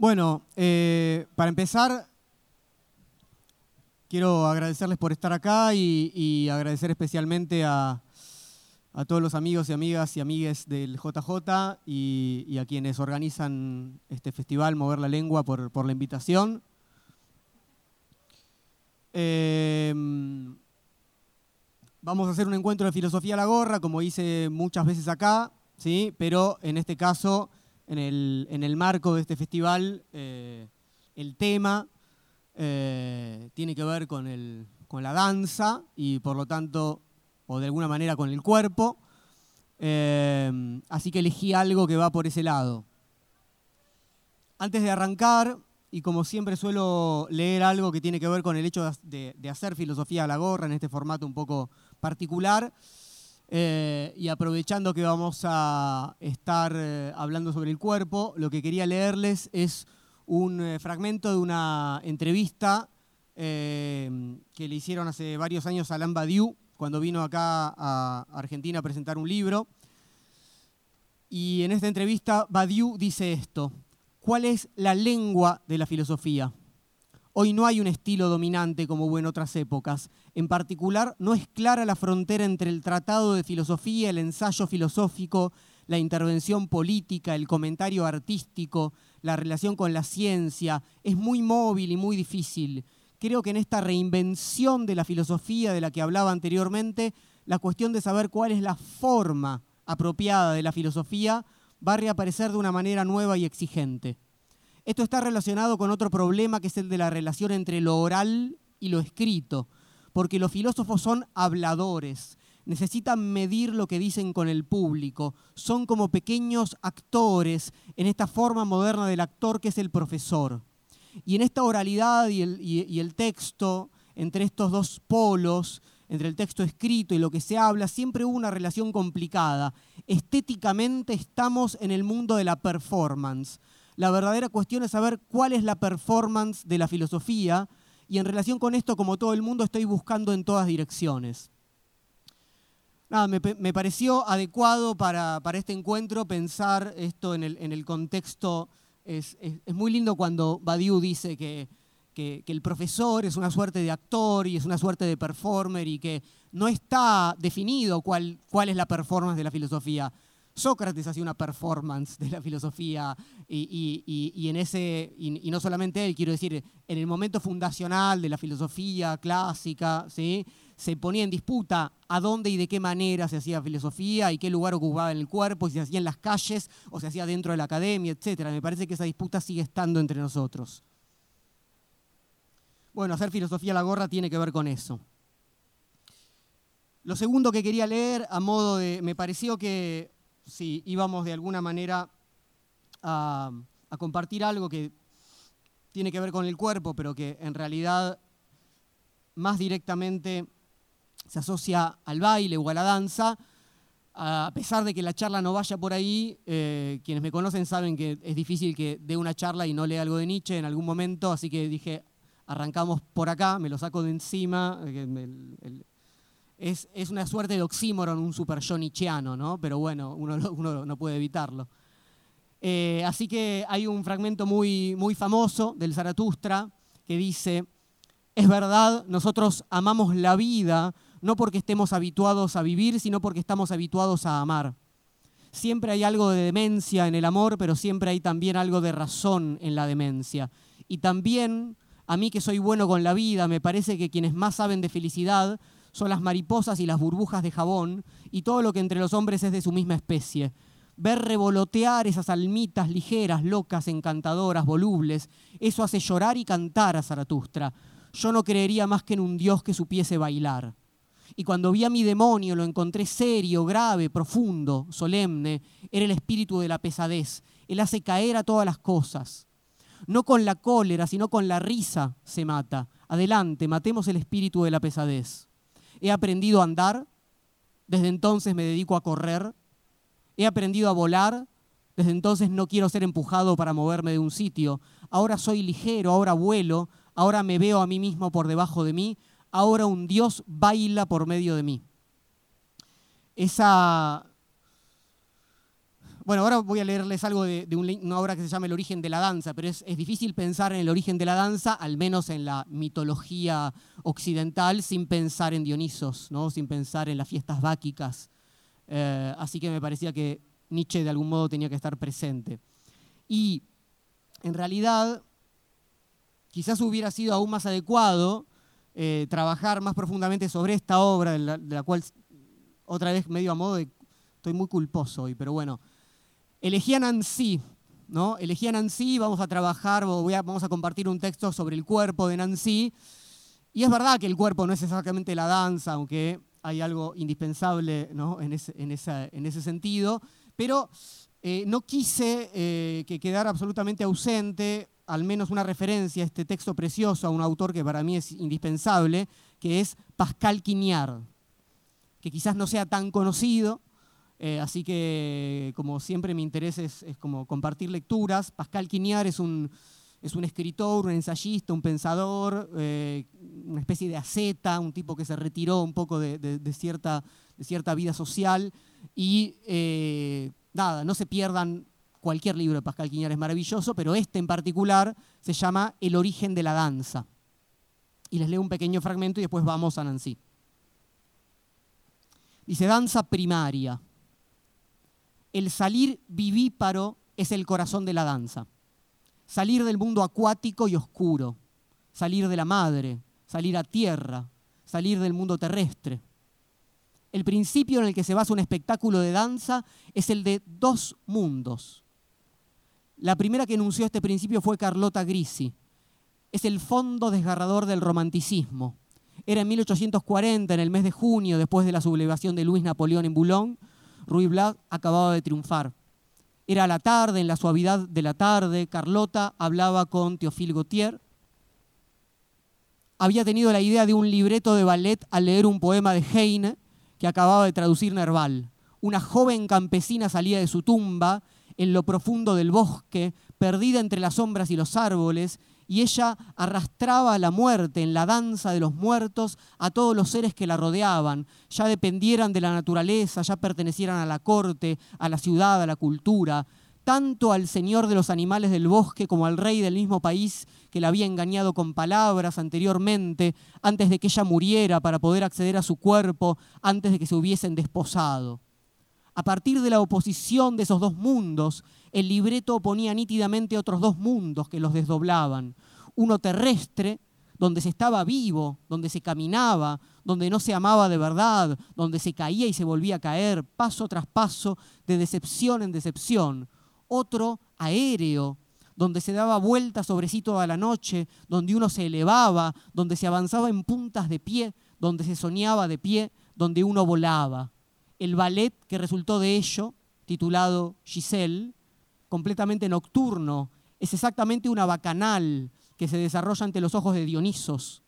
Bueno, eh, para empezar, quiero agradecerles por estar acá y, agradecer especialmente a, todos los amigos y amigas y amigues del JJ y, a quienes organizan este festival Mover la Lengua por, la invitación. Em, vamos a hacer un encuentro de filosofía a la gorra, como hice muchas veces acá, ¿sí? pero en este caso en el, marco de este festival, eh, el tema eh, tiene que ver con, con, la danza y por lo tanto, o de alguna manera con el cuerpo. Eh, así que elegí algo que va por ese lado. Antes de arrancar, y como siempre suelo leer algo que tiene que ver con el hecho de hacer filosofía a la gorra en este formato un poco particular, eh, y aprovechando que vamos a estar eh, hablando sobre el cuerpo, lo que quería leerles es un eh, fragmento de una entrevista que le hicieron hace varios años a Alain Badiou, cuando vino acá a Argentina a presentar un libro. Y en esta entrevista Badiou dice esto, ¿cuál es la lengua de la filosofía? Hoy no hay un estilo dominante como hubo en otras épocas. En particular, no es clara la frontera entre el tratado de filosofía, el ensayo filosófico, la intervención política, el comentario artístico, la relación con la ciencia. Es muy móvil y muy difícil. Creo que en esta reinvención de la filosofía de la que hablaba anteriormente, la cuestión de saber cuál es la forma apropiada de la filosofía va a reaparecer de una manera nueva y exigente. Esto está relacionado con otro problema que es el de la relación entre lo oral y lo escrito, porque los filósofos son habladores, necesitan medir lo que dicen con el público, son como pequeños actores en esta forma moderna del actor que es el profesor. Y en esta oralidad y el, texto, entre estos dos polos, entre el texto escrito y lo que se habla, siempre hubo una relación complicada. Estéticamente estamos en el mundo de la performance. La verdadera cuestión es saber cuál es la performance de la filosofía y en relación con esto, como todo el mundo, estoy buscando en todas direcciones. Nada, me, pareció adecuado para, este encuentro pensar esto en el, contexto. Es, muy lindo cuando Badiou dice que, que, el profesor es una suerte de actor y es una suerte de performer y que no está definido cuál, cuál es la performance de la filosofía. Sócrates hacía una performance de la filosofía y, en ese, y, no solamente él, quiero decir, en el momento fundacional de la filosofía clásica, ¿sí? se ponía en disputa a dónde y de qué manera se hacía filosofía y qué lugar ocupaba en el cuerpo, si se hacía en las calles o se hacía dentro de la academia, etc. Me parece que esa disputa sigue estando entre nosotros. Bueno, hacer filosofía a la gorra tiene que ver con eso. Lo segundo que quería leer, a modo de. Me pareció que si íbamos de alguna manera a, compartir algo que tiene que ver con el cuerpo, pero que en realidad más directamente se asocia al baile o a la danza, a pesar de que la charla no vaya por ahí, eh, quienes me conocen saben que es difícil que dé una charla y no lea algo de Nietzsche en algún momento, así que dije, arrancamos por acá, me lo saco de encima, el, es, una suerte de oxímoron, un super Nietzscheano, ¿no? Pero bueno, uno, no puede evitarlo. Eh, así que hay un fragmento muy, muy famoso del Zaratustra que dice, es verdad, nosotros amamos la vida no porque estemos habituados a vivir, sino porque estamos habituados a amar. Siempre hay algo de demencia en el amor, pero siempre hay también algo de razón en la demencia. Y también, a mí que soy bueno con la vida, me parece que quienes más saben de felicidad son las mariposas y las burbujas de jabón y todo lo que entre los hombres es de su misma especie. Ver revolotear esas almitas ligeras, locas, encantadoras, volubles, eso hace llorar y cantar a Zaratustra. Yo no creería más que en un dios que supiese bailar. Y cuando vi a mi demonio lo encontré serio, grave, profundo, solemne. Era el espíritu de la pesadez. Él hace caer a todas las cosas. No con la cólera, sino con la risa se mata. Adelante, matemos el espíritu de la pesadez. He aprendido a andar, desde entonces me dedico a correr. He aprendido a volar, desde entonces no quiero ser empujado para moverme de un sitio. Ahora soy ligero, ahora vuelo, ahora me veo a mí mismo por debajo de mí, ahora un Dios baila por medio de mí. Esa... bueno, ahora voy a leerles algo de, una obra que se llama El origen de la danza, pero es, difícil pensar en el origen de la danza, al menos en la mitología occidental, sin pensar en Dionisos, ¿no? sin pensar en las fiestas báquicas. Eh, así que me parecía que Nietzsche de algún modo tenía que estar presente. Y en realidad, quizás hubiera sido aún más adecuado eh, trabajar más profundamente sobre esta obra, de la, cual otra vez medio a modo de... Estoy muy culposo hoy, pero bueno. Elegí a Nancy, ¿no? Elegí a Nancy, vamos a trabajar, vamos a compartir un texto sobre el cuerpo de Nancy. Y es verdad que el cuerpo no es exactamente la danza, aunque hay algo indispensable en, ese, sentido, pero eh, no quise eh, que quedara absolutamente ausente al menos una referencia a este texto precioso, a un autor que para mí es indispensable, que es Pascal Quignard, que quizás no sea tan conocido, eh, así que, como siempre, mi interés es, como compartir lecturas. Pascal Quignard es un, es un escritor, un ensayista, un pensador, eh, una especie de asceta, un tipo que se retiró un poco de, cierta, de cierta, vida social. Y eh, nada, no se pierdan cualquier libro de Pascal Quignard, es maravilloso, pero este en particular se llama El origen de la danza. Y les leo un pequeño fragmento y después vamos a Nancy. Dice, danza primaria el salir vivíparo es el corazón de la danza. Salir del mundo acuático y oscuro, salir de la madre, salir a tierra, salir del mundo terrestre. El principio en el que se basa un espectáculo de danza es el de dos mundos. La primera que enunció este principio fue Carlota Grisi. Es el fondo desgarrador del romanticismo. Era en 1840, en el mes de junio, después de la sublevación de Luis Napoleón en Boulogne, Ruy Black acababa de triunfar. Era la tarde, en la suavidad de la tarde, Carlota hablaba con Teofil Gautier. Había tenido la idea de un libreto de ballet al leer un poema de Heine que acababa de traducir Nerval. Una joven campesina salía de su tumba en lo profundo del bosque, perdida entre las sombras y los árboles, y ella arrastraba a la muerte en la danza de los muertos a todos los seres que la rodeaban, ya dependieran de la naturaleza, ya pertenecieran a la corte, a la ciudad, a la cultura, tanto al señor de los animales del bosque como al rey del mismo país que la había engañado con palabras anteriormente, antes de que ella muriera para poder acceder a su cuerpo, antes de que se hubiesen desposado. A partir de la oposición de esos dos mundos, el libreto oponía nítidamente otros dos mundos que los desdoblaban. Uno terrestre, donde se estaba vivo, donde se caminaba, donde no se amaba de verdad, donde se caía y se volvía a caer, paso tras paso, de decepción en decepción. Otro aéreo, donde se daba vuelta sobre sí toda la noche, donde uno se elevaba, donde se avanzaba en puntas de pie, donde se soñaba de pie, donde uno volaba el ballet que resultó de ello, titulado Giselle, completamente nocturno, es exactamente una bacanal que se desarrolla ante los ojos de Dionisos.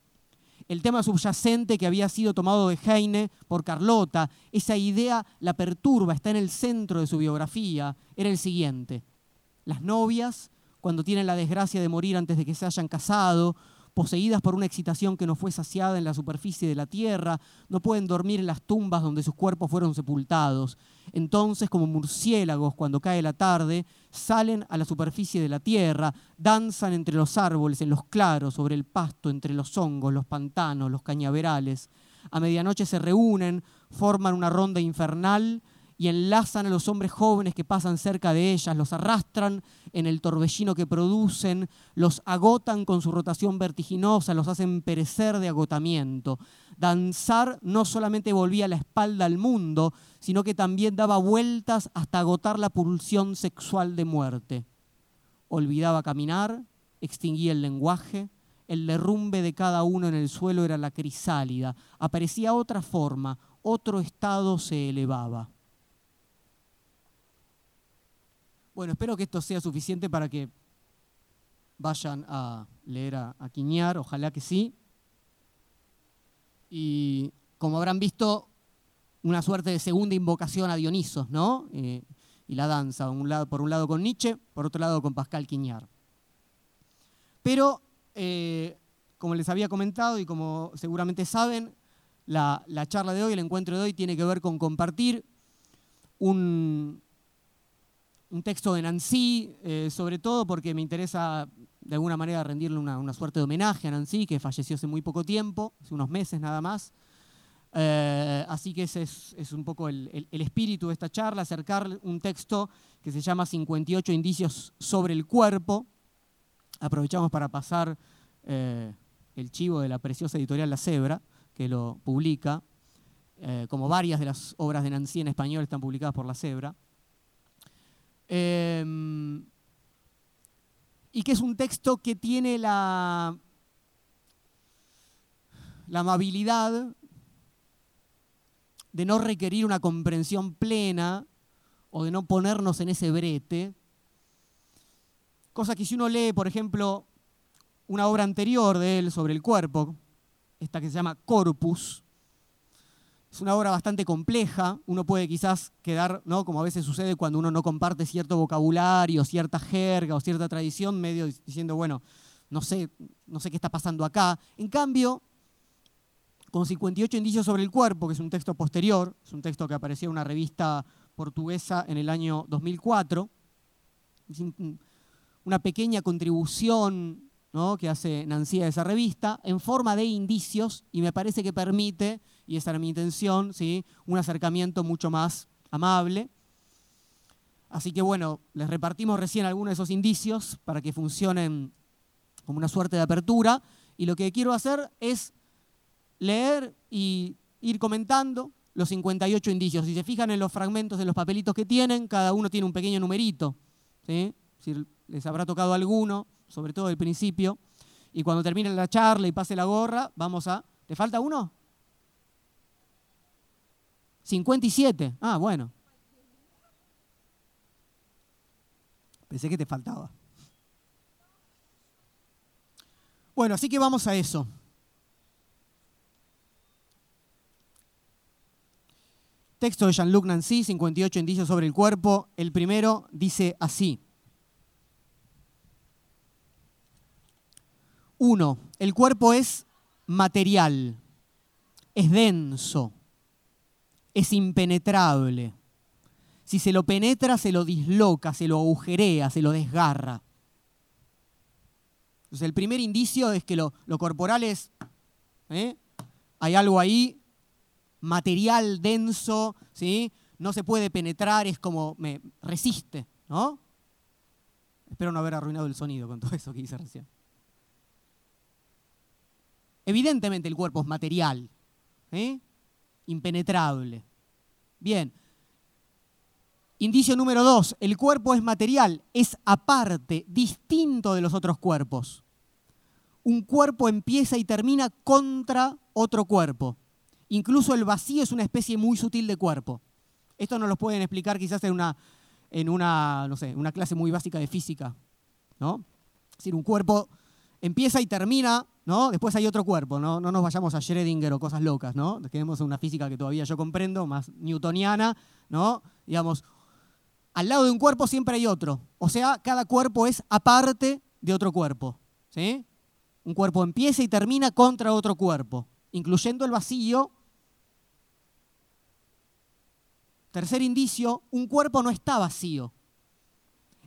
El tema subyacente que había sido tomado de Heine por Carlota, esa idea la perturba, está en el centro de su biografía, era el siguiente. Las novias, cuando tienen la desgracia de morir antes de que se hayan casado, poseídas por una excitación que no fue saciada en la superficie de la tierra, no pueden dormir en las tumbas donde sus cuerpos fueron sepultados. Entonces, como murciélagos, cuando cae la tarde, salen a la superficie de la tierra, danzan entre los árboles, en los claros, sobre el pasto, entre los hongos, los pantanos, los cañaverales. A medianoche se reúnen, forman una ronda infernal y enlazan a los hombres jóvenes que pasan cerca de ellas, los arrastran en el torbellino que producen, los agotan con su rotación vertiginosa, los hacen perecer de agotamiento. Danzar no solamente volvía la espalda al mundo, sino que también daba vueltas hasta agotar la pulsión sexual de muerte. Olvidaba caminar, extinguía el lenguaje, el derrumbe de cada uno en el suelo era la crisálida, aparecía otra forma, otro estado se elevaba. Bueno, espero que esto sea suficiente para que vayan a leer a, Quiñar, ojalá que sí. Y como habrán visto, una suerte de segunda invocación a Dionisos, ¿no? Eh, y la danza, por un lado con Nietzsche, por otro lado con Pascal Quiñar. Pero, eh, como les había comentado y como seguramente saben, la charla de hoy, el encuentro de hoy, tiene que ver con compartir un, un texto de Nancy, eh, sobre todo porque me interesa de alguna manera rendirle una, suerte de homenaje a Nancy, que falleció hace muy poco tiempo, hace unos meses nada más. Eh, así que ese es, un poco el, espíritu de esta charla, acercar un texto que se llama 58 indicios sobre el cuerpo. Aprovechamos para pasar eh, el chivo de la preciosa editorial La Cebra, que lo publica, como varias de las obras de Nancy en español están publicadas por La Cebra. Em, y que es un texto que tiene la, la amabilidad de no requerir una comprensión plena o de no ponernos en ese brete. Cosa que si uno lee, por ejemplo, una obra anterior de él sobre el cuerpo, esta que se llama Corpus, es una obra bastante compleja, uno puede quizás quedar, ¿no? como a veces sucede cuando uno no comparte cierto vocabulario, cierta jerga o cierta tradición, medio diciendo, bueno, no sé, no sé qué está pasando acá. En cambio, con 58 indicios sobre el cuerpo, que es un texto posterior, es un texto que apareció en una revista portuguesa en el año 2004, una pequeña contribución que hace Nancy a esa revista, en forma de indicios, y me parece que permite, y esa era mi intención, ¿sí? un acercamiento mucho más amable. Así que bueno, les repartimos recién algunos de esos indicios para que funcionen como una suerte de apertura, y lo que quiero hacer es leer y ir comentando los 58 indicios. Si se fijan en los fragmentos de los papelitos que tienen, cada uno tiene un pequeño numerito. ¿sí? Si les habrá tocado alguno, sobre todo el principio. Y cuando termine la charla y pase la gorra, vamos a... ¿Te falta uno? 57. Ah, bueno. Pensé que te faltaba. Bueno, así que vamos a eso. Texto de Jean-Luc Nancy, 58 indicios sobre el cuerpo. El primero dice así. Uno, el cuerpo es material, es denso, es impenetrable. Si se lo penetra, se lo disloca, se lo agujerea, se lo desgarra. Entonces, el primer indicio es que lo, corporal es, ¿eh? hay algo ahí, material denso, ¿sí? no se puede penetrar, es como, me resiste, ¿no? Espero no haber arruinado el sonido con todo eso que hice recién. Evidentemente el cuerpo es material, ¿eh? impenetrable. Bien. Indicio número dos, el cuerpo es material, es aparte, distinto de los otros cuerpos. Un cuerpo empieza y termina contra otro cuerpo. Incluso el vacío es una especie muy sutil de cuerpo. Esto nos lo pueden explicar quizás en una, en una, no sé, una clase muy básica de física. ¿no? Es decir, un cuerpo empieza y termina ¿no? Después hay otro cuerpo, ¿no? No nos vayamos a Schrödinger o cosas locas, ¿no? Quedemos en una física que todavía yo comprendo, más newtoniana, ¿no? Digamos, al lado de un cuerpo siempre hay otro. O sea, cada cuerpo es aparte de otro cuerpo, ¿sí? Un cuerpo empieza y termina contra otro cuerpo, incluyendo el vacío. Tercer indicio, un cuerpo no está vacío.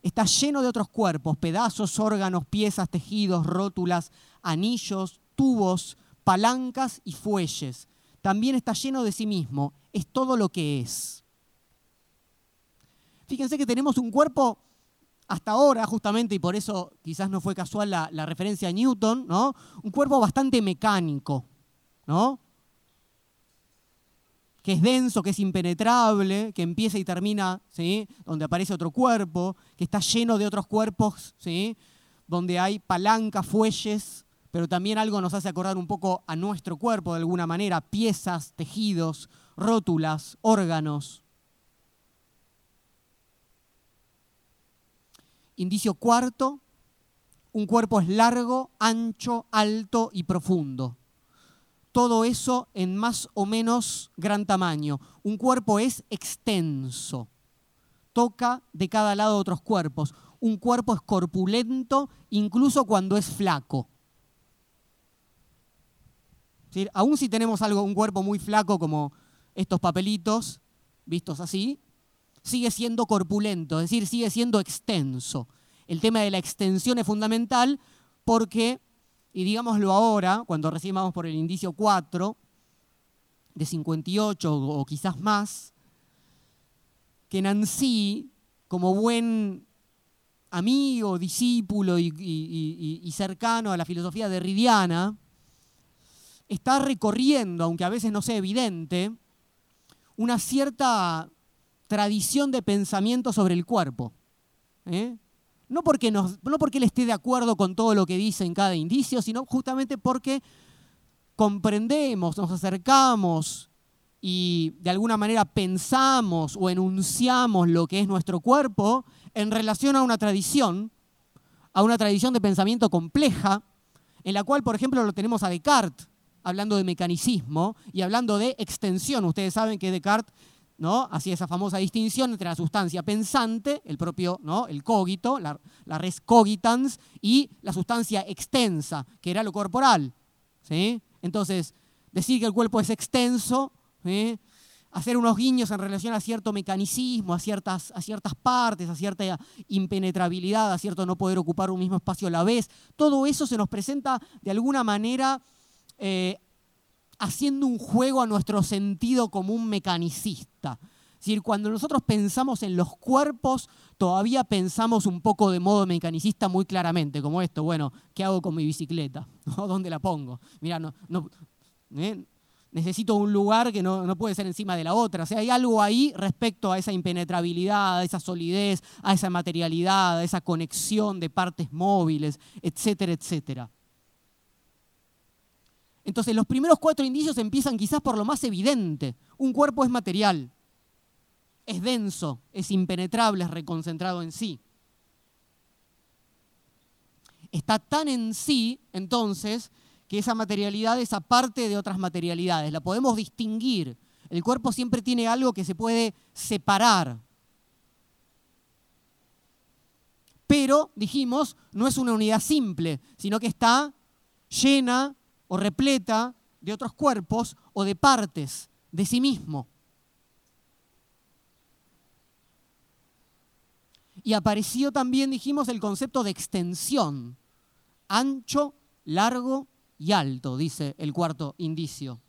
Está lleno de otros cuerpos, pedazos, órganos, piezas, tejidos, rótulas, anillos, tubos, palancas y fuelles. También está lleno de sí mismo. Es todo lo que es. Fíjense que tenemos un cuerpo hasta ahora, justamente, y por eso quizás no fue casual la, referencia a Newton, ¿no? Un cuerpo bastante mecánico, ¿no? Que es denso, que es impenetrable, que empieza y termina, ¿sí? Donde aparece otro cuerpo, que está lleno de otros cuerpos, ¿sí? Donde hay palancas, fuelles, pero también algo nos hace acordar un poco a nuestro cuerpo de alguna manera, piezas, tejidos, rótulas, órganos. Indicio cuarto, un cuerpo es largo, ancho, alto y profundo. Todo eso en más o menos gran tamaño. Un cuerpo es extenso. Toca de cada lado otros cuerpos. Un cuerpo es corpulento incluso cuando es flaco. Aún si tenemos algo, un cuerpo muy flaco como estos papelitos, vistos así, sigue siendo corpulento, es decir, sigue siendo extenso. El tema de la extensión es fundamental porque, y digámoslo ahora, cuando recién vamos por el indicio 4, de 58 o quizás más, que Nancy, como buen amigo, discípulo y, cercano a la filosofía derridiana, está recorriendo, aunque a veces no sea evidente, una cierta tradición de pensamiento sobre el cuerpo. ¿eh? No, porque no porque él esté de acuerdo con todo lo que dice en cada indicio, sino justamente porque comprendemos, nos acercamos y de alguna manera pensamos o enunciamos lo que es nuestro cuerpo en relación a una tradición, a una tradición de pensamiento compleja, en la cual, por ejemplo, lo tenemos a Descartes, hablando de mecanicismo y hablando de extensión. Ustedes saben que Descartes ¿no? hacía esa famosa distinción entre la sustancia pensante, el propio, ¿no? el cogito, la, res cogitans, y la sustancia extensa, que era lo corporal. ¿sí? Entonces, decir que el cuerpo es extenso, hacer unos guiños en relación a cierto mecanicismo, a ciertas, a ciertas partes, a cierta impenetrabilidad, a cierto no poder ocupar un mismo espacio a la vez, todo eso se nos presenta de alguna manera eh, haciendo un juego a nuestro sentido como un mecanicista. Es decir, cuando nosotros pensamos en los cuerpos, todavía pensamos un poco de modo mecanicista muy claramente, como esto, bueno, ¿qué hago con mi bicicleta? ¿Dónde la pongo? Mira, no, no ¿eh? necesito un lugar que no, no, puede ser encima de la otra. O sea, hay algo ahí respecto a esa impenetrabilidad, a esa solidez, a esa materialidad, a esa conexión de partes móviles, etcétera, etcétera. Entonces, los primeros cuatro indicios empiezan quizás por lo más evidente. Un cuerpo es material, es denso, es impenetrable, es reconcentrado en sí. Está tan en sí, entonces, que esa materialidad es aparte de otras materialidades. La podemos distinguir. El cuerpo siempre tiene algo que se puede separar. Pero, dijimos, no es una unidad simple, sino que está llena o repleta de otros cuerpos o de partes de sí mismo. Y apareció también, dijimos, el concepto de extensión. Ancho, largo y alto, dice el cuarto indicio.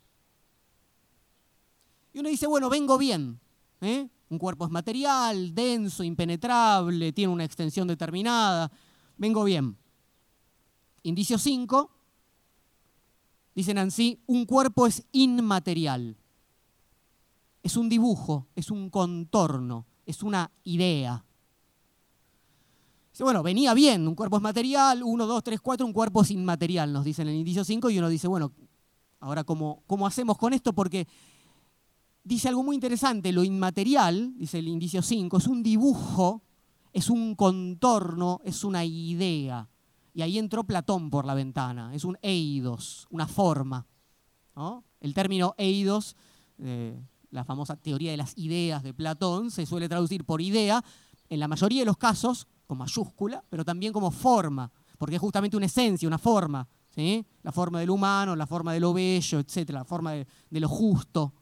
Y uno dice, bueno, vengo bien. ¿eh? Un cuerpo es material, denso, impenetrable, tiene una extensión determinada. Vengo bien. Indicio 5, dicen así, un cuerpo es inmaterial. Es un dibujo, es un contorno, es una idea. Dice, bueno, venía bien, un cuerpo es material, uno, dos, tres, cuatro, un cuerpo es inmaterial, nos dice en el indicio 5, y uno dice, bueno, ahora ¿cómo, cómo hacemos con esto? Porque dice algo muy interesante, lo inmaterial, dice el indicio 5, es un dibujo, es un contorno, es una idea. Y ahí entró Platón por la ventana, es un eidos, una forma. El término eidos, eh, la famosa teoría de las ideas de Platón, se suele traducir por idea, en la mayoría de los casos con mayúscula, pero también como forma, porque es justamente una esencia, una forma. ¿sí? La forma del humano, la forma de lo bello, etc., la forma de, de lo justo.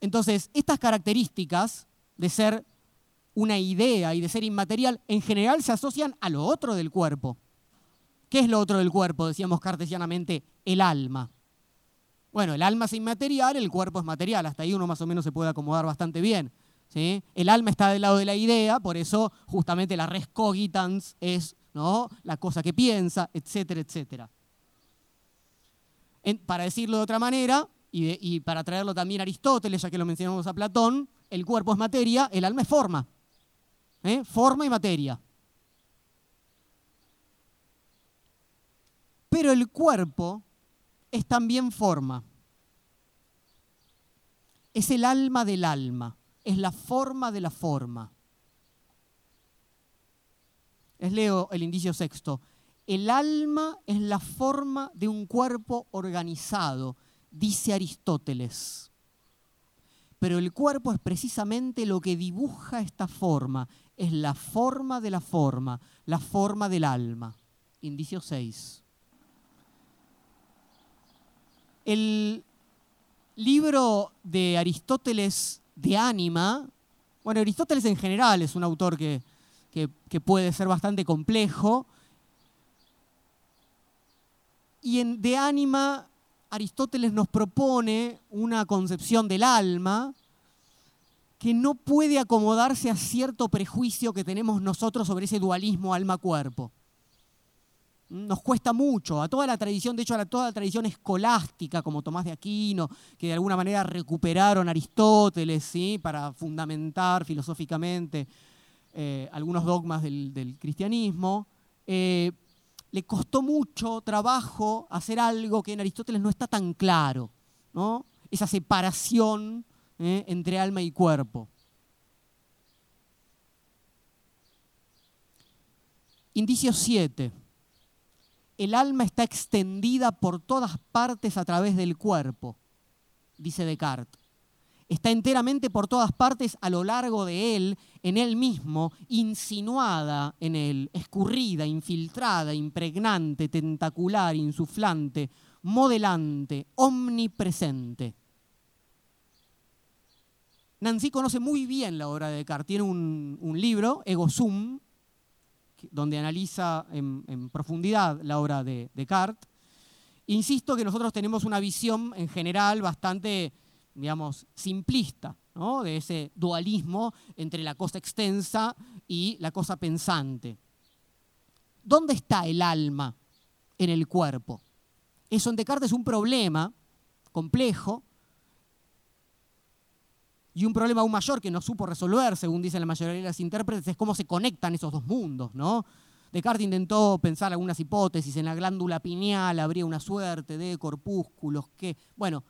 Entonces, estas características de ser una idea y de ser inmaterial, en general se asocian a lo otro del cuerpo. ¿Qué es lo otro del cuerpo? Decíamos cartesianamente, el alma. Bueno, el alma es inmaterial, el cuerpo es material. Hasta ahí uno más o menos se puede acomodar bastante bien. ¿sí? El alma está del lado de la idea, por eso justamente la res cogitans es ¿no? la cosa que piensa, etcétera, etcétera. para decirlo de otra manera, y, para traerlo también a Aristóteles, ya que lo mencionamos a Platón, el cuerpo es materia, el alma es forma. ¿Eh? Forma y materia. Pero el cuerpo es también forma. Es el alma del alma, es la forma de la forma. Les leo el indicio sexto. El alma es la forma de un cuerpo organizado, dice Aristóteles. Pero el cuerpo es precisamente lo que dibuja esta forma, es la forma de la forma, la forma del alma. Indicio 6. El, libro de Aristóteles de ánima, bueno, Aristóteles en general es un autor que, que puede ser bastante complejo, y en De ánima, Aristóteles nos propone una concepción del alma que no puede acomodarse a cierto prejuicio que tenemos nosotros sobre ese dualismo alma-cuerpo. Nos cuesta mucho, a toda la tradición, de hecho a toda la tradición escolástica, como Tomás de Aquino, que de alguna manera recuperaron Aristóteles ¿sí? para fundamentar filosóficamente eh, algunos dogmas del, cristianismo, eh, le costó mucho trabajo hacer algo que en Aristóteles no está tan claro, ¿no? esa separación ¿eh? entre alma y cuerpo. Indicio 7. El alma está extendida por todas partes a través del cuerpo, dice Descartes está enteramente por todas partes a lo largo de él, en él mismo, insinuada en él, escurrida, infiltrada, impregnante, tentacular, insuflante, modelante, omnipresente. Nancy conoce muy bien la obra de Descartes. Tiene un, libro, Ego Sum, donde analiza en, profundidad la obra de Descartes. Insisto que nosotros tenemos una visión en general bastante digamos, simplista, de ese dualismo entre la cosa extensa y la cosa pensante. ¿Dónde está el alma en el cuerpo? Eso en Descartes es un problema complejo y un problema aún mayor que no supo resolver, según dicen la mayoría de las intérpretes, es cómo se conectan esos dos mundos. ¿no? Descartes intentó pensar algunas hipótesis, en la glándula pineal habría una suerte de corpúsculos que, bueno,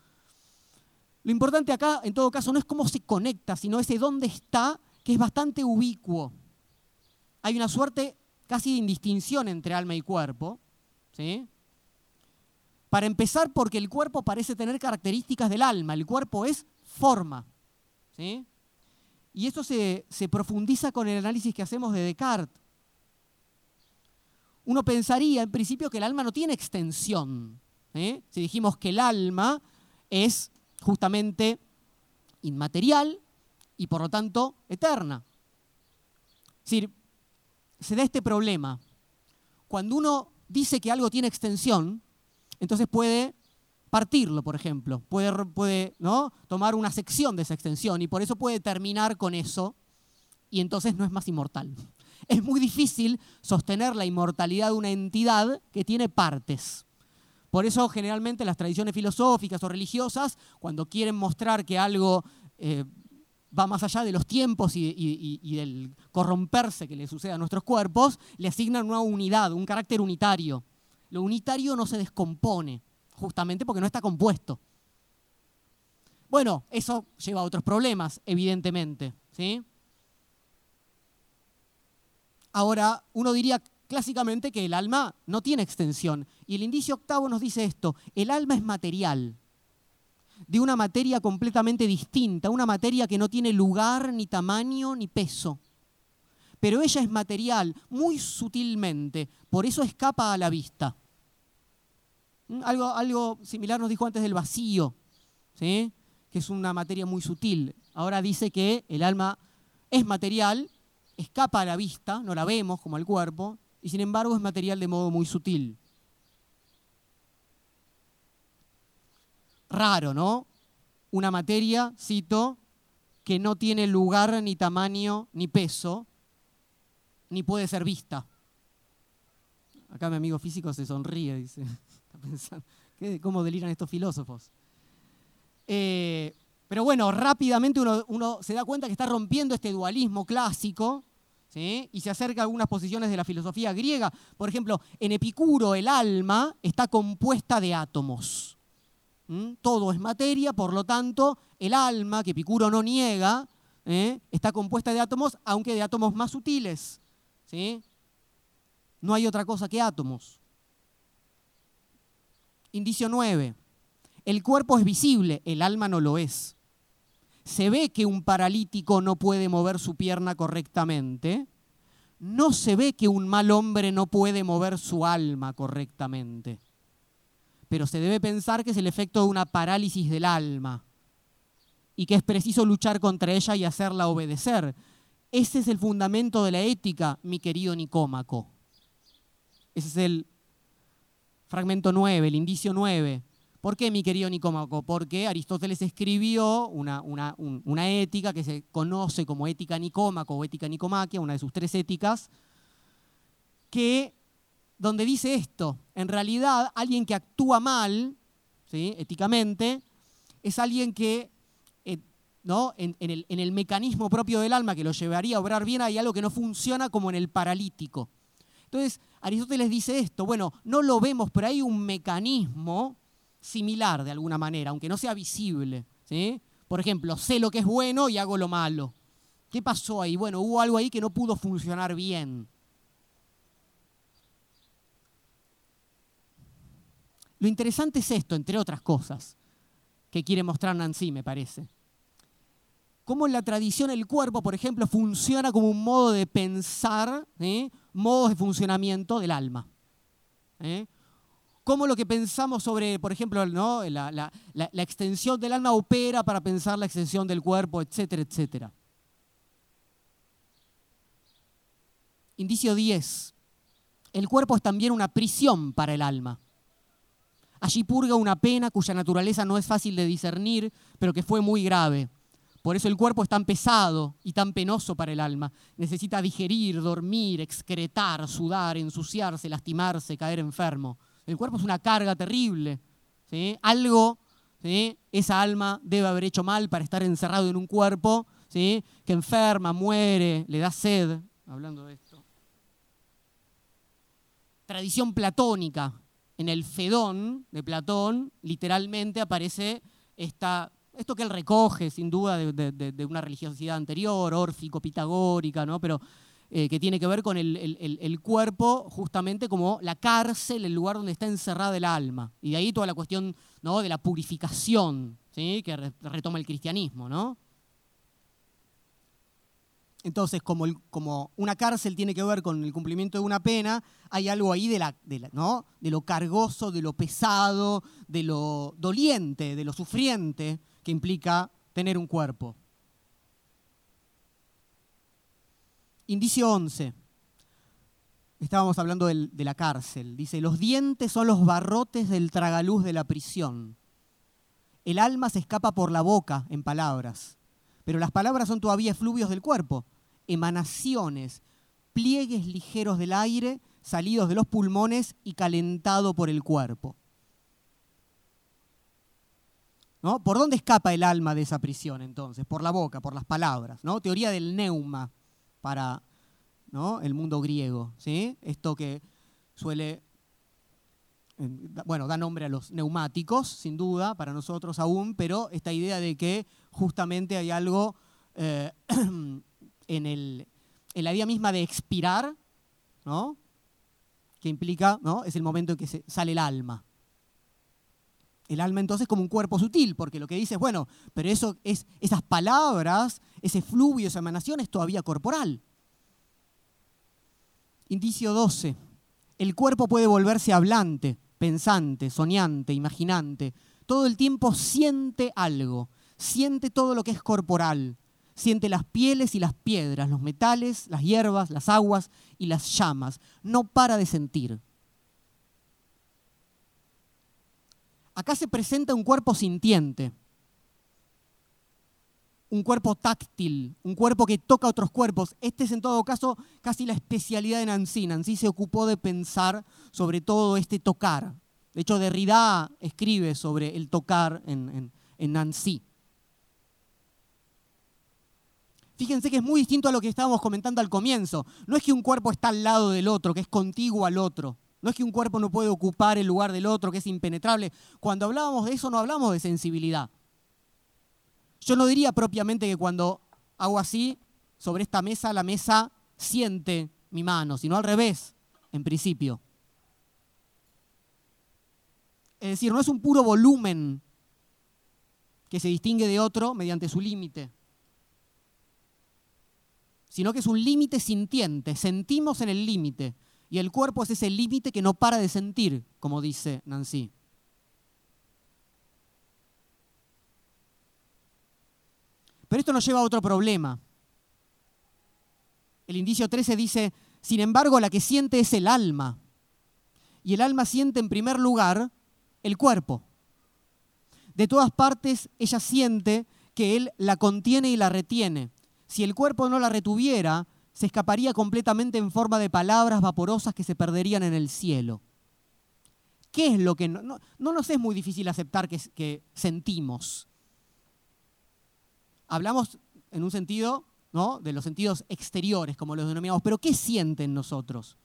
lo importante acá, en todo caso, no es cómo se conecta, sino ese dónde está, que es bastante ubicuo. Hay una suerte casi de indistinción entre alma y cuerpo. ¿sí? Para empezar, porque el cuerpo parece tener características del alma. El cuerpo es forma. Y eso se, profundiza con el análisis que hacemos de Descartes. Uno pensaría, en principio, que el alma no tiene extensión. Si dijimos que el alma es justamente inmaterial y por lo tanto eterna. Es decir, se da este problema. Cuando uno dice que algo tiene extensión, entonces puede partirlo, por ejemplo, puede, ¿no? tomar una sección de esa extensión y por eso puede terminar con eso y entonces no es más inmortal. Es muy difícil sostener la inmortalidad de una entidad que tiene partes. Por eso generalmente las tradiciones filosóficas o religiosas, cuando quieren mostrar que algo eh, va más allá de los tiempos y, del corromperse que le sucede a nuestros cuerpos, le asignan una unidad, un carácter unitario. Lo unitario no se descompone, justamente porque no está compuesto. Bueno, eso lleva a otros problemas, evidentemente. ¿sí? Ahora, uno diría, clásicamente que el alma no tiene extensión. Y el indicio octavo nos dice esto, el alma es material, de una materia completamente distinta, una materia que no tiene lugar, ni tamaño, ni peso. Pero ella es material muy sutilmente, por eso escapa a la vista. ¿Mm? Algo, algo similar nos dijo antes del vacío, ¿sí? que es una materia muy sutil. Ahora dice que el alma es material, escapa a la vista, no la vemos como el cuerpo, y sin embargo es material de modo muy sutil. Raro, ¿no? Una materia, cito, que no tiene lugar, ni tamaño, ni peso, ni puede ser vista. Acá mi amigo físico se sonríe, dice. Pensando, ¿cómo deliran estos filósofos? Eh, pero bueno, rápidamente uno, se da cuenta que está rompiendo este dualismo clásico y se acerca a algunas posiciones de la filosofía griega. Por ejemplo, en Epicuro el alma está compuesta de átomos. Todo es materia, por lo tanto, el alma, que Epicuro no niega, ¿eh? está compuesta de átomos, aunque de átomos más sutiles. No hay otra cosa que átomos. Indicio 9. El cuerpo es visible, el alma no lo es se ve que un paralítico no puede mover su pierna correctamente, no se ve que un mal hombre no puede mover su alma correctamente. pero se debe pensar que es el efecto de una parálisis del alma y que es preciso luchar contra ella y hacerla obedecer. Ese es el fundamento de la ética, mi querido Nicómaco. Ese es el fragmento 9, el indicio 9. ¿Por qué, mi querido Nicómaco? Porque Aristóteles escribió una, una, ética que se conoce como ética nicómaco o ética nicomaquia, una de sus tres éticas, que donde dice esto, en realidad alguien que actúa mal, ¿sí? éticamente, es alguien que eh, ¿no? En, el, en, el, mecanismo propio del alma que lo llevaría a obrar bien hay algo que no funciona como en el paralítico. Entonces, Aristóteles dice esto, bueno, no lo vemos, pero hay un mecanismo similar de alguna manera, aunque no sea visible. ¿sí? Por ejemplo, sé lo que es bueno y hago lo malo. ¿Qué pasó ahí? Bueno, hubo algo ahí que no pudo funcionar bien. Lo interesante es esto, entre otras cosas, que quiere mostrar Nancy, me parece. Cómo en la tradición el cuerpo, por ejemplo, funciona como un modo de pensar, ¿eh? modos de funcionamiento del alma. ¿eh? Cómo lo que pensamos sobre, por ejemplo, ¿no? la, la extensión del alma opera para pensar la extensión del cuerpo, etcétera, etcétera. Indicio 10. El cuerpo es también una prisión para el alma. Allí purga una pena cuya naturaleza no es fácil de discernir, pero que fue muy grave. Por eso el cuerpo es tan pesado y tan penoso para el alma. Necesita digerir, dormir, excretar, sudar, ensuciarse, lastimarse, caer enfermo. El cuerpo es una carga terrible. Algo, esa alma debe haber hecho mal para estar encerrado en un cuerpo que enferma, muere, le da sed. Hablando de esto. Tradición platónica en el Fedón de Platón, literalmente aparece esta, esto que él recoge, sin duda, de, una religiosidad anterior, órfico, pitagórica, ¿no? pero eh, que tiene que ver con el, cuerpo justamente como la cárcel, el lugar donde está encerrada el alma. Y de ahí toda la cuestión ¿no? de la purificación ¿sí? que retoma el cristianismo. ¿no? Entonces, como, como, una cárcel tiene que ver con el cumplimiento de una pena, hay algo ahí de, la, ¿no? de lo cargoso, de lo pesado, de lo doliente, de lo sufriente que implica tener un cuerpo. Indicio 11. Estábamos hablando de la cárcel. Dice, los dientes son los barrotes del tragaluz de la prisión. El alma se escapa por la boca en palabras pero las palabras son todavía efluvios del cuerpo, emanaciones, pliegues ligeros del aire salidos de los pulmones y calentado por el cuerpo. ¿No? ¿Por dónde escapa el alma de esa prisión entonces? Por la boca, por las palabras. ¿no? Teoría del neuma para ¿no? el mundo griego. ¿sí? Esto que suele, bueno, da nombre a los neumáticos, sin duda, para nosotros aún, pero esta idea de que justamente hay algo eh, en, el, en, la idea misma de expirar, ¿no? que implica, ¿no? es el momento en que se sale el alma. El alma entonces como un cuerpo sutil, porque lo que dice es, bueno, pero eso es, esas palabras, ese fluvio, esa emanación es todavía corporal. Indicio 12. El cuerpo puede volverse hablante, pensante, soñante, imaginante. Todo el tiempo siente algo siente todo lo que es corporal, siente las pieles y las piedras, los metales, las hierbas, las aguas y las llamas. No para de sentir. Acá se presenta un cuerpo sintiente, un cuerpo táctil, un cuerpo que toca otros cuerpos. Este es en todo caso casi la especialidad de Nancy. Nancy se ocupó de pensar sobre todo este tocar. De hecho, Derrida escribe sobre el tocar en, Nancy. Fíjense que es muy distinto a lo que estábamos comentando al comienzo. No es que un cuerpo está al lado del otro, que es contiguo al otro. No es que un cuerpo no puede ocupar el lugar del otro, que es impenetrable. Cuando hablábamos de eso no hablamos de sensibilidad. Yo no diría propiamente que cuando hago así, sobre esta mesa, la mesa siente mi mano, sino al revés, en principio. Es decir, no es un puro volumen que se distingue de otro mediante su límite sino que es un límite sintiente, sentimos en el límite, y el cuerpo es ese límite que no para de sentir, como dice Nancy. Pero esto nos lleva a otro problema. El indicio 13 dice, sin embargo, la que siente es el alma. Y el alma siente en primer lugar el cuerpo. De todas partes ella siente que él la contiene y la retiene. Si el cuerpo no la retuviera, se escaparía completamente en forma de palabras vaporosas que se perderían en el cielo. ¿Qué es lo que no, no, nos es muy difícil aceptar que, que sentimos? Hablamos en un sentido ¿no? de los sentidos exteriores, como los denominamos, pero ¿qué sienten nosotros?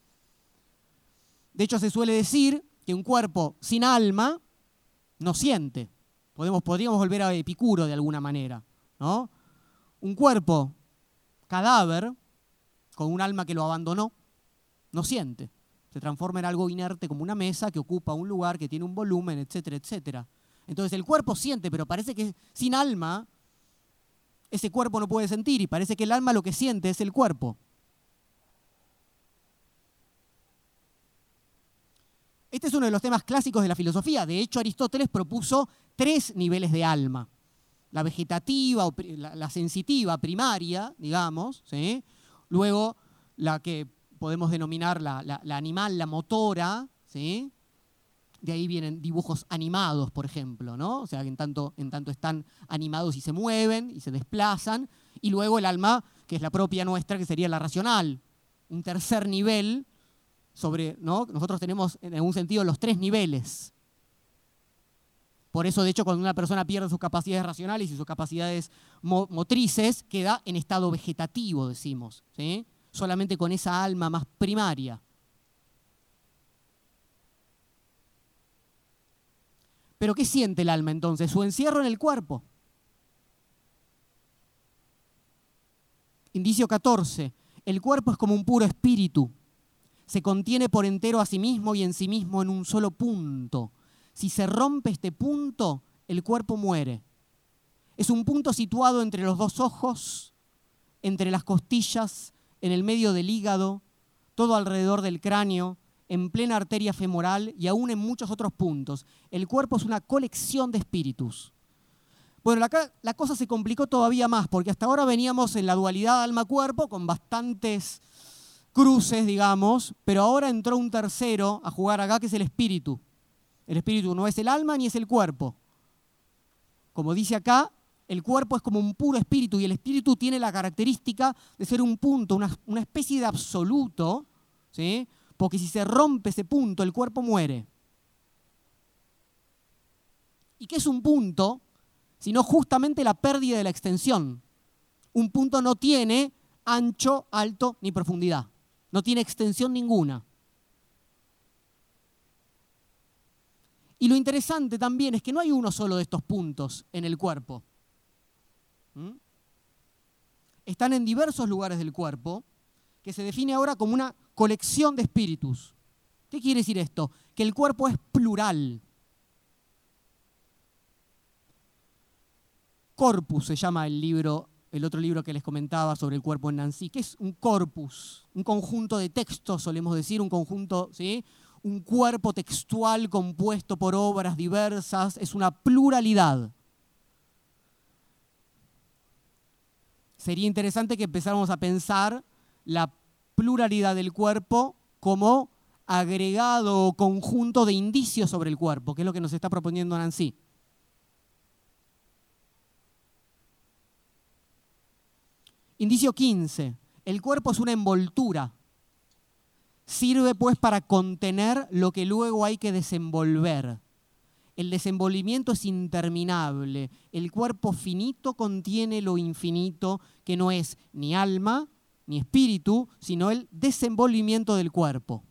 De hecho, se suele decir que un cuerpo sin alma no siente. Podemos, podríamos volver a Epicuro de alguna manera. ¿no? Un cuerpo cadáver, con un alma que lo abandonó, no siente se transforma en algo inerte como una mesa que ocupa un lugar, que tiene un volumen, etcétera, etcétera. Entonces el cuerpo siente, pero parece que sin alma ese cuerpo no puede sentir y parece que el alma lo que siente es el cuerpo. Este es uno de los temas clásicos de la filosofía. De hecho, Aristóteles propuso tres niveles de alma. La vegetativa, la sensitiva, primaria, digamos. ¿sí? Luego, la que podemos denominar la, animal, la motora, ¿sí? De ahí vienen dibujos animados, por ejemplo, ¿no? O sea, que en tanto, en tanto están animados y se mueven y se desplazan. Y luego el alma, que es la propia nuestra, que sería la racional. Un tercer nivel sobre, ¿no? Nosotros tenemos en algún sentido los tres niveles. Por eso, de hecho, cuando una persona pierde sus capacidades racionales y sus capacidades motrices, queda en estado vegetativo, decimos. solamente con esa alma más primaria. Pero ¿qué siente el alma entonces? Su encierro en el cuerpo. Indicio 14. El cuerpo es como un puro espíritu. Se contiene por entero a sí mismo y en sí mismo en un solo punto. Si se rompe este punto, el cuerpo muere. Es un punto situado entre los dos ojos, entre las costillas en el medio del hígado, todo alrededor del cráneo, en plena arteria femoral y aún en muchos otros puntos. El cuerpo es una colección de espíritus. Bueno, la, la cosa se complicó todavía más, porque hasta ahora veníamos en la dualidad alma-cuerpo con bastantes cruces, digamos, pero ahora entró un tercero a jugar acá, que es el espíritu. El espíritu no es el alma ni es el cuerpo. Como dice acá, el cuerpo es como un puro espíritu y el espíritu tiene la característica de ser un punto, una, especie de absoluto, ¿sí? porque si se rompe ese punto, el cuerpo muere. ¿Y qué es un punto? Sino justamente la pérdida de la extensión. Un punto no tiene ancho, alto ni profundidad. No tiene extensión ninguna. Y lo interesante también es que no hay uno solo de estos puntos en el cuerpo. ¿Mm? están en diversos lugares del cuerpo, que se define ahora como una colección de espíritus. ¿Qué quiere decir esto? Que el cuerpo es plural. Corpus se llama el libro, el otro libro que les comentaba sobre el cuerpo en Nancy, que es un corpus, un conjunto de textos, solemos decir, un conjunto, ¿sí? Un cuerpo textual compuesto por obras diversas, es una pluralidad. sería interesante que empezáramos a pensar la pluralidad del cuerpo como agregado o conjunto de indicios sobre el cuerpo, que es lo que nos está proponiendo Nancy. Indicio 15. El cuerpo es una envoltura. Sirve pues para contener lo que luego hay que desenvolver. El desenvolvimiento es interminable. El cuerpo finito contiene lo infinito, que no es ni alma ni espíritu, sino el desenvolvimiento del cuerpo.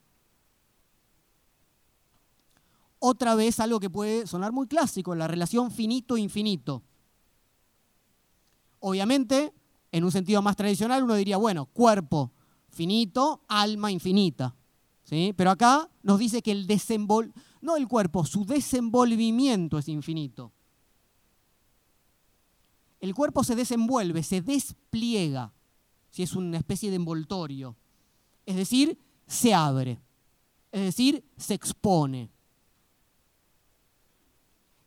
Otra vez algo que puede sonar muy clásico, la relación finito-infinito. Obviamente, en un sentido más tradicional, uno diría, bueno, cuerpo finito, alma infinita. ¿Sí? Pero acá nos dice que el desenvolvimiento no el cuerpo, su desenvolvimiento es infinito. El cuerpo se desenvuelve, se despliega, si es una especie de envoltorio. Es decir, se abre. Es decir, se expone.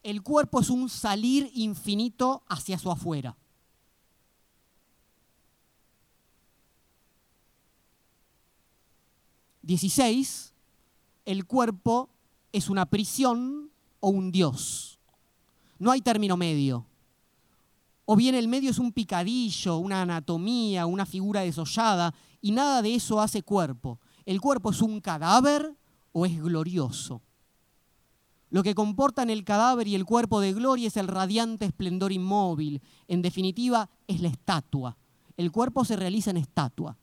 El cuerpo es un salir infinito hacia su afuera. 16, el cuerpo es una prisión o un dios. No hay término medio. O bien el medio es un picadillo, una anatomía, una figura desollada, y nada de eso hace cuerpo. ¿El cuerpo es un cadáver o es glorioso? Lo que comportan el cadáver y el cuerpo de gloria es el radiante esplendor inmóvil. En definitiva, es la estatua. El cuerpo se realiza en estatua.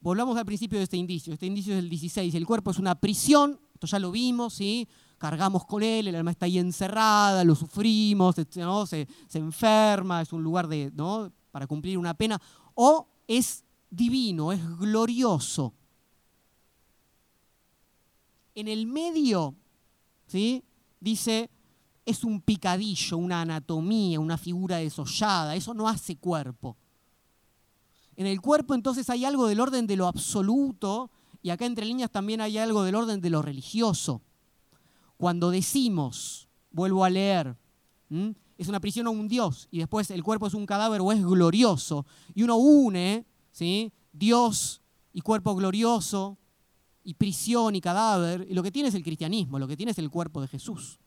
Volvamos al principio de este indicio. Este indicio es el 16. El cuerpo es una prisión, esto ya lo vimos, ¿sí? cargamos con él, el alma está ahí encerrada, lo sufrimos, ¿no? se, enferma, es un lugar de, ¿no? para cumplir una pena. O es divino, es glorioso. En el medio, ¿sí? dice, es un picadillo, una anatomía, una figura desollada, eso no hace cuerpo. En el cuerpo entonces hay algo del orden de lo absoluto y acá entre líneas también hay algo del orden de lo religioso. Cuando decimos, vuelvo a leer, es una prisión o un Dios y después el cuerpo es un cadáver o es glorioso y uno une ¿sí? Dios y cuerpo glorioso y prisión y cadáver y lo que tiene es el cristianismo, lo que tiene es el cuerpo de Jesús.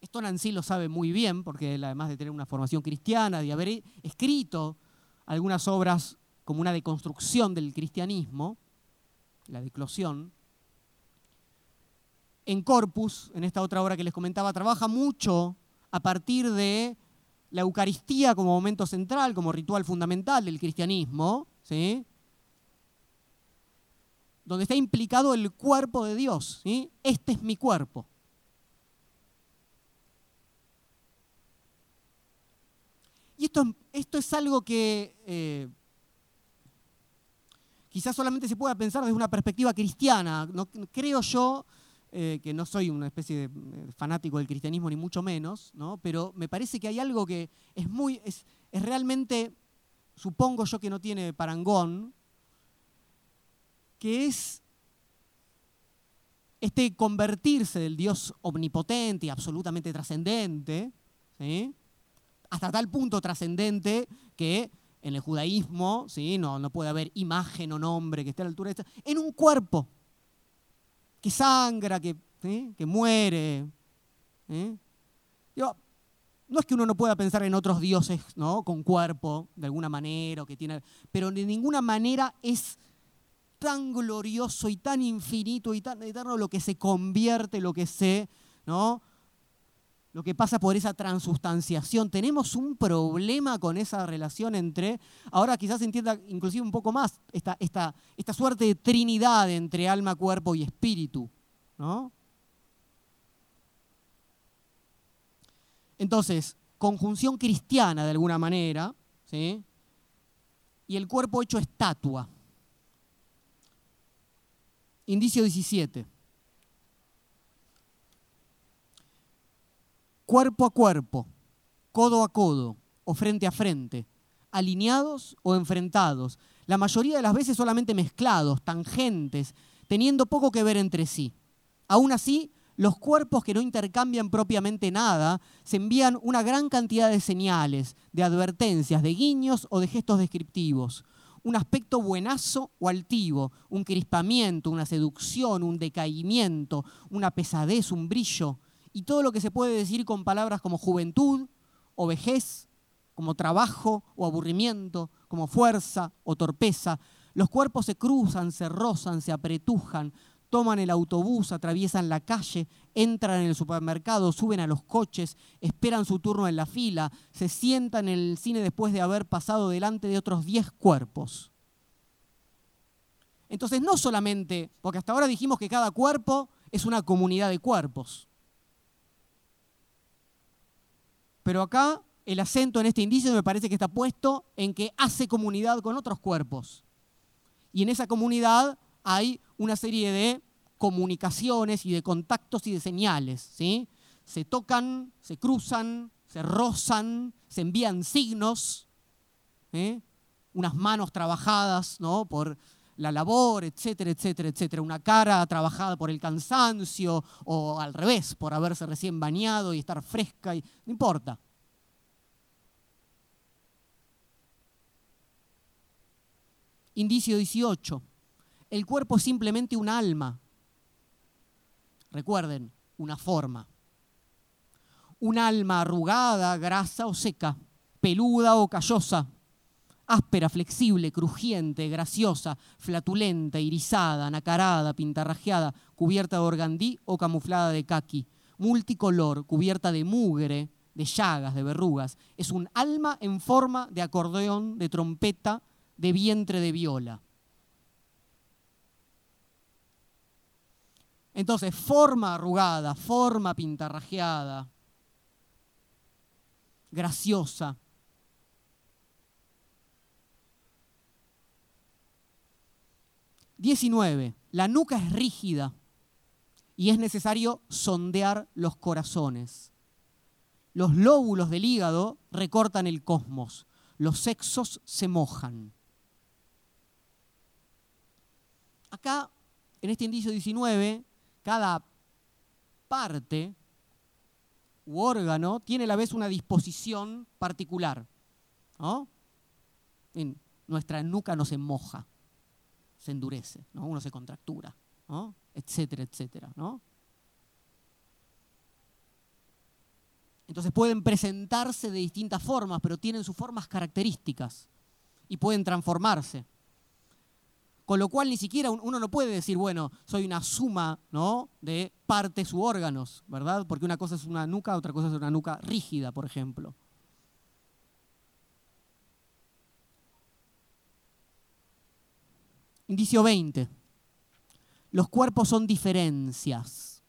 Esto Nancy lo sabe muy bien, porque además de tener una formación cristiana, de haber escrito algunas obras como una deconstrucción del cristianismo, la declosión. En Corpus, en esta otra obra que les comentaba, trabaja mucho a partir de la Eucaristía como momento central, como ritual fundamental del cristianismo, ¿sí? donde está implicado el cuerpo de Dios. ¿sí? Este es mi cuerpo. Y esto, esto es algo que eh, quizás solamente se pueda pensar desde una perspectiva cristiana. No, creo yo eh, que no soy una especie de fanático del cristianismo, ni mucho menos, ¿no? pero me parece que hay algo que es muy, es, es realmente, supongo yo que no tiene parangón, que es este convertirse del Dios omnipotente y absolutamente trascendente, ¿sí? Hasta tal punto trascendente que en el judaísmo ¿sí? no, no puede haber imagen o nombre que esté a la altura de esta, en un cuerpo que sangra, que, que muere. no es que uno no pueda pensar en otros dioses ¿no? con cuerpo, de alguna manera, o que tiene, pero de ninguna manera es tan glorioso y tan infinito y tan eterno lo que se convierte, lo que se, ¿no? Lo que pasa por esa transustanciación. Tenemos un problema con esa relación entre, ahora quizás se entienda inclusive un poco más, esta, esta, esta suerte de trinidad entre alma, cuerpo y espíritu. ¿no? Entonces, conjunción cristiana de alguna manera, ¿sí? y el cuerpo hecho estatua. Indicio 17. Cuerpo a cuerpo, codo a codo o frente a frente, alineados o enfrentados, la mayoría de las veces solamente mezclados, tangentes, teniendo poco que ver entre sí. Aún así, los cuerpos que no intercambian propiamente nada se envían una gran cantidad de señales, de advertencias, de guiños o de gestos descriptivos. Un aspecto buenazo o altivo, un crispamiento, una seducción, un decaimiento, una pesadez, un brillo, y todo lo que se puede decir con palabras como juventud o vejez, como trabajo o aburrimiento, como fuerza o torpeza. Los cuerpos se cruzan, se rozan, se apretujan, toman el autobús, atraviesan la calle, entran en el supermercado, suben a los coches, esperan su turno en la fila, se sientan en el cine después de haber pasado delante de otros 10 cuerpos. Entonces no solamente, porque hasta ahora dijimos que cada cuerpo es una comunidad de cuerpos. Pero acá el acento en este indicio me parece que está puesto en que hace comunidad con otros cuerpos. Y en esa comunidad hay una serie de comunicaciones y de contactos y de señales. ¿sí? Se tocan, se cruzan, se rozan, se envían signos, ¿eh? unas manos trabajadas ¿no? por la labor, etcétera, etcétera, etcétera. Una cara trabajada por el cansancio o al revés, por haberse recién bañado y estar fresca, y, no importa. Indicio 18. El cuerpo es simplemente un alma. Recuerden, una forma. Un alma arrugada, grasa o seca, peluda o callosa, áspera, flexible, crujiente, graciosa, flatulenta, irisada, nacarada, pintarrajeada, cubierta de organdí o camuflada de caqui, multicolor, cubierta de mugre, de llagas, de verrugas. Es un alma en forma de acordeón, de trompeta, de vientre de viola. Entonces, forma arrugada, forma pintarrajeada, graciosa. Diecinueve, la nuca es rígida y es necesario sondear los corazones. Los lóbulos del hígado recortan el cosmos, los sexos se mojan. Acá, en este indicio 19, cada parte u órgano tiene a la vez una disposición particular. En nuestra nuca no se moja, se endurece, ¿no? uno se contractura, etcétera, etcétera. ¿no? Entonces pueden presentarse de distintas formas, pero tienen sus formas características y pueden transformarse. Con lo cual ni siquiera uno no puede decir, bueno, soy una suma ¿no? de partes u órganos, ¿verdad? Porque una cosa es una nuca, otra cosa es una nuca rígida, por ejemplo. Indicio 20. Los cuerpos son diferencias.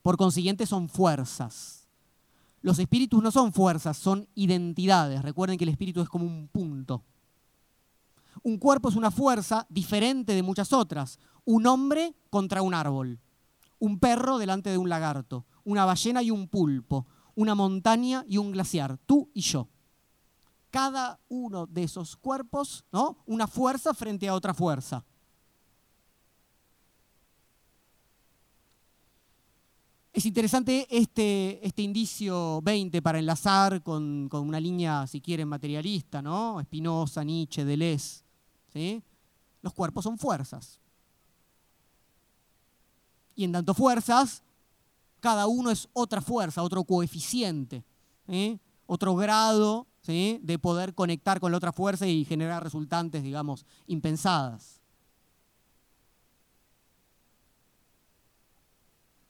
Por consiguiente son fuerzas. Los espíritus no son fuerzas, son identidades. Recuerden que el espíritu es como un punto. Un cuerpo es una fuerza diferente de muchas otras. Un hombre contra un árbol, un perro delante de un lagarto, una ballena y un pulpo, una montaña y un glaciar, tú y yo. Cada uno de esos cuerpos, ¿no? Una fuerza frente a otra fuerza. Es interesante este, este indicio 20 para enlazar con, una línea, si quieren, materialista, ¿no? Spinoza, Nietzsche, Deleuze. ¿sí? Los cuerpos son fuerzas. Y en tanto fuerzas, cada uno es otra fuerza, otro coeficiente, otro grado de poder conectar con la otra fuerza y generar resultantes, digamos, impensadas.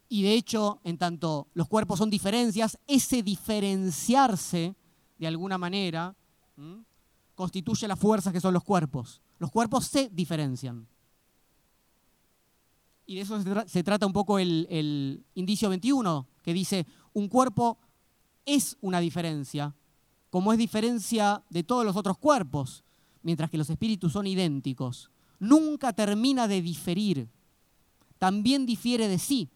Y de hecho, en tanto los cuerpos son diferencias, ese diferenciarse de alguna manera constituye las fuerzas que son los cuerpos. Los cuerpos se diferencian. Y de eso se, trata un poco el indicio 21, que dice, un cuerpo es una diferencia, como es diferencia de todos los otros cuerpos, mientras que los espíritus son idénticos. Nunca termina de diferir, también difiere de sí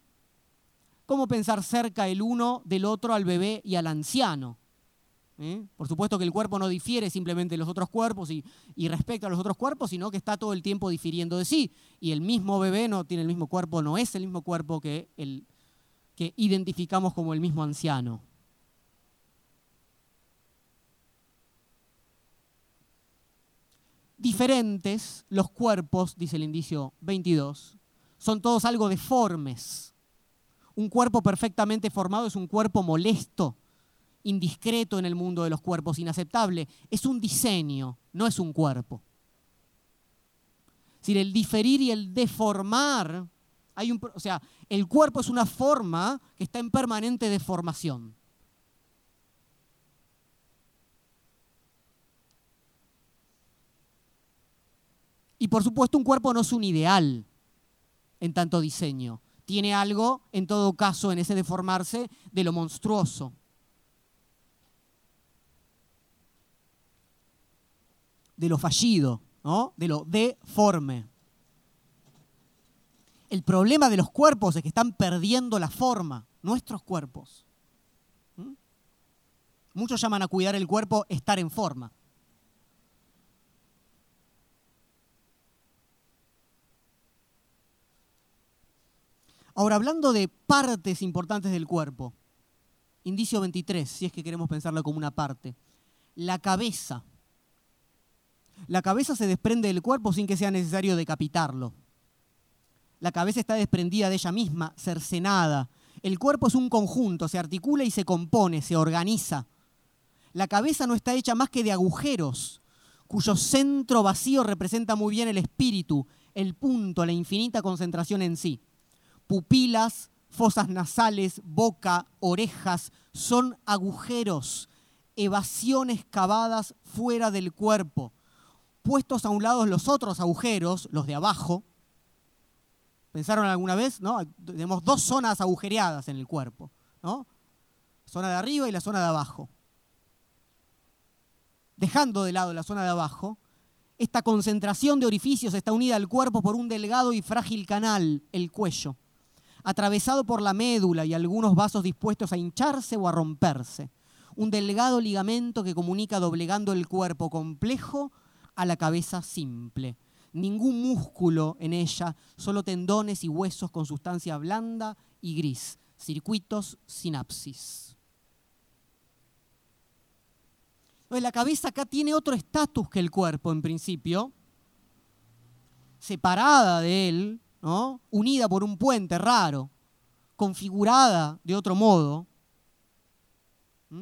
¿Cómo pensar cerca el uno del otro al bebé y al anciano? ¿Eh? Por supuesto que el cuerpo no difiere simplemente de los otros cuerpos y, respecto a los otros cuerpos, sino que está todo el tiempo difiriendo de sí. Y el mismo bebé no tiene el mismo cuerpo, no es el mismo cuerpo que el que identificamos como el mismo anciano. Diferentes los cuerpos, dice el indicio 22, son todos algo deformes un cuerpo perfectamente formado es un cuerpo molesto, indiscreto en el mundo de los cuerpos, inaceptable. Es un diseño, no es un cuerpo. Es decir, el diferir y el deformar, hay un, o sea, el cuerpo es una forma que está en permanente deformación. Y por supuesto un cuerpo no es un ideal en tanto diseño tiene algo, en todo caso, en ese deformarse de lo monstruoso. De lo fallido, de lo deforme. El problema de los cuerpos es que están perdiendo la forma, nuestros cuerpos. ¿Mm? Muchos llaman a cuidar el cuerpo estar en forma. Ahora, hablando de partes importantes del cuerpo, indicio 23, si es que queremos pensarlo como una parte, la cabeza. la cabeza se desprende del cuerpo sin que sea necesario decapitarlo. La cabeza está desprendida de ella misma, cercenada. El cuerpo es un conjunto, se articula y se compone, se organiza. La cabeza no está hecha más que de agujeros, cuyo centro vacío representa muy bien el espíritu, el punto, la infinita concentración en sí. Pupilas, fosas nasales, boca, orejas, son agujeros, evasiones cavadas fuera del cuerpo. Puestos a un lado los otros agujeros, los de abajo. ¿Pensaron alguna vez? ¿No? Tenemos dos zonas agujereadas en el cuerpo. ¿no? zona de arriba y la zona de abajo. Dejando de lado la zona de abajo, esta concentración de orificios está unida al cuerpo por un delgado y frágil canal, el cuello atravesado por la médula y algunos vasos dispuestos a hincharse o a romperse. Un delgado ligamento que comunica doblegando el cuerpo complejo a la cabeza simple. Ningún músculo en ella, solo tendones y huesos con sustancia blanda y gris. Circuitos sinapsis. la cabeza acá tiene otro estatus que el cuerpo en principio, separada de él, unida por un puente raro, configurada de otro modo,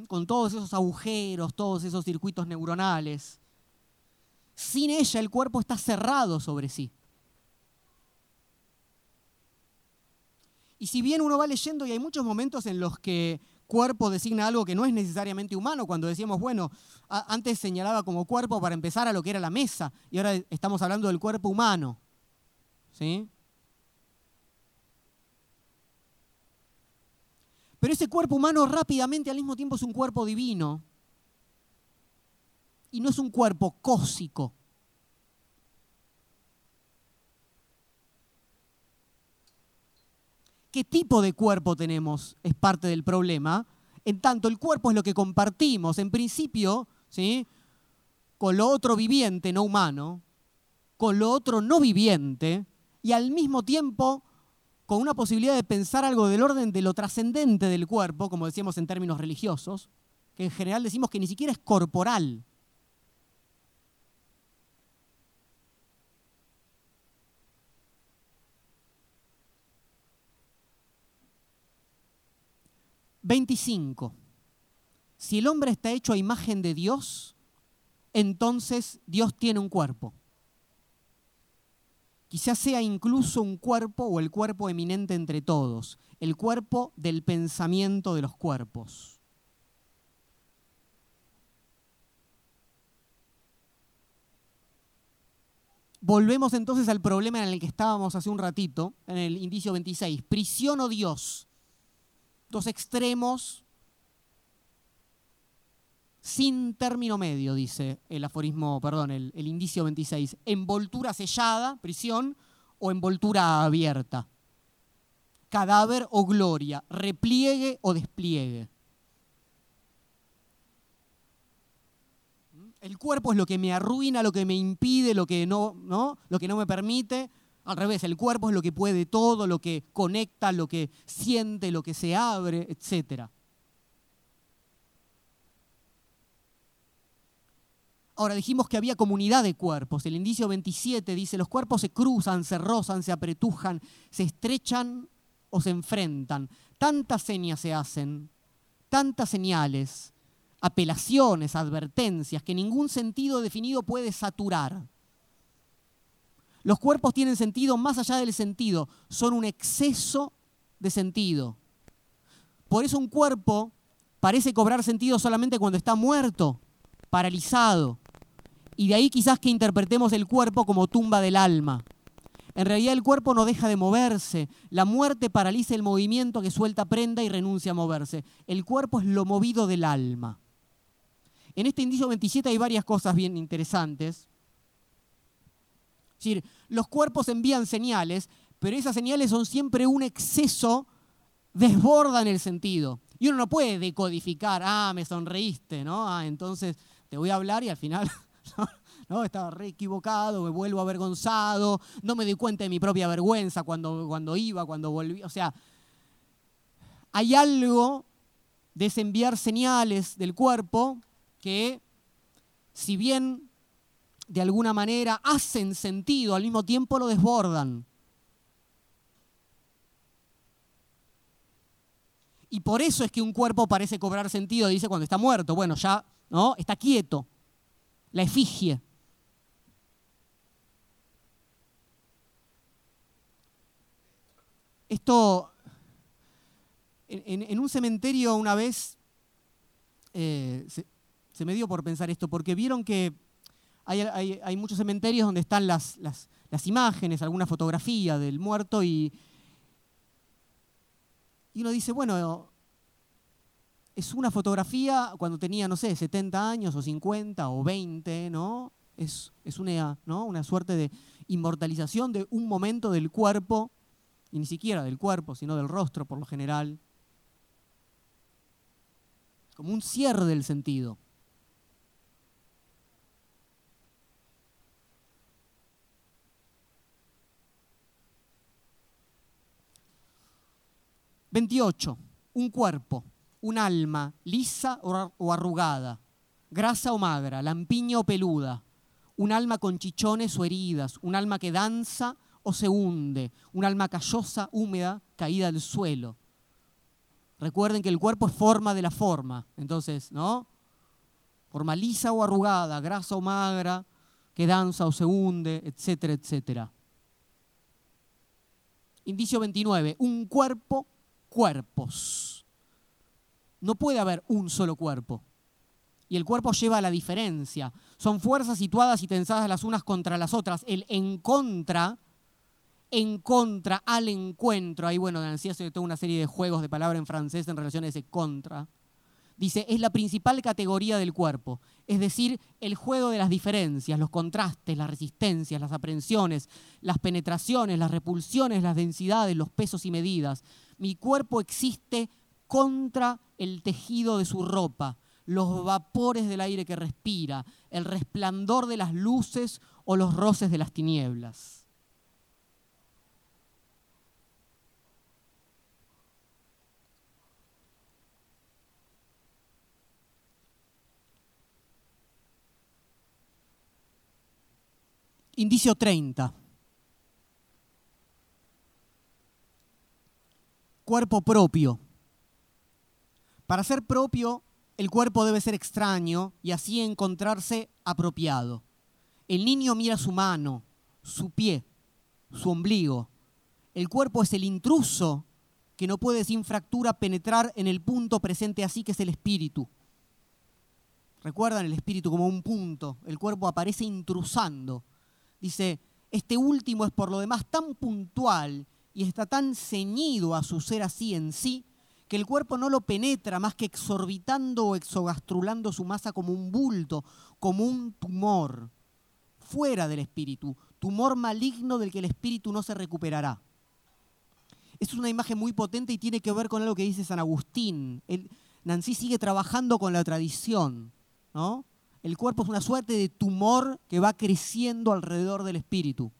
con todos esos agujeros, todos esos circuitos neuronales. Sin ella el cuerpo está cerrado sobre sí. Y si bien uno va leyendo y hay muchos momentos en los que cuerpo designa algo que no es necesariamente humano, cuando decíamos, bueno, antes señalaba como cuerpo para empezar a lo que era la mesa, y ahora estamos hablando del cuerpo humano. ¿Sí? Pero ese cuerpo humano rápidamente al mismo tiempo es un cuerpo divino. Y no es un cuerpo cósico. ¿Qué tipo de cuerpo tenemos? Es parte del problema. En tanto, el cuerpo es lo que compartimos, en principio, ¿sí? con lo otro viviente, no humano, con lo otro no viviente, y al mismo tiempo con una posibilidad de pensar algo del orden de lo trascendente del cuerpo, como decíamos en términos religiosos, que en general decimos que ni siquiera es corporal. Veinticinco. Si el hombre está hecho a imagen de Dios, entonces Dios tiene un cuerpo. Quizás sea incluso un cuerpo o el cuerpo eminente entre todos, el cuerpo del pensamiento de los cuerpos. Volvemos entonces al problema en el que estábamos hace un ratito, en el indicio 26. Prisión o Dios. Dos extremos sin término medio, dice el aforismo, perdón, el, indicio 26. Envoltura sellada, prisión, o envoltura abierta. Cadáver o gloria, repliegue o despliegue. El cuerpo es lo que me arruina, lo que me impide, lo que no, ¿no? Lo que no me permite. Al revés, el cuerpo es lo que puede todo, lo que conecta, lo que siente, lo que se abre, etcétera. Ahora dijimos que había comunidad de cuerpos. El indicio 27 dice, los cuerpos se cruzan, se rozan, se apretujan, se estrechan o se enfrentan. Tantas señas se hacen, tantas señales, apelaciones, advertencias, que ningún sentido definido puede saturar. Los cuerpos tienen sentido más allá del sentido, son un exceso de sentido. Por eso un cuerpo parece cobrar sentido solamente cuando está muerto, paralizado, y de ahí quizás que interpretemos el cuerpo como tumba del alma. En realidad el cuerpo no deja de moverse. La muerte paraliza el movimiento que suelta prenda y renuncia a moverse. El cuerpo es lo movido del alma. En este indicio 27 hay varias cosas bien interesantes. Es decir, los cuerpos envían señales, pero esas señales son siempre un exceso, desbordan el sentido. Y uno no puede decodificar, ah, me sonreíste, ¿no? Ah, entonces te voy a hablar y al final ¿no? Estaba re equivocado, me vuelvo avergonzado, no me di cuenta de mi propia vergüenza cuando, cuando iba, cuando volví. O sea, hay algo de enviar señales del cuerpo que, si bien de alguna manera hacen sentido, al mismo tiempo lo desbordan. Y por eso es que un cuerpo parece cobrar sentido, dice cuando está muerto. Bueno, ya, ¿no? Está quieto. La efigie. Esto, en, un cementerio una vez, eh, se, me dio por pensar esto, porque vieron que hay, muchos cementerios donde están las, las imágenes, alguna fotografía del muerto y, y uno dice, bueno, es una fotografía cuando tenía, no sé, 70 años o 50 o 20, ¿no? Es, es una, ¿no? una suerte de inmortalización de un momento del cuerpo, y ni siquiera del cuerpo, sino del rostro por lo general, como un cierre del sentido. Veintiocho, un cuerpo, un alma lisa o arrugada, grasa o magra, lampiña o peluda, un alma con chichones o heridas, un alma que danza o se hunde, un alma callosa, húmeda, caída al suelo. Recuerden que el cuerpo es forma de la forma, entonces, ¿no? Forma lisa o arrugada, grasa o magra, que danza o se hunde, etcétera, etcétera. Indicio 29, un cuerpo cuerpos. No puede haber un solo cuerpo. Y el cuerpo lleva a la diferencia. Son fuerzas situadas y tensadas las unas contra las otras. El en contra, en contra, al encuentro. Ahí, bueno, Nancy hace toda una serie de juegos de palabras en francés en relación a ese contra. Dice, es la principal categoría del cuerpo. Es decir, el juego de las diferencias, los contrastes, las resistencias, las aprensiones, las penetraciones, las repulsiones, las densidades, los pesos y medidas mi cuerpo existe contra el tejido de su ropa, los vapores del aire que respira, el resplandor de las luces o los roces de las tinieblas. Indicio 30. cuerpo propio. Para ser propio, el cuerpo debe ser extraño y así encontrarse apropiado. El niño mira su mano, su pie, su ombligo. El cuerpo es el intruso que no puede sin fractura penetrar en el punto presente así que es el espíritu. Recuerdan el espíritu como un punto, el cuerpo aparece intrusando. Dice, este último es por lo demás tan puntual y está tan ceñido a su ser así en sí que el cuerpo no lo penetra más que exorbitando o exogastrulando su masa como un bulto, como un tumor, fuera del espíritu, tumor maligno del que el espíritu no se recuperará. Es una imagen muy potente y tiene que ver con algo que dice San Agustín. Nancy sigue trabajando con la tradición. El cuerpo es una suerte de tumor que va creciendo alrededor del espíritu.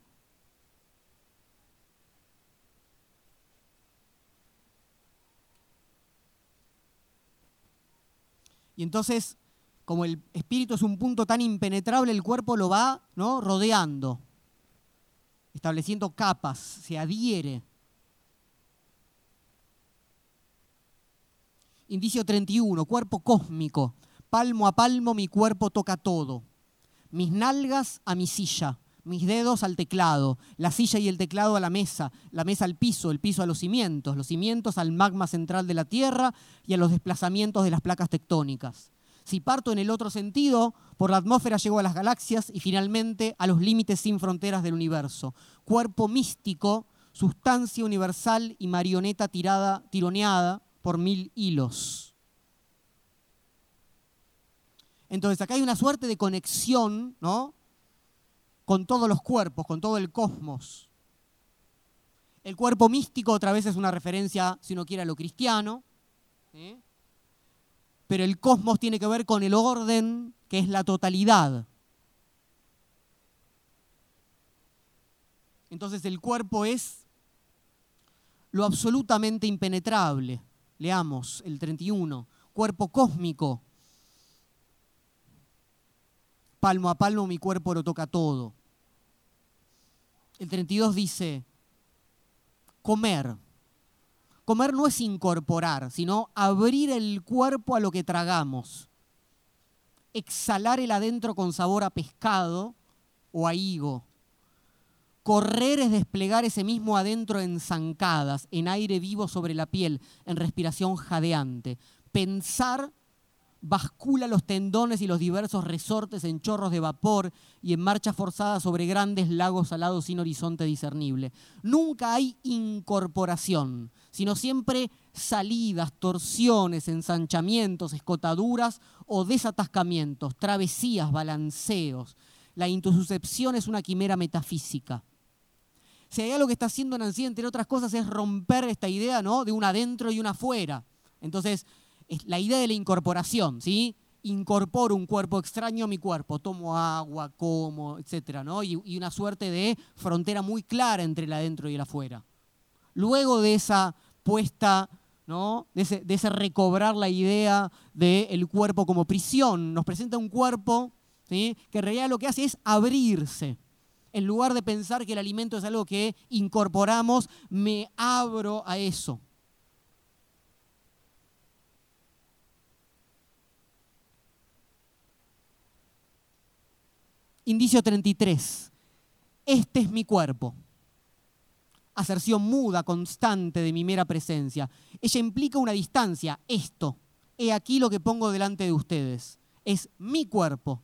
Y entonces, como el espíritu es un punto tan impenetrable, el cuerpo lo va ¿no? rodeando, estableciendo capas, se adhiere. Indicio 31, cuerpo cósmico. Palmo a palmo mi cuerpo toca todo. Mis nalgas a mi silla, mis dedos al teclado, la silla y el teclado a la mesa, la mesa al piso, el piso a los cimientos, los cimientos al magma central de la Tierra y a los desplazamientos de las placas tectónicas. Si parto en el otro sentido, por la atmósfera llego a las galaxias y finalmente a los límites sin fronteras del universo. Cuerpo místico, sustancia universal y marioneta tirada, tironeada por mil hilos. Entonces acá hay una suerte de conexión, ¿no? Con todos los cuerpos, con todo el cosmos. El cuerpo místico otra vez es una referencia, si uno quiere, a lo cristiano, pero el cosmos tiene que ver con el orden, que es la totalidad. Entonces el cuerpo es lo absolutamente impenetrable. Leamos el 31. Cuerpo cósmico, palmo a palmo mi cuerpo lo toca todo. El 32 dice, comer. Comer no es incorporar, sino abrir el cuerpo a lo que tragamos. Exhalar el adentro con sabor a pescado o a higo. Correr es desplegar ese mismo adentro en zancadas, en aire vivo sobre la piel, en respiración jadeante. Pensar bascula los tendones y los diversos resortes en chorros de vapor y en marcha forzada sobre grandes lagos salados sin horizonte discernible. Nunca hay incorporación, sino siempre salidas, torsiones, ensanchamientos, escotaduras o desatascamientos, travesías, balanceos. La intususcepción es una quimera metafísica. Si hay algo que está haciendo Nancy, entre otras cosas, es romper esta idea ¿no? de un adentro y un afuera. Entonces, la idea de la incorporación, ¿sí? Incorporo un cuerpo extraño a mi cuerpo, tomo agua, como, etc. ¿no? Y, una suerte de frontera muy clara entre el adentro y el afuera. Luego de esa puesta, ¿no? de, ese, recobrar la idea del cuerpo como prisión, nos presenta un cuerpo ¿sí? que en realidad lo que hace es abrirse. En lugar de pensar que el alimento es algo que incorporamos, me abro a eso. Indicio 33. Este es mi cuerpo. Aserción muda, constante de mi mera presencia. Ella implica una distancia. Esto. He aquí lo que pongo delante de ustedes. Es mi cuerpo.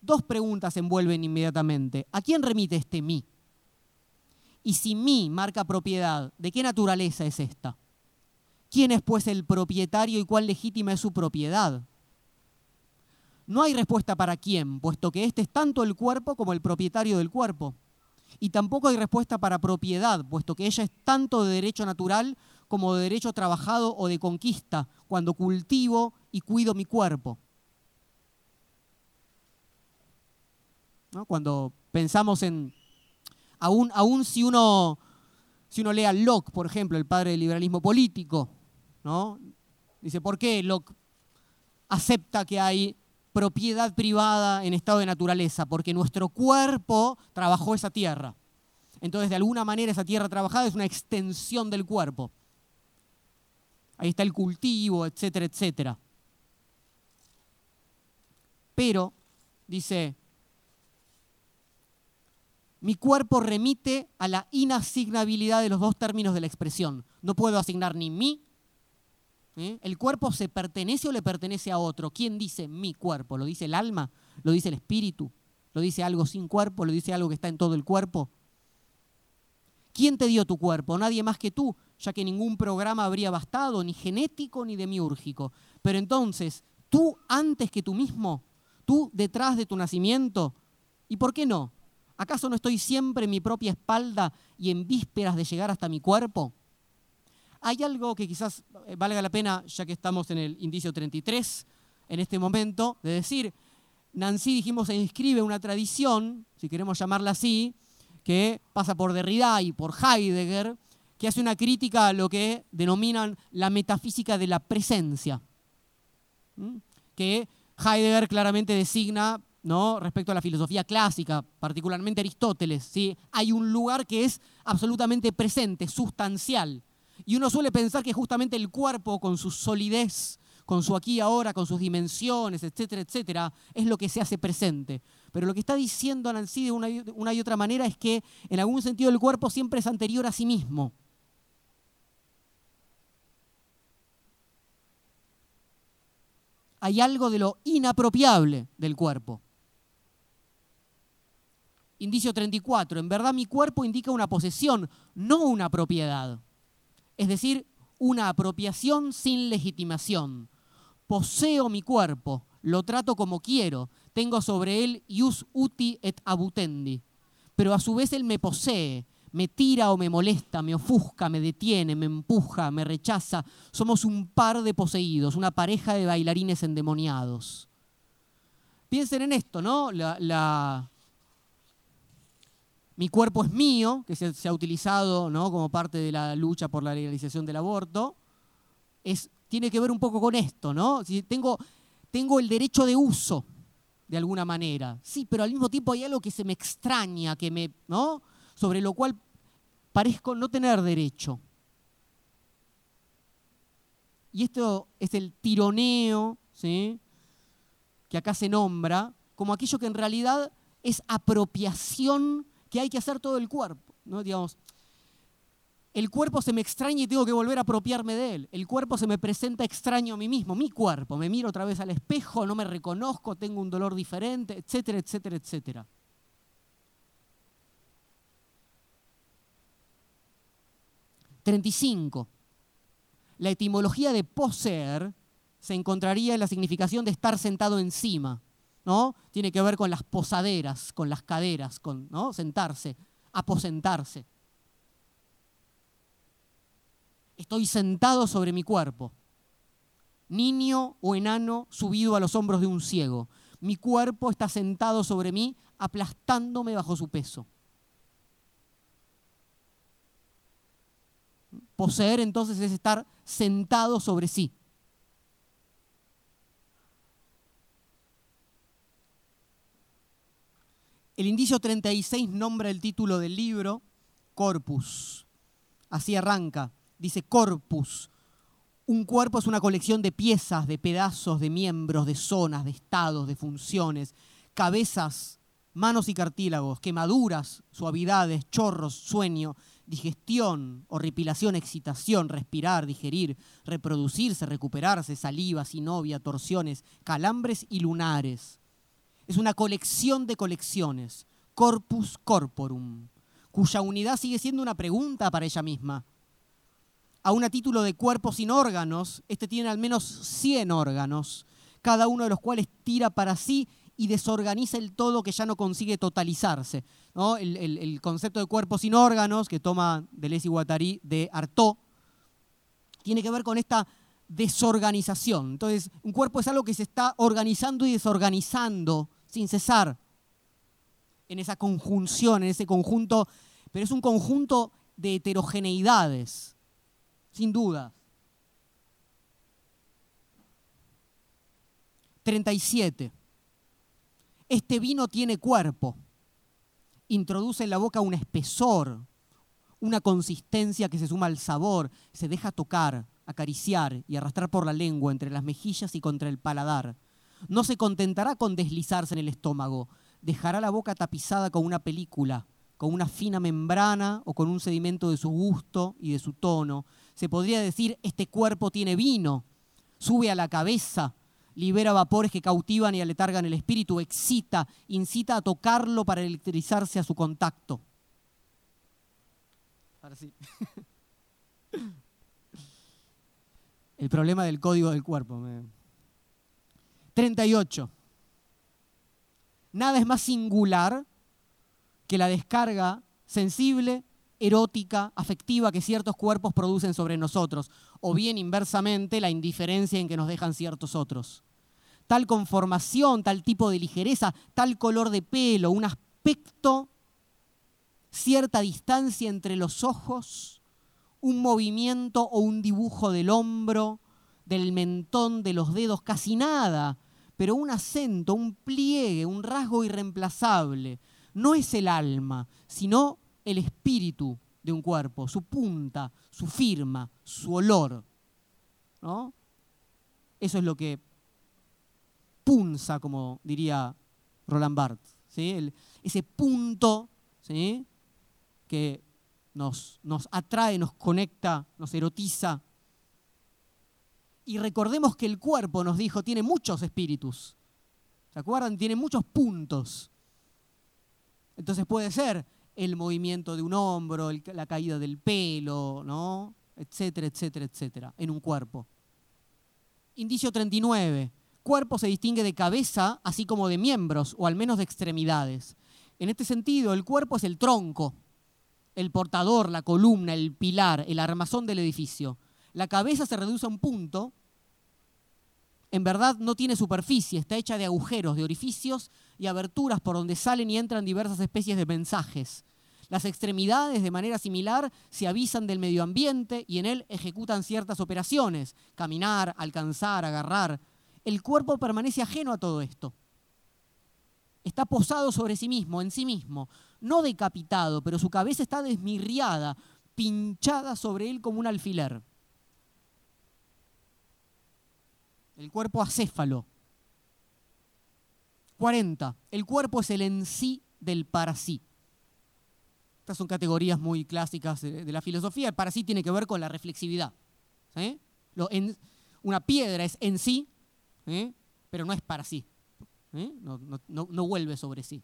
Dos preguntas envuelven inmediatamente. ¿A quién remite este mí? Y si mí marca propiedad, ¿de qué naturaleza es esta? ¿Quién es pues el propietario y cuán legítima es su propiedad? No hay respuesta para quién, puesto que este es tanto el cuerpo como el propietario del cuerpo. Y tampoco hay respuesta para propiedad, puesto que ella es tanto de derecho natural como de derecho trabajado o de conquista, cuando cultivo y cuido mi cuerpo. Cuando pensamos en, aún, aún si, uno, si uno lee a Locke, por ejemplo, el padre del liberalismo político, ¿no? dice, ¿por qué Locke acepta que hay propiedad privada en estado de naturaleza, porque nuestro cuerpo trabajó esa tierra. Entonces, de alguna manera, esa tierra trabajada es una extensión del cuerpo. Ahí está el cultivo, etcétera, etcétera. Pero, dice, mi cuerpo remite a la inasignabilidad de los dos términos de la expresión. No puedo asignar ni mí ¿eh? ¿El cuerpo se pertenece o le pertenece a otro? ¿Quién dice mi cuerpo? ¿Lo dice el alma? ¿Lo dice el espíritu? ¿Lo dice algo sin cuerpo? ¿Lo dice algo que está en todo el cuerpo? ¿Quién te dio tu cuerpo? Nadie más que tú, ya que ningún programa habría bastado, ni genético ni demiúrgico. Pero entonces, tú antes que tú mismo, tú detrás de tu nacimiento, ¿y por qué no? ¿Acaso no estoy siempre en mi propia espalda y en vísperas de llegar hasta mi cuerpo? Hay algo que quizás eh, valga la pena, ya que estamos en el indicio 33, en este momento, de decir, Nancy, dijimos, se inscribe una tradición, si queremos llamarla así, que pasa por Derrida y por Heidegger, que hace una crítica a lo que denominan la metafísica de la presencia, que Heidegger claramente designa ¿no? respecto a la filosofía clásica, particularmente Aristóteles. ¿sí? Hay un lugar que es absolutamente presente, sustancial, y uno suele pensar que justamente el cuerpo, con su solidez, con su aquí y ahora, con sus dimensiones, etcétera, etcétera, es lo que se hace presente. Pero lo que está diciendo Nancy de una, una y otra manera es que en algún sentido el cuerpo siempre es anterior a sí mismo. Hay algo de lo inapropiable del cuerpo. Indicio 34. En verdad mi cuerpo indica una posesión, no una propiedad es decir, una apropiación sin legitimación. Poseo mi cuerpo, lo trato como quiero, tengo sobre él ius uti et abutendi, pero a su vez él me posee, me tira o me molesta, me ofusca, me detiene, me empuja, me rechaza. Somos un par de poseídos, una pareja de bailarines endemoniados. Piensen en esto, ¿no? la, mi cuerpo es mío, que se, ha utilizado ¿no? como parte de la lucha por la legalización del aborto, es, tiene que ver un poco con esto, ¿no? Si tengo, tengo el derecho de uso, de alguna manera. Sí, pero al mismo tiempo hay algo que se me extraña, que me, ¿no? Sobre lo cual parezco no tener derecho. Y esto es el tironeo, ¿sí? que acá se nombra, como aquello que en realidad es apropiación que hay que hacer todo el cuerpo. ¿no? Digamos, el cuerpo se me extraña y tengo que volver a apropiarme de él. El cuerpo se me presenta extraño a mí mismo, mi cuerpo. Me miro otra vez al espejo, no me reconozco, tengo un dolor diferente, etcétera, etcétera, etcétera. ...35... La etimología de poseer se encontraría en la significación de estar sentado encima, ¿no? Tiene que ver con las posaderas, con las caderas, con ¿no? sentarse, aposentarse. Estoy sentado sobre mi cuerpo, niño o enano subido a los hombros de un ciego. Mi cuerpo está sentado sobre mí, aplastándome bajo su peso. Poseer entonces es estar sentado sobre sí. El indicio 36 nombra el título del libro, Corpus. Así arranca. Dice corpus. Un cuerpo es una colección de piezas, de pedazos, de miembros, de zonas, de estados, de funciones, cabezas, manos y cartílagos, quemaduras, suavidades, chorros, sueño, digestión, horripilación, excitación, respirar, digerir, reproducirse, recuperarse, saliva, sinovia, torsiones, calambres y lunares es una colección de colecciones, corpus corporum, cuya unidad sigue siendo una pregunta para ella misma. Aún a título de cuerpo sin órganos, este tiene al menos 100 órganos, cada uno de los cuales tira para sí y desorganiza el todo que ya no consigue totalizarse. El, concepto de cuerpo sin órganos, que toma Deleuze y Guattari de Artaud, tiene que ver con esta desorganización. Entonces, un cuerpo es algo que se está organizando y desorganizando sin cesar en esa conjunción, en ese conjunto, pero es un conjunto de heterogeneidades, sin duda. 37. Este vino tiene cuerpo. Introduce en la boca un espesor, una consistencia que se suma al sabor, se deja tocar, acariciar y arrastrar por la lengua entre las mejillas y contra el paladar no se contentará con deslizarse en el estómago, dejará la boca tapizada con una película, con una fina membrana o con un sedimento de su gusto y de su tono. Se podría decir, este cuerpo tiene vino, sube a la cabeza, libera vapores que cautivan y aletargan el espíritu, excita, incita a tocarlo para electrizarse a su contacto. Ahora sí. El problema del código del cuerpo. 38. Nada es más singular que la descarga sensible, erótica, afectiva que ciertos cuerpos producen sobre nosotros, o bien inversamente la indiferencia en que nos dejan ciertos otros. Tal conformación, tal tipo de ligereza, tal color de pelo, un aspecto, cierta distancia entre los ojos, un movimiento o un dibujo del hombro, del mentón, de los dedos, casi nada pero un acento, un pliegue, un rasgo irreemplazable. No es el alma, sino el espíritu de un cuerpo, su punta, su firma, su olor. ¿no? Eso es lo que punza, como diría Roland Barthes. ese punto que nos, nos atrae, nos conecta, nos erotiza, y recordemos que el cuerpo, nos dijo, tiene muchos espíritus. ¿Se acuerdan? Tiene muchos puntos. Entonces puede ser el movimiento de un hombro, la caída del pelo, ¿no? etcétera, etcétera, etcétera, en un cuerpo. Indicio 39. Cuerpo se distingue de cabeza, así como de miembros, o al menos de extremidades. En este sentido, el cuerpo es el tronco, el portador, la columna, el pilar, el armazón del edificio. La cabeza se reduce a un punto en verdad no tiene superficie, está hecha de agujeros, de orificios y aberturas por donde salen y entran diversas especies de mensajes. Las extremidades, de manera similar, se avisan del medio ambiente y en él ejecutan ciertas operaciones, caminar, alcanzar, agarrar. El cuerpo permanece ajeno a todo esto. está posado sobre sí mismo, en sí mismo, no decapitado, pero su cabeza está desmirriada, pinchada sobre él como un alfiler. El cuerpo acéfalo. 40. El cuerpo es el en sí del para sí. Estas son categorías muy clásicas de, la filosofía. El para sí tiene que ver con la reflexividad. una piedra es en sí, pero no es para sí. no, vuelve sobre sí.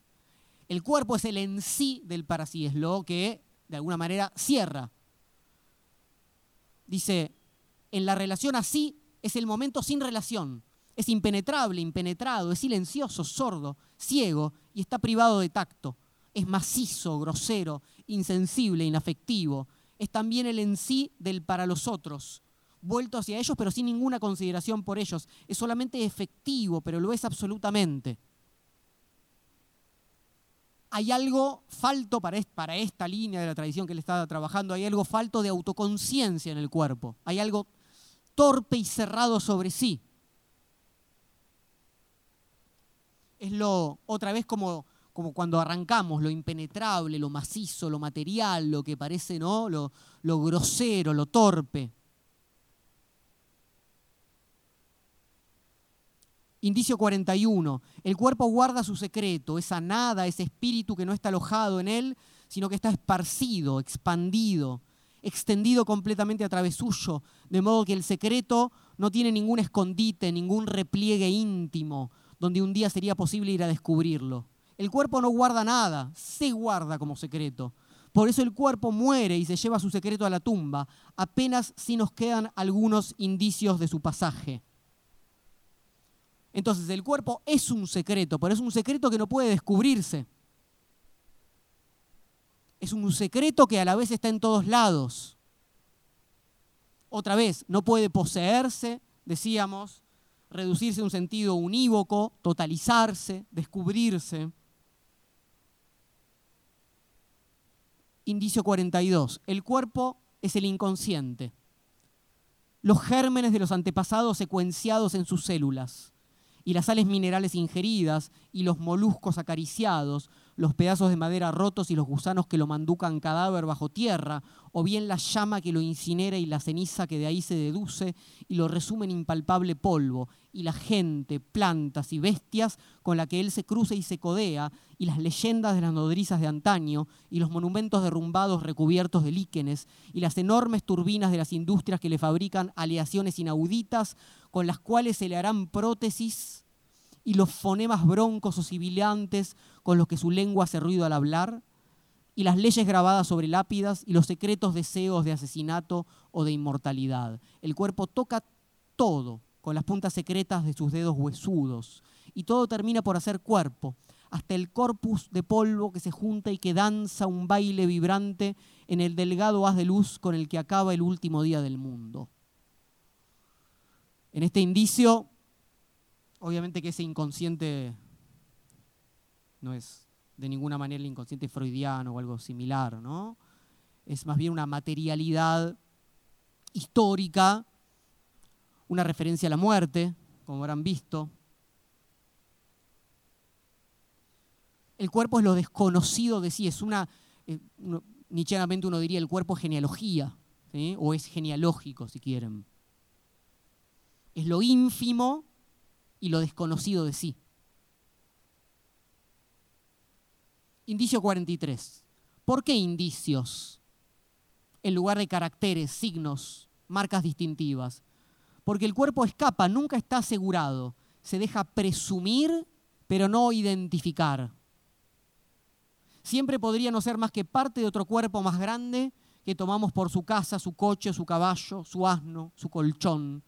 El cuerpo es el en sí del para sí, es lo que de alguna manera cierra. Dice, en la relación así es el momento sin relación. Es impenetrable, impenetrado, es silencioso, sordo, ciego y está privado de tacto. Es macizo, grosero, insensible, inafectivo. Es también el en sí del para los otros, vuelto hacia ellos pero sin ninguna consideración por ellos. Es solamente efectivo, pero lo es absolutamente. Hay algo falto para, esta línea de la tradición que él está trabajando, hay algo falto de autoconciencia en el cuerpo, hay algo torpe y cerrado sobre sí. Es lo, otra vez como, como cuando arrancamos, lo impenetrable, lo macizo, lo material, lo que parece, ¿no? Lo, lo grosero, lo torpe. Indicio 41. El cuerpo guarda su secreto, esa nada, ese espíritu que no está alojado en él, sino que está esparcido, expandido, extendido completamente a través suyo, de modo que el secreto no tiene ningún escondite, ningún repliegue íntimo, donde un día sería posible ir a descubrirlo. El cuerpo no guarda nada, se guarda como secreto. Por eso el cuerpo muere y se lleva su secreto a la tumba, apenas si nos quedan algunos indicios de su pasaje. Entonces el cuerpo es un secreto, pero es un secreto que no puede descubrirse. Es un secreto que a la vez está en todos lados. Otra vez, no puede poseerse, decíamos, reducirse a un sentido unívoco, totalizarse, descubrirse. Indicio 42. El cuerpo es el inconsciente. Los gérmenes de los antepasados secuenciados en sus células y las sales minerales ingeridas y los moluscos acariciados, los pedazos de madera rotos y los gusanos que lo manducan cadáver bajo tierra, o bien la llama que lo incinera y la ceniza que de ahí se deduce y lo resume en impalpable polvo, y la gente, plantas y bestias con la que él se cruza y se codea, y las leyendas de las nodrizas de antaño, y los monumentos derrumbados recubiertos de líquenes, y las enormes turbinas de las industrias que le fabrican aleaciones inauditas, con las cuales se le harán prótesis y los fonemas broncos o sibilantes con los que su lengua hace ruido al hablar, y las leyes grabadas sobre lápidas y los secretos deseos de asesinato o de inmortalidad. El cuerpo toca todo con las puntas secretas de sus dedos huesudos, y todo termina por hacer cuerpo, hasta el corpus de polvo que se junta y que danza un baile vibrante en el delgado haz de luz con el que acaba el último día del mundo. En este indicio, obviamente que ese inconsciente no es de ninguna manera el inconsciente freudiano o algo similar, ¿no? Es más bien una materialidad histórica, una referencia a la muerte, como habrán visto. El cuerpo es lo desconocido de sí, es una, eh, uno, diría el cuerpo genealogía, o es genealógico si quieren es lo ínfimo y lo desconocido de sí. Indicio 43. ¿Por qué indicios en lugar de caracteres, signos, marcas distintivas? Porque el cuerpo escapa, nunca está asegurado, se deja presumir, pero no identificar. Siempre podría no ser más que parte de otro cuerpo más grande que tomamos por su casa, su coche, su caballo, su asno, su colchón,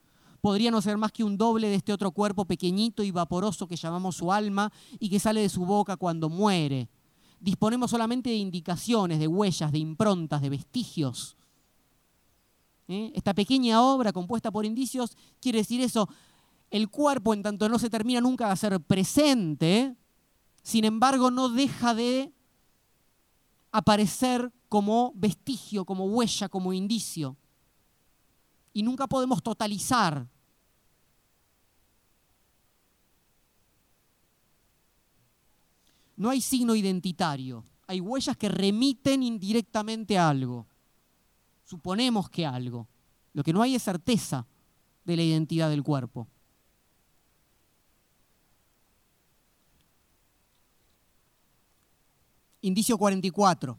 podría no ser más que un doble de este otro cuerpo pequeñito y vaporoso que llamamos su alma y que sale de su boca cuando muere. Disponemos solamente de indicaciones, de huellas, de improntas, de vestigios. ¿Eh? Esta pequeña obra compuesta por indicios quiere decir eso. El cuerpo, en tanto no se termina nunca de hacer presente, sin embargo no deja de aparecer como vestigio, como huella, como indicio. Y nunca podemos totalizar no hay signo identitario, hay huellas que remiten indirectamente a algo. Suponemos que algo. Lo que no hay es certeza de la identidad del cuerpo. Indicio 44.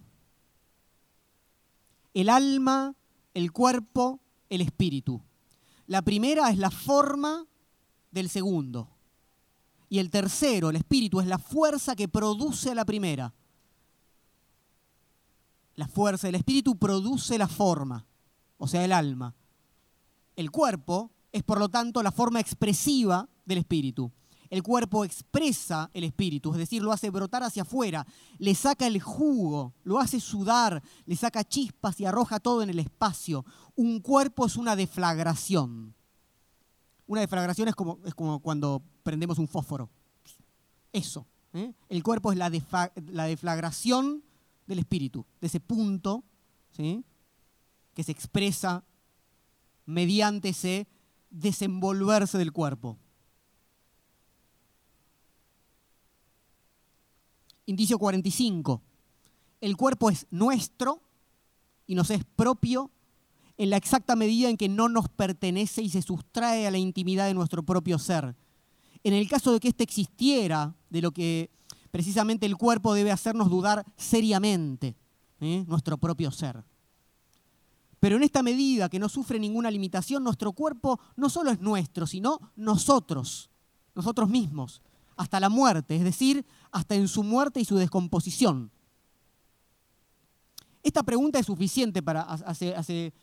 El alma, el cuerpo, el espíritu. La primera es la forma del segundo. Y el tercero, el espíritu, es la fuerza que produce a la primera. La fuerza del espíritu produce la forma, o sea, el alma. El cuerpo es, por lo tanto, la forma expresiva del espíritu. El cuerpo expresa el espíritu, es decir, lo hace brotar hacia afuera, le saca el jugo, lo hace sudar, le saca chispas y arroja todo en el espacio. Un cuerpo es una deflagración. Una deflagración es como, es como cuando prendemos un fósforo. Eso. ¿eh? El cuerpo es la, la, deflagración del espíritu, de ese punto que se expresa mediante ese desenvolverse del cuerpo. Indicio 45. El cuerpo es nuestro y nos es propio en la exacta medida en que no nos pertenece y se sustrae a la intimidad de nuestro propio ser. En el caso de que éste existiera, de lo que precisamente el cuerpo debe hacernos dudar seriamente, ¿eh? nuestro propio ser. Pero en esta medida que no sufre ninguna limitación, nuestro cuerpo no solo es nuestro, sino nosotros, nosotros mismos, hasta la muerte, es decir, hasta en su muerte y su descomposición. Esta pregunta es suficiente para... Hace,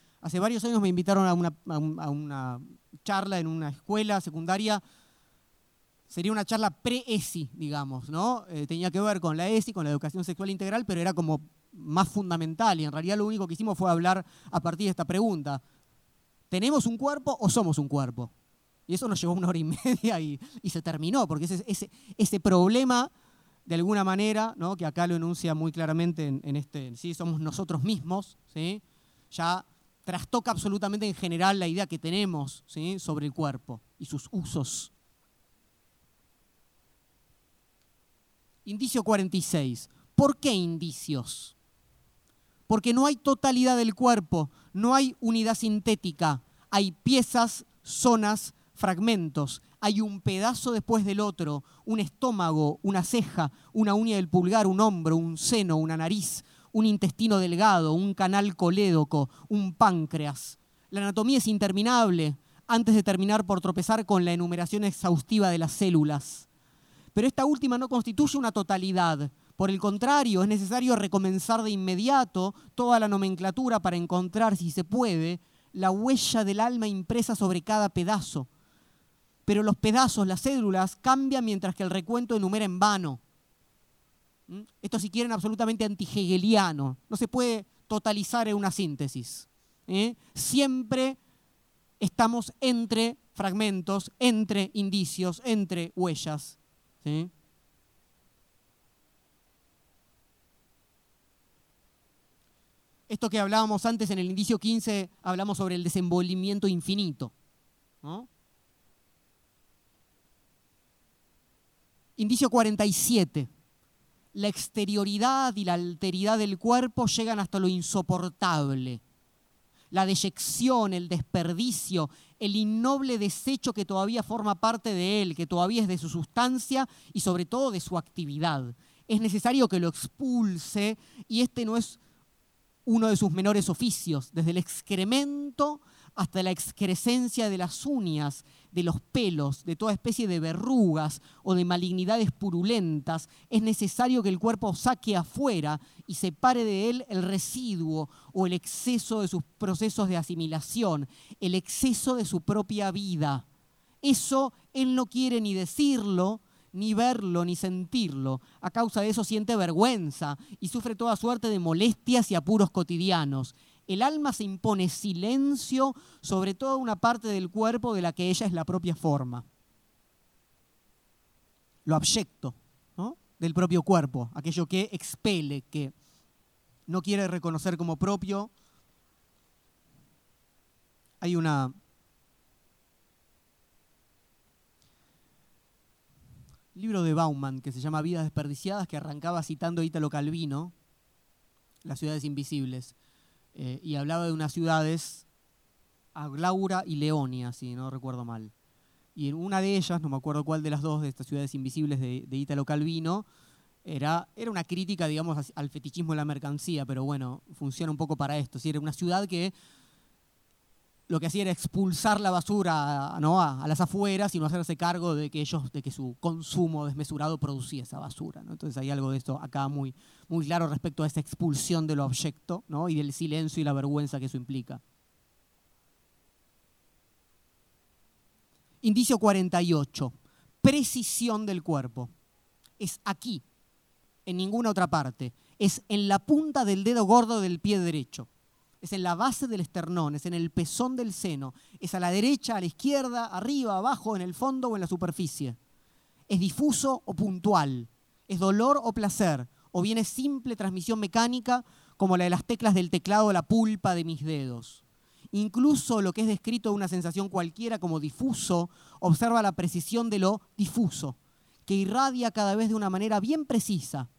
varios años me invitaron a una, charla en una escuela secundaria sería una charla pre-ESI, digamos, ¿no? Eh, tenía que ver con la ESI, con la educación sexual integral, pero era como más fundamental y en realidad lo único que hicimos fue hablar a partir de esta pregunta. ¿Tenemos un cuerpo o somos un cuerpo? Y eso nos llevó una hora y media y, se terminó, porque ese, ese, ese, problema, de alguna manera, ¿no? que acá lo enuncia muy claramente en, este, ¿sí? somos nosotros mismos, ¿sí? ya trastoca absolutamente en general la idea que tenemos sobre el cuerpo y sus usos. Indicio 46. ¿Por qué indicios? Porque no hay totalidad del cuerpo, no hay unidad sintética, hay piezas, zonas, fragmentos, hay un pedazo después del otro, un estómago, una ceja, una uña del pulgar, un hombro, un seno, una nariz, un intestino delgado, un canal colédoco, un páncreas. La anatomía es interminable antes de terminar por tropezar con la enumeración exhaustiva de las células. Pero esta última no constituye una totalidad. Por el contrario, es necesario recomenzar de inmediato toda la nomenclatura para encontrar, si se puede, la huella del alma impresa sobre cada pedazo. Pero los pedazos, las células, cambian mientras que el recuento enumera en vano. ¿Mm? Esto si quieren absolutamente antihegeliano. No se puede totalizar en una síntesis. ¿eh? Siempre estamos entre fragmentos, entre indicios, entre huellas. Esto que hablábamos antes en el indicio 15, hablamos sobre el desenvolvimiento infinito. Indicio 47 la exterioridad y la alteridad del cuerpo llegan hasta lo insoportable. La deyección, el desperdicio, el innoble desecho que todavía forma parte de él, que todavía es de su sustancia y sobre todo de su actividad. Es necesario que lo expulse y este no es uno de sus menores oficios, desde el excremento hasta la excrescencia de las uñas, de los pelos, de toda especie de verrugas o de malignidades purulentas, es necesario que el cuerpo saque afuera y separe de él el residuo o el exceso de sus procesos de asimilación, el exceso de su propia vida. Eso él no quiere ni decirlo, ni verlo, ni sentirlo. A causa de eso siente vergüenza y sufre toda suerte de molestias y apuros cotidianos el alma se impone silencio sobre toda una parte del cuerpo de la que ella es la propia forma. Lo abyecto del propio cuerpo, aquello que expele, que no quiere reconocer como propio. Hay una libro de Bauman que se llama Vidas desperdiciadas, que arrancaba citando a Ítalo Calvino, Las ciudades invisibles, eh, y hablaba de unas ciudades, Aglaura y Leonia, si no recuerdo mal. Y en una de ellas, no me acuerdo cuál de las dos de estas ciudades invisibles de, de Ítalo Calvino, era, era, una crítica, digamos, al fetichismo de la mercancía, pero bueno, funciona un poco para esto. Era una ciudad que lo que hacía era expulsar la basura a, las afueras y no hacerse cargo de que ellos, de que su consumo desmesurado producía esa basura. Entonces hay algo de esto acá muy, claro respecto a esa expulsión del objeto ¿no? y del silencio y la vergüenza que eso implica. Indicio 48. Precisión del cuerpo. Es aquí, en ninguna otra parte. Es en la punta del dedo gordo del pie derecho es en la base del esternón, es en el pezón del seno, es a la derecha, a la izquierda, arriba, abajo, en el fondo o en la superficie. Es difuso o puntual, es dolor o placer, o bien es simple transmisión mecánica como la de las teclas del teclado o la pulpa de mis dedos. Incluso lo que es descrito de una sensación cualquiera como difuso, observa la precisión de lo difuso, que irradia cada vez de una manera bien precisa.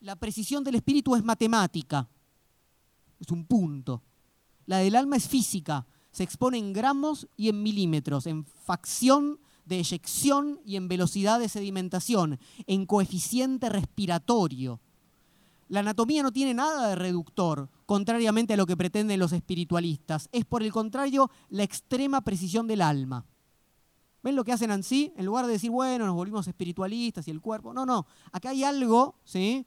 La precisión del espíritu es matemática, es un punto. La del alma es física, se expone en gramos y en milímetros, en facción de eyección y en velocidad de sedimentación, en coeficiente respiratorio. La anatomía no tiene nada de reductor, contrariamente a lo que pretenden los espiritualistas. Es por el contrario la extrema precisión del alma. ¿Ven lo que hacen así? En lugar de decir, bueno, nos volvimos espiritualistas y el cuerpo. No, no. Acá hay algo, ¿sí?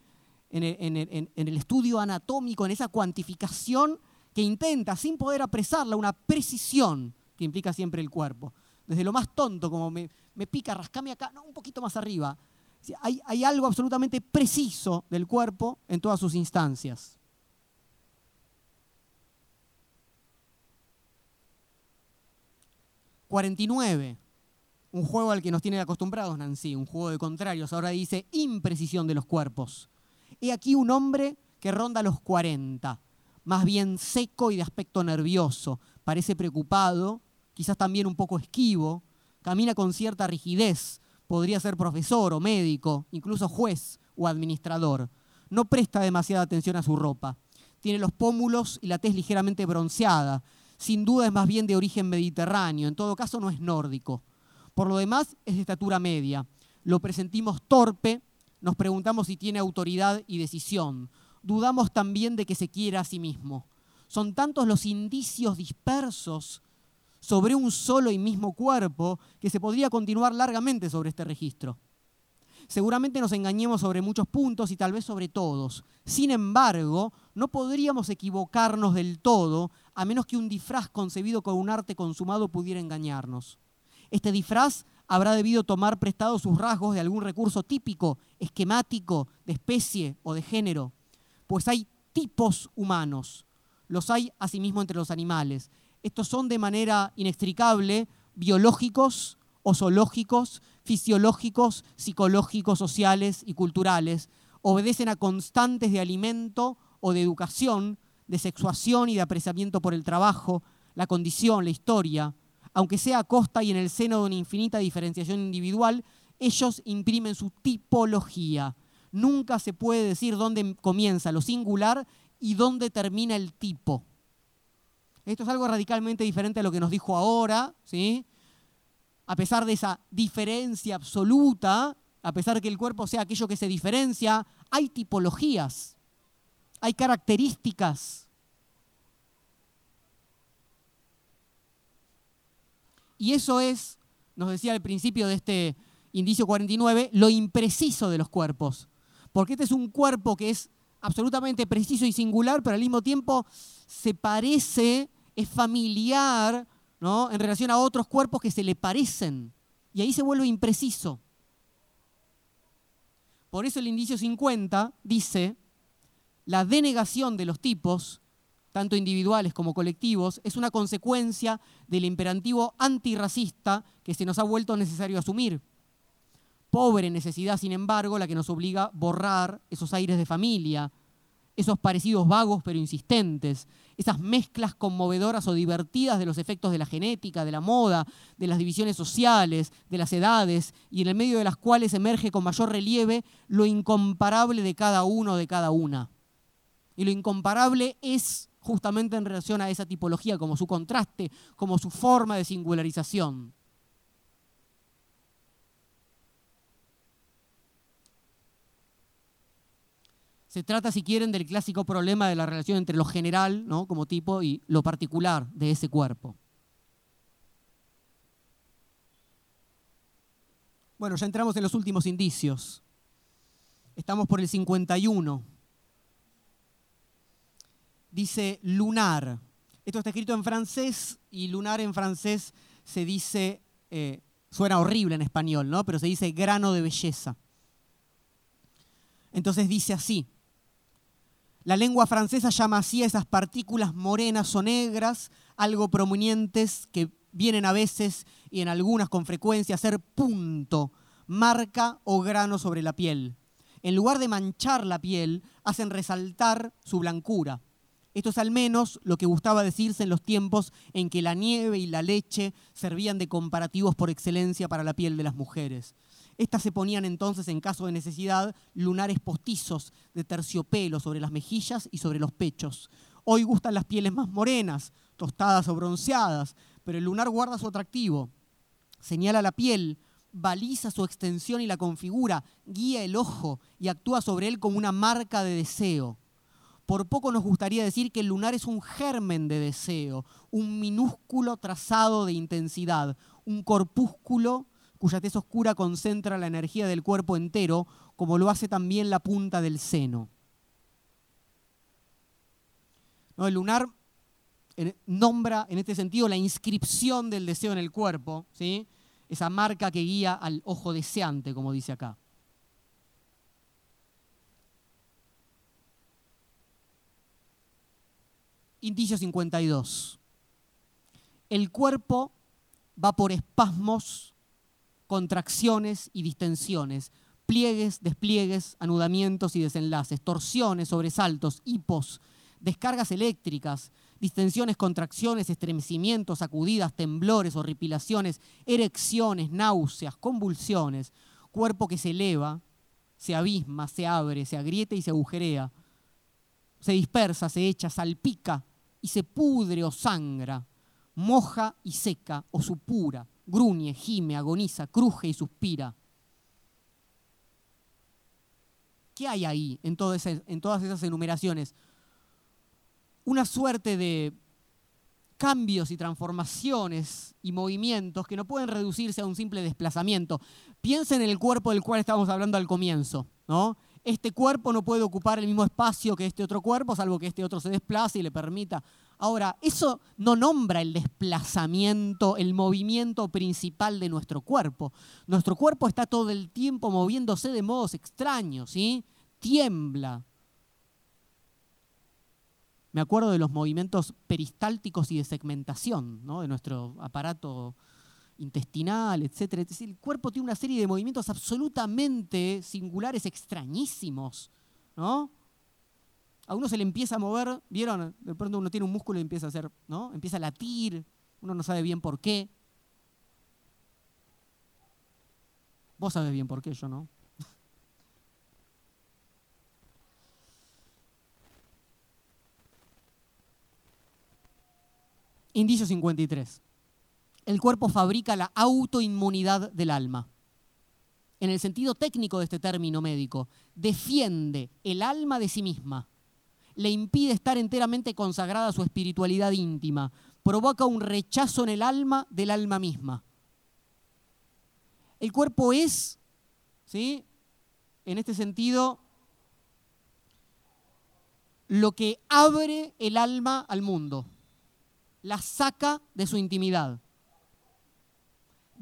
En el, estudio anatómico, en esa cuantificación que intenta, sin poder apresarla, una precisión que implica siempre el cuerpo. Desde lo más tonto, como me, pica, rascame acá, no, un poquito más arriba. Hay, hay algo absolutamente preciso del cuerpo en todas sus instancias. ...49... Un juego al que nos tienen acostumbrados Nancy, un juego de contrarios. Ahora dice imprecisión de los cuerpos. He aquí un hombre que ronda los 40, más bien seco y de aspecto nervioso, parece preocupado, quizás también un poco esquivo, camina con cierta rigidez, podría ser profesor o médico, incluso juez o administrador. No presta demasiada atención a su ropa. Tiene los pómulos y la tez ligeramente bronceada. Sin duda es más bien de origen mediterráneo, en todo caso no es nórdico. Por lo demás es de estatura media. Lo presentimos torpe, nos preguntamos si tiene autoridad y decisión. Dudamos también de que se quiera a sí mismo. Son tantos los indicios dispersos sobre un solo y mismo cuerpo que se podría continuar largamente sobre este registro. Seguramente nos engañemos sobre muchos puntos y tal vez sobre todos. Sin embargo, no podríamos equivocarnos del todo a menos que un disfraz concebido con un arte consumado pudiera engañarnos. Este disfraz habrá debido tomar prestado sus rasgos de algún recurso típico, esquemático, de especie o de género. Pues hay tipos humanos, los hay asimismo entre los animales. Estos son de manera inextricable biológicos o zoológicos, fisiológicos, psicológicos, sociales y culturales. Obedecen a constantes de alimento o de educación, de sexuación y de apreciamiento por el trabajo, la condición, la historia, aunque sea a costa y en el seno de una infinita diferenciación individual, ellos imprimen su tipología. Nunca se puede decir dónde comienza lo singular y dónde termina el tipo. Esto es algo radicalmente diferente a lo que nos dijo ahora, ¿sí? A pesar de esa diferencia absoluta, a pesar que el cuerpo sea aquello que se diferencia, hay tipologías, hay características Y eso es, nos decía al principio de este indicio 49, lo impreciso de los cuerpos. Porque este es un cuerpo que es absolutamente preciso y singular, pero al mismo tiempo se parece, es familiar ¿no? en relación a otros cuerpos que se le parecen. Y ahí se vuelve impreciso. Por eso el indicio 50 dice, la denegación de los tipos tanto individuales como colectivos, es una consecuencia del imperativo antirracista que se nos ha vuelto necesario asumir. Pobre necesidad, sin embargo, la que nos obliga a borrar esos aires de familia, esos parecidos vagos pero insistentes, esas mezclas conmovedoras o divertidas de los efectos de la genética, de la moda, de las divisiones sociales, de las edades, y en el medio de las cuales emerge con mayor relieve lo incomparable de cada uno, de cada una. Y lo incomparable es justamente en relación a esa tipología, como su contraste, como su forma de singularización. Se trata, si quieren, del clásico problema de la relación entre lo general, ¿no? como tipo, y lo particular de ese cuerpo. Bueno, ya entramos en los últimos indicios. Estamos por el 51. Dice lunar. Esto está escrito en francés y lunar en francés se dice, eh, suena horrible en español, ¿no? Pero se dice grano de belleza. Entonces dice así, la lengua francesa llama así a esas partículas morenas o negras, algo prominentes que vienen a veces y en algunas con frecuencia a ser punto, marca o grano sobre la piel. En lugar de manchar la piel, hacen resaltar su blancura. Esto es al menos lo que gustaba decirse en los tiempos en que la nieve y la leche servían de comparativos por excelencia para la piel de las mujeres. Estas se ponían entonces, en caso de necesidad, lunares postizos de terciopelo sobre las mejillas y sobre los pechos. Hoy gustan las pieles más morenas, tostadas o bronceadas, pero el lunar guarda su atractivo. Señala la piel, baliza su extensión y la configura, guía el ojo y actúa sobre él como una marca de deseo. Por poco nos gustaría decir que el lunar es un germen de deseo, un minúsculo trazado de intensidad, un corpúsculo cuya tez oscura concentra la energía del cuerpo entero, como lo hace también la punta del seno. el lunar nombra en este sentido la inscripción del deseo en el cuerpo, ¿sí? esa marca que guía al ojo deseante, como dice acá. Indicio 52. El cuerpo va por espasmos contracciones y distensiones, pliegues, despliegues, anudamientos y desenlaces, torsiones, sobresaltos, hipos, descargas eléctricas, distensiones, contracciones, estremecimientos, sacudidas, temblores, horripilaciones, erecciones, náuseas, convulsiones, cuerpo que se eleva, se abisma, se abre, se agrieta y se agujerea, se dispersa, se echa, salpica y se pudre o sangra, moja y seca o supura gruñe, gime, agoniza, cruje y suspira. ¿Qué hay ahí en, todas esas enumeraciones? Una suerte de cambios y transformaciones y movimientos que no pueden reducirse a un simple desplazamiento. Piensen en el cuerpo del cual estábamos hablando al comienzo, ¿no? Este cuerpo no puede ocupar el mismo espacio que este otro cuerpo, salvo que este otro se desplace y le permita Ahora, eso no nombra el desplazamiento, el movimiento principal de nuestro cuerpo. Nuestro cuerpo está todo el tiempo moviéndose de modos extraños, ¿sí? Tiembla. Me acuerdo de los movimientos peristálticos y de segmentación, ¿no? De nuestro aparato intestinal, etc. Es decir, el cuerpo tiene una serie de movimientos absolutamente singulares, extrañísimos, ¿no? a uno se le empieza a mover, ¿vieron? De pronto uno tiene un músculo y empieza a hacer, ¿no? Empieza a latir, uno no sabe bien por qué. Vos sabés bien por qué, yo no. Indicio 53. El cuerpo fabrica la autoinmunidad del alma. En el sentido técnico de este término médico, defiende el alma de sí misma le impide estar enteramente consagrada a su espiritualidad íntima, provoca un rechazo en el alma del alma misma. El cuerpo es, ¿sí? en este sentido, lo que abre el alma al mundo, la saca de su intimidad.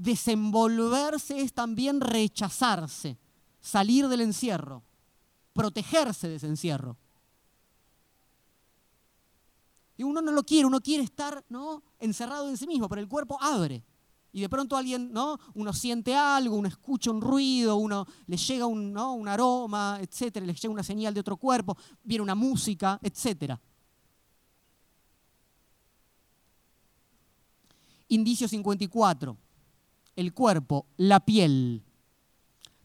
Desenvolverse es también rechazarse, salir del encierro, protegerse de ese encierro. Y uno no lo quiere, uno quiere estar ¿no? encerrado en sí mismo, pero el cuerpo abre. Y de pronto alguien, ¿no? Uno siente algo, uno escucha un ruido, uno le llega un, ¿no? un aroma, etcétera, le llega una señal de otro cuerpo, viene una música, etcétera. Indicio 54. El cuerpo, la piel.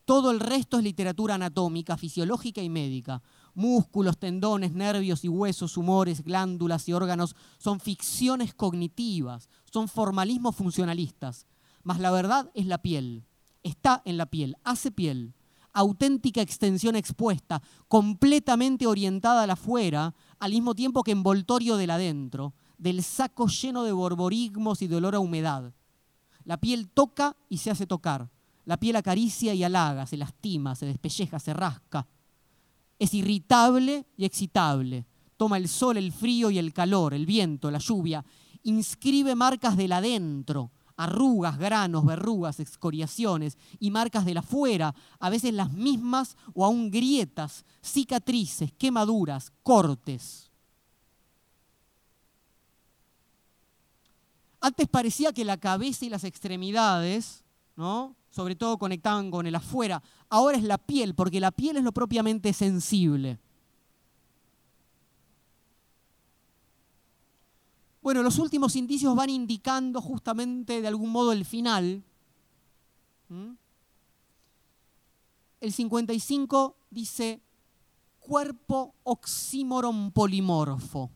Todo el resto es literatura anatómica, fisiológica y médica. Músculos, tendones, nervios y huesos, humores, glándulas y órganos son ficciones cognitivas, son formalismos funcionalistas. Mas la verdad es la piel. Está en la piel, hace piel. Auténtica extensión expuesta, completamente orientada a la afuera, al mismo tiempo que envoltorio del adentro del saco lleno de borborigmos y de olor a humedad. La piel toca y se hace tocar. La piel acaricia y halaga, se lastima, se despelleja, se rasca. Es irritable y excitable. Toma el sol, el frío y el calor, el viento, la lluvia. Inscribe marcas del adentro, arrugas, granos, verrugas, excoriaciones y marcas del afuera, a veces las mismas o aún grietas, cicatrices, quemaduras, cortes. Antes parecía que la cabeza y las extremidades, ¿no? sobre todo conectaban con el afuera. Ahora es la piel, porque la piel es lo propiamente sensible. Bueno, los últimos indicios van indicando justamente de algún modo el final. El 55 dice cuerpo oxímoron polimorfo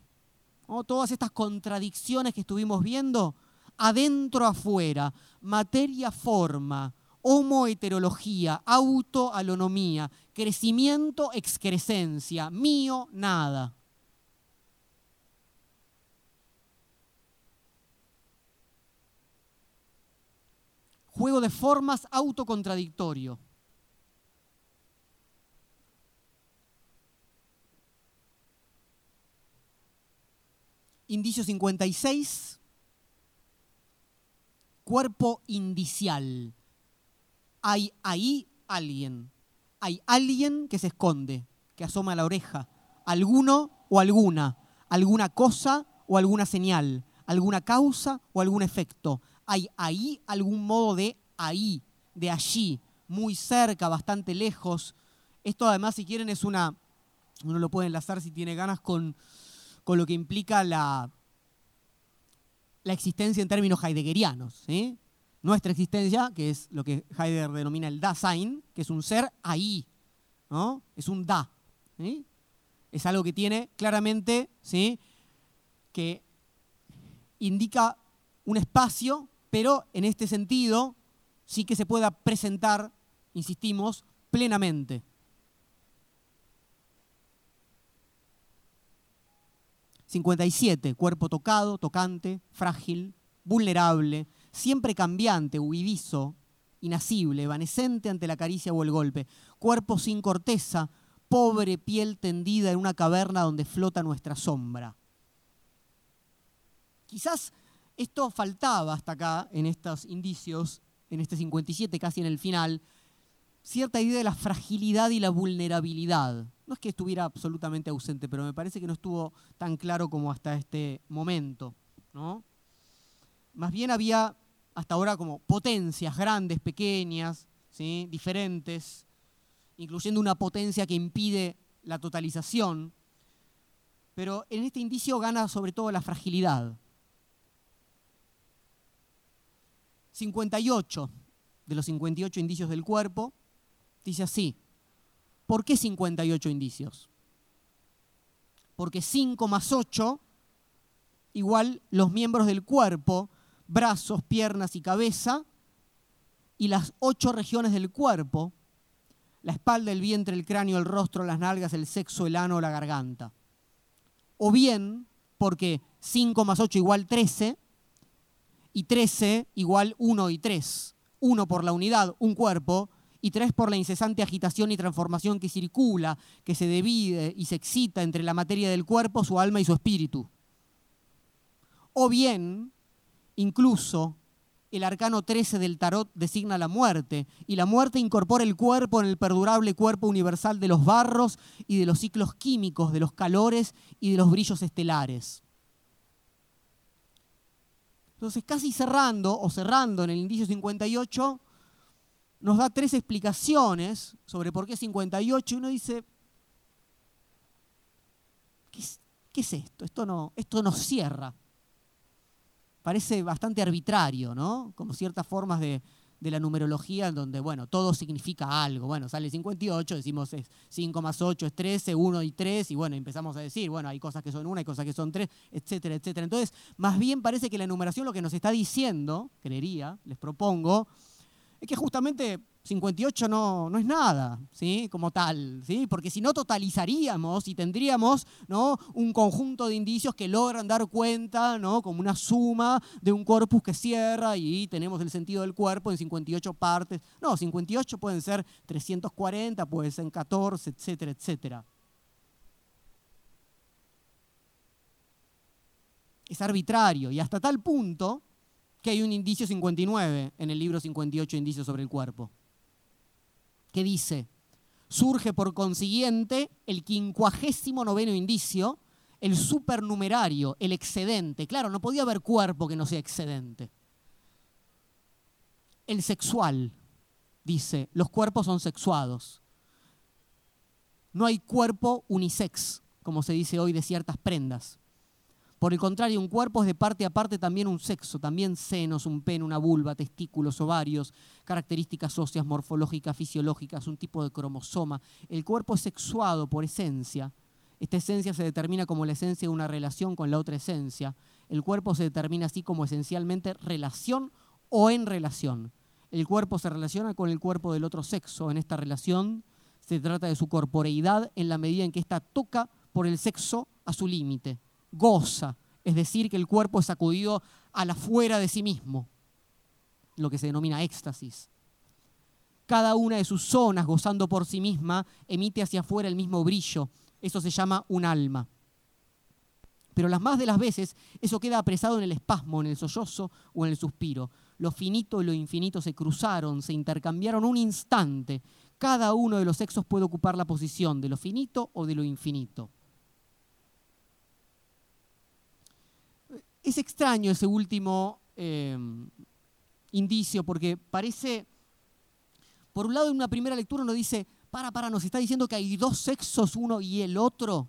todas estas contradicciones que estuvimos viendo, adentro afuera, materia forma, homoheterología, autoalonomía, crecimiento excrescencia, mío nada. Juego de formas autocontradictorio. Indicio 56, cuerpo indicial. Hay ahí alguien. Hay alguien que se esconde, que asoma la oreja. Alguno o alguna. Alguna cosa o alguna señal. Alguna causa o algún efecto. Hay ahí algún modo de ahí, de allí, muy cerca, bastante lejos. Esto además, si quieren, es una... Uno lo puede enlazar si tiene ganas con con lo que implica la, la existencia en términos heideggerianos. Nuestra existencia, que es lo que Heidegger denomina el Dasein, que es un ser ahí, ¿no? es un da. Es algo que tiene claramente, ¿sí? que indica un espacio, pero en este sentido sí que se pueda presentar, insistimos, plenamente. 57, cuerpo tocado, tocante, frágil, vulnerable, siempre cambiante, huidizo, inasible, evanescente ante la caricia o el golpe, cuerpo sin corteza, pobre piel tendida en una caverna donde flota nuestra sombra. Quizás esto faltaba hasta acá en estos indicios, en este 57, casi en el final, cierta idea de la fragilidad y la vulnerabilidad. No es que estuviera absolutamente ausente, pero me parece que no estuvo tan claro como hasta este momento. ¿no? Más bien había hasta ahora como potencias grandes, pequeñas, ¿sí? diferentes, incluyendo una potencia que impide la totalización. Pero en este indicio gana sobre todo la fragilidad. 58 de los 58 indicios del cuerpo Dice así, ¿por qué 58 indicios? Porque 5 más 8 igual los miembros del cuerpo, brazos, piernas y cabeza, y las ocho regiones del cuerpo, la espalda, el vientre, el cráneo, el rostro, las nalgas, el sexo, el ano, la garganta. O bien, porque 5 más 8 igual 13, y 13 igual 1 y 3. 1 por la unidad, un cuerpo, y tres por la incesante agitación y transformación que circula, que se divide y se excita entre la materia del cuerpo, su alma y su espíritu. O bien, incluso, el arcano 13 del tarot designa la muerte, y la muerte incorpora el cuerpo en el perdurable cuerpo universal de los barros y de los ciclos químicos, de los calores y de los brillos estelares. Entonces, casi cerrando o cerrando en el indicio 58, nos da tres explicaciones sobre por qué 58 y uno dice, ¿qué es, esto? Esto no, esto no cierra. Parece bastante arbitrario, ¿no? Como ciertas formas de, de la numerología en donde, bueno, todo significa algo. Bueno, sale 58, decimos es 5 más 8 es 13, 1 y 3, y bueno, empezamos a decir, bueno, hay cosas que son 1, hay cosas que son 3, etcétera, etcétera. Entonces, más bien parece que la numeración lo que nos está diciendo, creería, les propongo, es que justamente 58 no, no es nada, ¿sí? Como tal, ¿sí? Porque si no totalizaríamos y tendríamos ¿no? un conjunto de indicios que logran dar cuenta, ¿no? Como una suma de un corpus que cierra y tenemos el sentido del cuerpo en 58 partes. No, 58 pueden ser 340, pueden ser 14, etcétera, etcétera. Es arbitrario y hasta tal punto que hay un indicio 59 en el libro 58 Indicios sobre el cuerpo que dice, surge por consiguiente el quincuagésimo noveno indicio, el supernumerario, el excedente. Claro, no podía haber cuerpo que no sea excedente. El sexual, dice, los cuerpos son sexuados. No hay cuerpo unisex, como se dice hoy de ciertas prendas. Por el contrario, un cuerpo es de parte a parte también un sexo, también senos, un pene, una vulva, testículos, ovarios, características óseas, morfológicas, fisiológicas, un tipo de cromosoma. El cuerpo es sexuado por esencia. Esta esencia se determina como la esencia de una relación con la otra esencia. El cuerpo se determina así como esencialmente relación o en relación. El cuerpo se relaciona con el cuerpo del otro sexo. En esta relación se trata de su corporeidad en la medida en que ésta toca por el sexo a su límite goza, es decir, que el cuerpo es sacudido a la fuera de sí mismo, lo que se denomina éxtasis. Cada una de sus zonas, gozando por sí misma, emite hacia afuera el mismo brillo. Eso se llama un alma. Pero las más de las veces eso queda apresado en el espasmo, en el sollozo o en el suspiro. Lo finito y lo infinito se cruzaron, se intercambiaron un instante. Cada uno de los sexos puede ocupar la posición de lo finito o de lo infinito. Es extraño ese último eh, indicio porque parece, por un lado en una primera lectura uno dice, para, para, nos está diciendo que hay dos sexos, uno y el otro.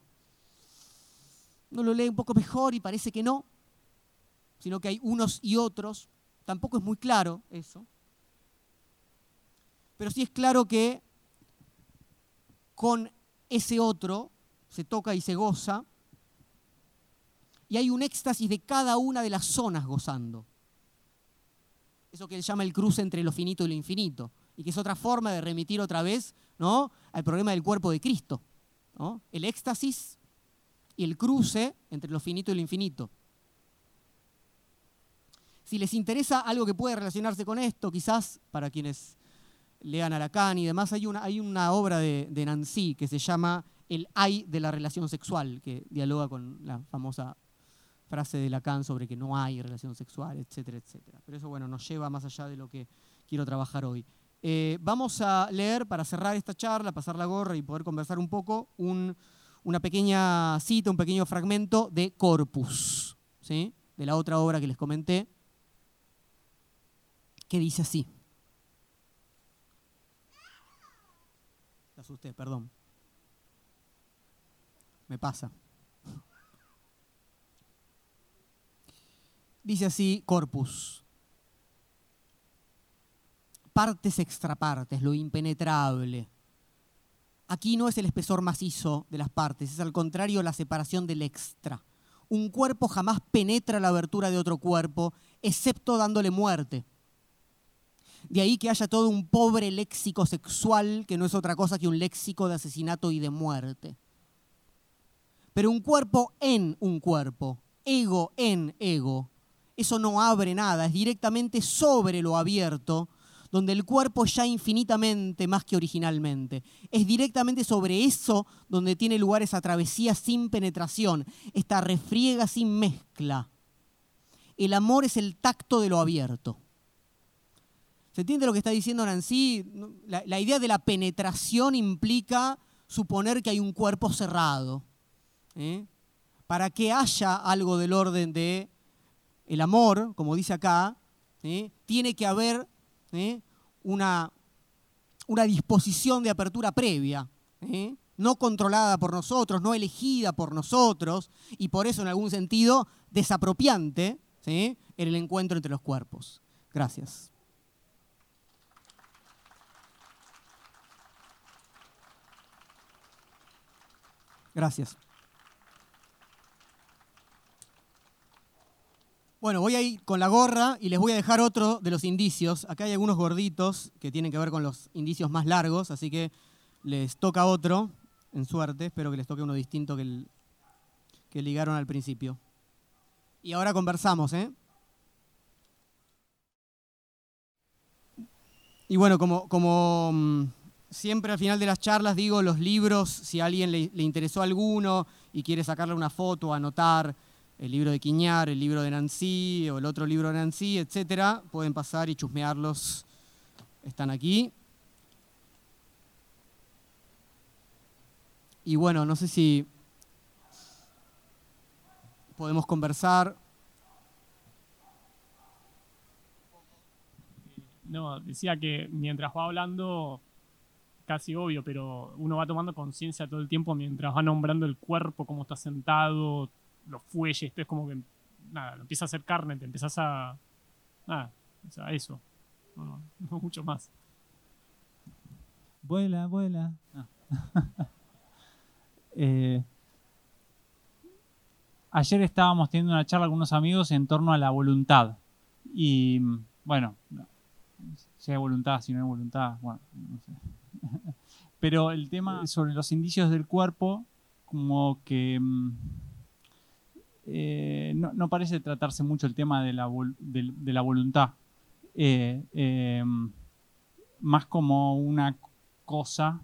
Uno lo lee un poco mejor y parece que no, sino que hay unos y otros. Tampoco es muy claro eso. Pero sí es claro que con ese otro se toca y se goza y hay un éxtasis de cada una de las zonas gozando. Eso que él llama el cruce entre lo finito y lo infinito, y que es otra forma de remitir otra vez ¿no? al problema del cuerpo de Cristo. El éxtasis y el cruce entre lo finito y lo infinito. Si les interesa algo que puede relacionarse con esto, quizás para quienes lean a Lacan y demás, hay una, hay una obra de, de Nancy que se llama El ay de la relación sexual, que dialoga con la famosa frase de Lacan sobre que no hay relación sexual, etcétera, etcétera. Pero eso, bueno, nos lleva más allá de lo que quiero trabajar hoy. Eh, vamos a leer, para cerrar esta charla, pasar la gorra y poder conversar un poco, una pequeña cita, un pequeño fragmento de Corpus, ¿sí? de la otra obra que les comenté, que dice así. Te asusté, perdón. Me pasa. Dice así Corpus. Partes extrapartes, lo impenetrable. Aquí no es el espesor macizo de las partes, es al contrario la separación del extra. Un cuerpo jamás penetra la abertura de otro cuerpo, excepto dándole muerte. De ahí que haya todo un pobre léxico sexual que no es otra cosa que un léxico de asesinato y de muerte. Pero un cuerpo en un cuerpo, ego en ego, eso no abre nada, es directamente sobre lo abierto, donde el cuerpo ya infinitamente más que originalmente. Es directamente sobre eso donde tiene lugar esa travesía sin penetración, esta refriega sin mezcla. El amor es el tacto de lo abierto. ¿Se entiende lo que está diciendo Nancy? La, idea de la penetración implica suponer que hay un cuerpo cerrado. ¿eh? Para que haya algo del orden de el amor, como dice acá, tiene que haber una, disposición de apertura previa, no controlada por nosotros, no elegida por nosotros, y por eso en algún sentido desapropiante en el encuentro entre los cuerpos. Gracias. Gracias. Bueno, voy a ir con la gorra y les voy a dejar otro de los indicios. Acá hay algunos gorditos que tienen que ver con los indicios más largos, así que les toca otro, en suerte. Espero que les toque uno distinto que, que ligaron al principio. Y ahora conversamos, ¿eh? Y bueno, como, como mm, siempre al final de las charlas digo los libros, si a alguien le, le interesó alguno y quiere sacarle una foto, anotar, el libro de Quiñar, el libro de Nancy o el otro libro de Nancy, etcétera, pueden pasar y chusmearlos. Están aquí. Y bueno, no sé si podemos conversar. No, decía que mientras va hablando, casi obvio, pero uno va tomando conciencia todo el tiempo mientras va nombrando el cuerpo, cómo está sentado, los fuelles, esto es como que, nada, lo empieza a hacer carne, te empezás a, nada, o sea, eso, no, mucho más. Vuela, vuela. Eh, ayer estábamos teniendo una charla con unos amigos en torno a la voluntad. Y bueno, si hay voluntad, si no hay voluntad, bueno, no sé. Pero el tema sobre los indicios del cuerpo, como que mm, eh, no, parece tratarse mucho el tema de la, de, la voluntad. Eh, em, más como una cosa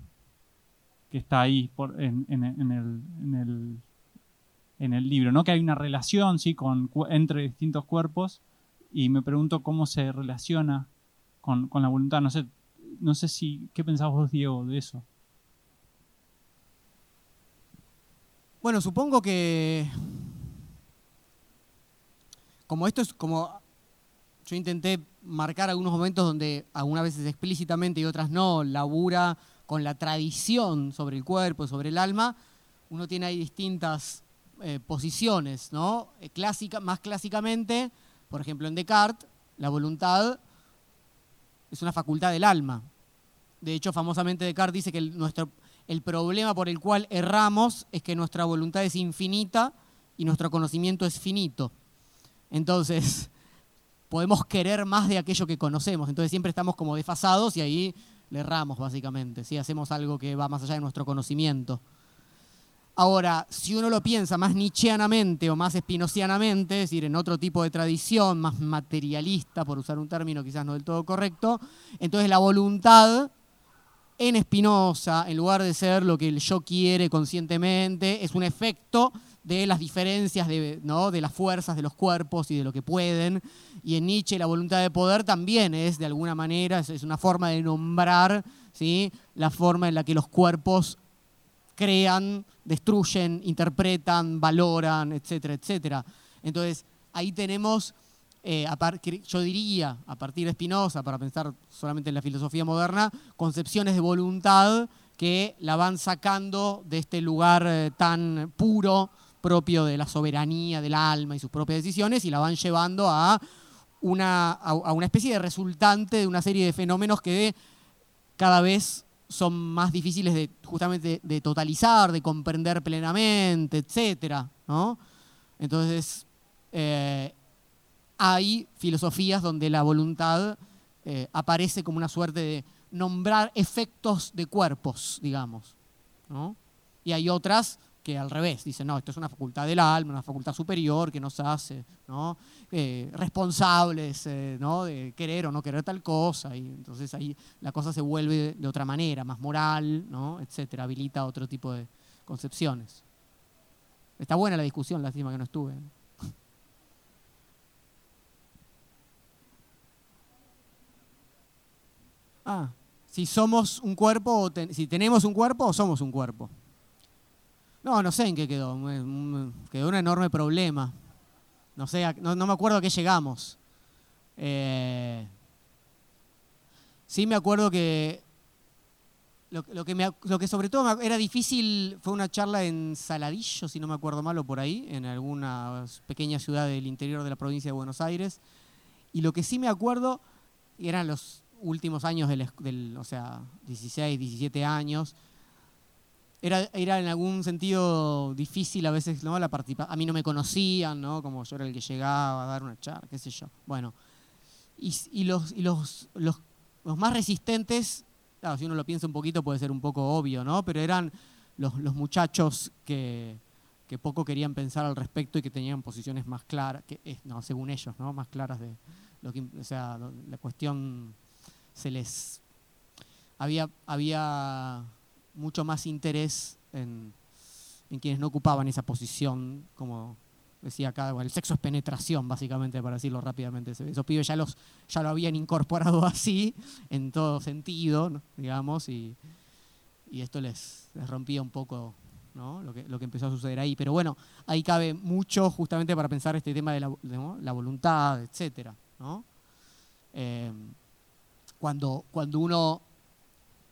que está ahí en, el, en, el, libro, ¿no? Que hay una relación, sí, con, entre distintos cuerpos y me pregunto cómo se relaciona con, con la voluntad. No sé, no sé si, ¿qué pensabas vos, Diego, de eso? Bueno, supongo que como esto es como yo intenté marcar algunos momentos donde algunas veces explícitamente y otras no, labura con la tradición sobre el cuerpo, sobre el alma, uno tiene ahí distintas eh, posiciones, ¿no? Eh, clásica, más clásicamente, por ejemplo, en Descartes, la voluntad es una facultad del alma. De hecho, famosamente Descartes dice que nuestro, el problema por el cual erramos es que nuestra voluntad es infinita y nuestro conocimiento es finito. Entonces, podemos querer más de aquello que conocemos. Entonces siempre estamos como desfasados y ahí le erramos básicamente. si Hacemos algo que va más allá de nuestro conocimiento. Ahora, si uno lo piensa más nietzscheanamente o más espinocianamente, es decir, en otro tipo de tradición, más materialista, por usar un término quizás no del todo correcto, entonces la voluntad en Espinosa, en lugar de ser lo que el yo quiere conscientemente, es un efecto de las diferencias de, ¿no? de las fuerzas de los cuerpos y de lo que pueden. Y en Nietzsche la voluntad de poder también es, de alguna manera, es una forma de nombrar ¿sí? la forma en la que los cuerpos crean, destruyen, interpretan, valoran, etcétera, etcétera. Entonces, ahí tenemos, eh, yo diría, a partir de Spinoza, para pensar solamente en la filosofía moderna, concepciones de voluntad que la van sacando de este lugar eh, tan puro propio de la soberanía del alma y sus propias decisiones y la van llevando a una, a una especie de resultante de una serie de fenómenos que cada vez son más difíciles de justamente de, totalizar, de comprender plenamente, etc. ¿no? Entonces, eh, hay filosofías donde la voluntad eh, aparece como una suerte de nombrar efectos de cuerpos, digamos. ¿no? Y hay otras que al revés, dicen, no, esto es una facultad del alma, una facultad superior que nos hace ¿no? Eh, responsables eh, ¿no? de querer o no querer tal cosa, y entonces ahí la cosa se vuelve de, otra manera, más moral, ¿no? etcétera, habilita otro tipo de concepciones. Está buena la discusión, lástima que no estuve. Ah, si somos un cuerpo, o si tenemos un cuerpo o somos un cuerpo. No, no sé en qué quedó. Quedó un enorme problema. no sé, no, me acuerdo a qué llegamos. Eh, sí me acuerdo que lo, que lo, que sobre todo era difícil fue una charla en Saladillo, si no me acuerdo mal, o por ahí, en alguna pequeña ciudad del interior de la provincia de Buenos Aires. Y lo que sí me acuerdo eran los últimos años del, o sea, 16, 17 años. Era, era en algún sentido difícil a veces, ¿no? La A mí no me conocían, ¿no? Como yo era el que llegaba a dar una charla, qué sé yo. Bueno, y, los, y los, los, los, más resistentes, claro, si uno lo piensa un poquito puede ser un poco obvio, ¿no? Pero eran los, los muchachos que, que poco querían pensar al respecto y que tenían posiciones más claras, que, no, según ellos, ¿no? Más claras de lo que, sea, la cuestión se les había, había mucho más interés en, quienes no ocupaban esa posición, como decía acá, el sexo es penetración, básicamente, para decirlo rápidamente. Esos pibes ya, los, ya lo habían incorporado así, en todo sentido, digamos, y, esto les, rompía un poco lo, que, lo que empezó a suceder ahí. Pero bueno, ahí cabe mucho justamente para pensar este tema de la, la voluntad, etc. ¿no? Eh, cuando, cuando uno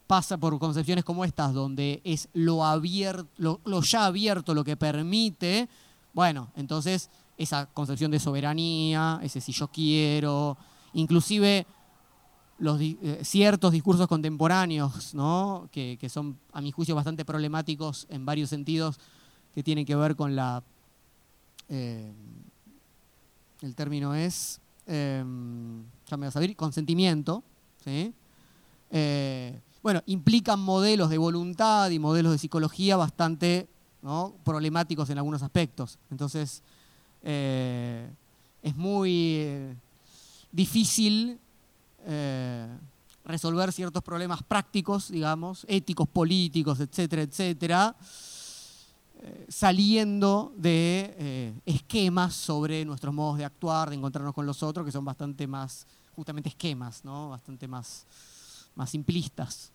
pasa por concepciones como estas, donde es lo, abierto, lo, ya abierto lo que permite, bueno, entonces esa concepción de soberanía, ese si yo quiero, inclusive los, eh, ciertos discursos contemporáneos, ¿no? que, son, a mi juicio, bastante problemáticos en varios sentidos, que tienen que ver con la... Eh, el término es, eh, ya me vas a ver, consentimiento, eh, bueno, implican modelos de voluntad y modelos de psicología bastante problemáticos en algunos aspectos. Entonces, eh, es muy eh, difícil resolver ciertos problemas prácticos, digamos, éticos, políticos, etcétera, etcétera, saliendo de esquemas sobre nuestros modos de actuar, de encontrarnos con los otros, que son bastante más justamente esquemas, ¿no? bastante más, más simplistas.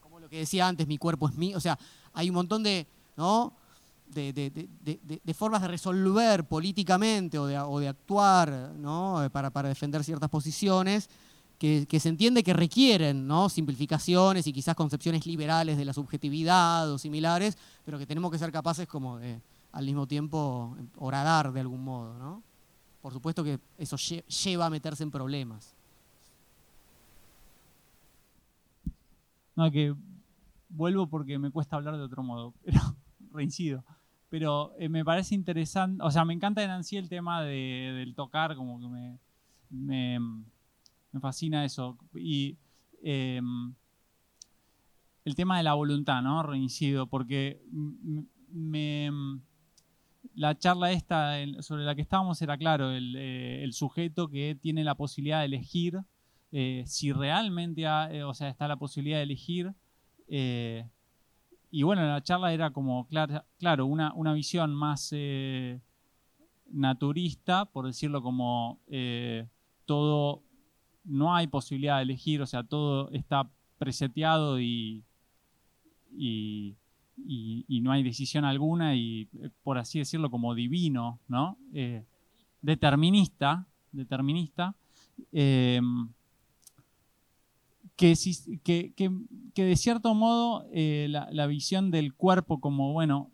Como lo que decía antes, mi cuerpo es mío. O sea, hay un montón de, ¿no? de, formas de resolver políticamente o de, actuar ¿no? para, para defender ciertas posiciones que, se entiende que requieren ¿no? simplificaciones y quizás concepciones liberales de la subjetividad o similares, pero que tenemos que ser capaces como de, al mismo tiempo horadar de algún modo, ¿no? Por supuesto que eso lleva a meterse en problemas. No, que vuelvo porque me cuesta hablar de otro modo, pero reincido. Pero eh, me parece interesante, o sea, me encanta de Nancy el tema del tocar, como que me, me, fascina eso. Y em, el tema de la voluntad, ¿no? Reincido, porque me la charla esta sobre la que estábamos era claro, eh, el, sujeto que tiene la posibilidad de elegir, eh, si realmente eh, o sea, está la posibilidad de elegir. y bueno, la charla era como, claro, una, una visión más naturista, por decirlo como todo, no hay posibilidad de elegir, o sea, todo está preseteado y y, no hay decisión alguna y, eh, por así decirlo, como divino, ¿no? Eh, determinista, determinista, em, que, que, de cierto modo eh, la, visión del cuerpo como, bueno,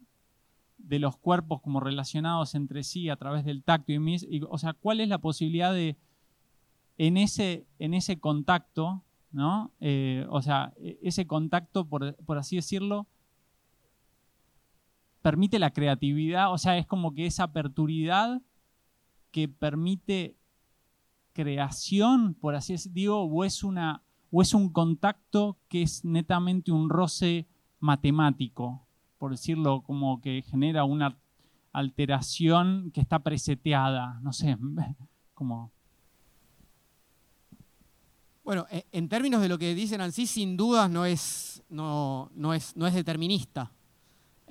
de los cuerpos como relacionados entre sí a través del tacto y mis, o sea, ¿cuál es la posibilidad de, en ese, en ese contacto, ¿no? o sea, e, ese contacto, por, por así decirlo, permite la creatividad, o sea, es como que esa aperturidad que permite creación, por así decirlo, o es, una, o es un contacto que es netamente un roce matemático, por decirlo, como que genera una alteración que está preseteada, no sé, como... Bueno, en términos de lo que dicen así, sin dudas no es, no, no es, no es determinista.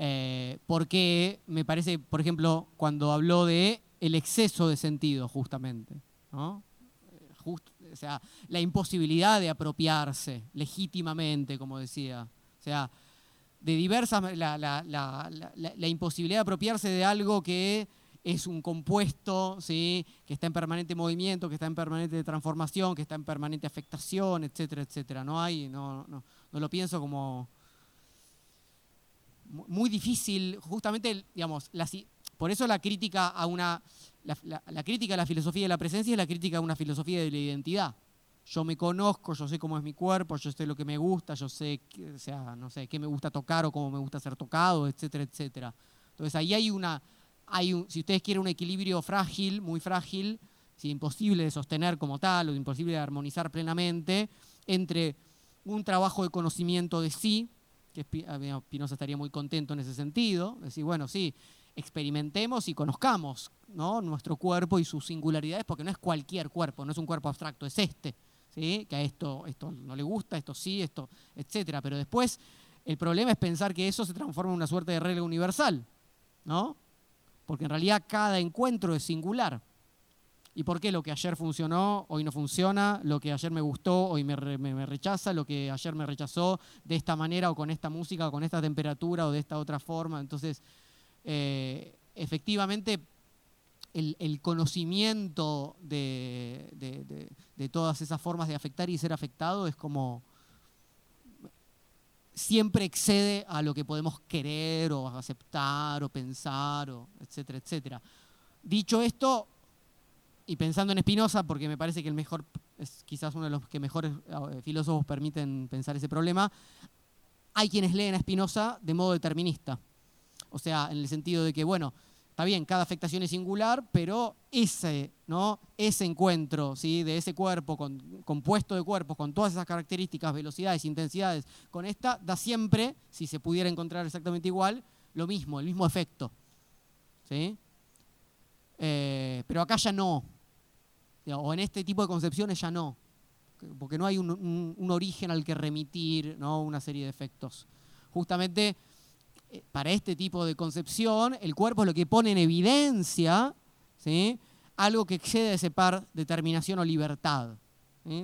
Eh, porque me parece, por ejemplo, cuando habló de el exceso de sentido, justamente, o sea, la imposibilidad de apropiarse legítimamente, como decía. O sea, de diversas, la, la- imposibilidad de apropiarse de algo que es un compuesto, ¿sí? que está en permanente movimiento, que está en permanente transformación, que está en permanente afectación, etcétera, etcétera. No hay, no, no, lo pienso como muy difícil, justamente, digamos, por eso la crítica a una, la, crítica a la filosofía de la presencia es la crítica a una filosofía de la identidad. Yo me conozco, yo sé cómo es mi cuerpo, yo sé lo que me gusta, yo sé, o sea, no sé, qué me gusta tocar o cómo me gusta ser tocado, etcétera, etcétera. Entonces ahí hay una, hay un, si ustedes quieren un equilibrio frágil, muy frágil, si imposible de sostener como tal o imposible de armonizar plenamente, entre un trabajo de conocimiento de sí, que Spinoza estaría muy contento en ese sentido, decir, bueno, sí, experimentemos y conozcamos ¿no? nuestro cuerpo y sus singularidades, porque no es cualquier cuerpo, no es un cuerpo abstracto, es este, ¿sí? que a esto, esto no le gusta, esto sí, esto, etcétera. Pero después el problema es pensar que eso se transforma en una suerte de regla universal, ¿no? Porque en realidad cada encuentro es singular. ¿Y por qué lo que ayer funcionó, hoy no funciona? Lo que ayer me gustó, hoy me, me- rechaza. Lo que ayer me rechazó de esta manera o con esta música o con esta temperatura o de esta otra forma. Entonces, eh, efectivamente, el, conocimiento de, de- de- de todas esas formas de afectar y ser afectado es como siempre excede a lo que podemos querer o aceptar o pensar, o etcétera, etcétera. Dicho esto, y pensando en Spinoza, porque me parece que el mejor, es quizás uno de los que mejores eh, filósofos permiten pensar ese problema, hay quienes leen a Spinoza de modo determinista. O sea, en el sentido de que, bueno, está bien, cada afectación es singular, pero ese, ¿no? ese encuentro ¿sí? de ese cuerpo con- compuesto de cuerpos con todas esas características, velocidades, intensidades, con esta, da siempre, si se pudiera encontrar exactamente igual, lo mismo, el mismo efecto. ¿sí? Eh, pero acá ya no. O en este tipo de concepciones ya no. Porque no hay un, origen al que remitir ¿no? una serie de efectos. Justamente eh, para este tipo de concepción, el cuerpo es lo que pone en evidencia ¿sí? algo que excede ese par determinación o libertad.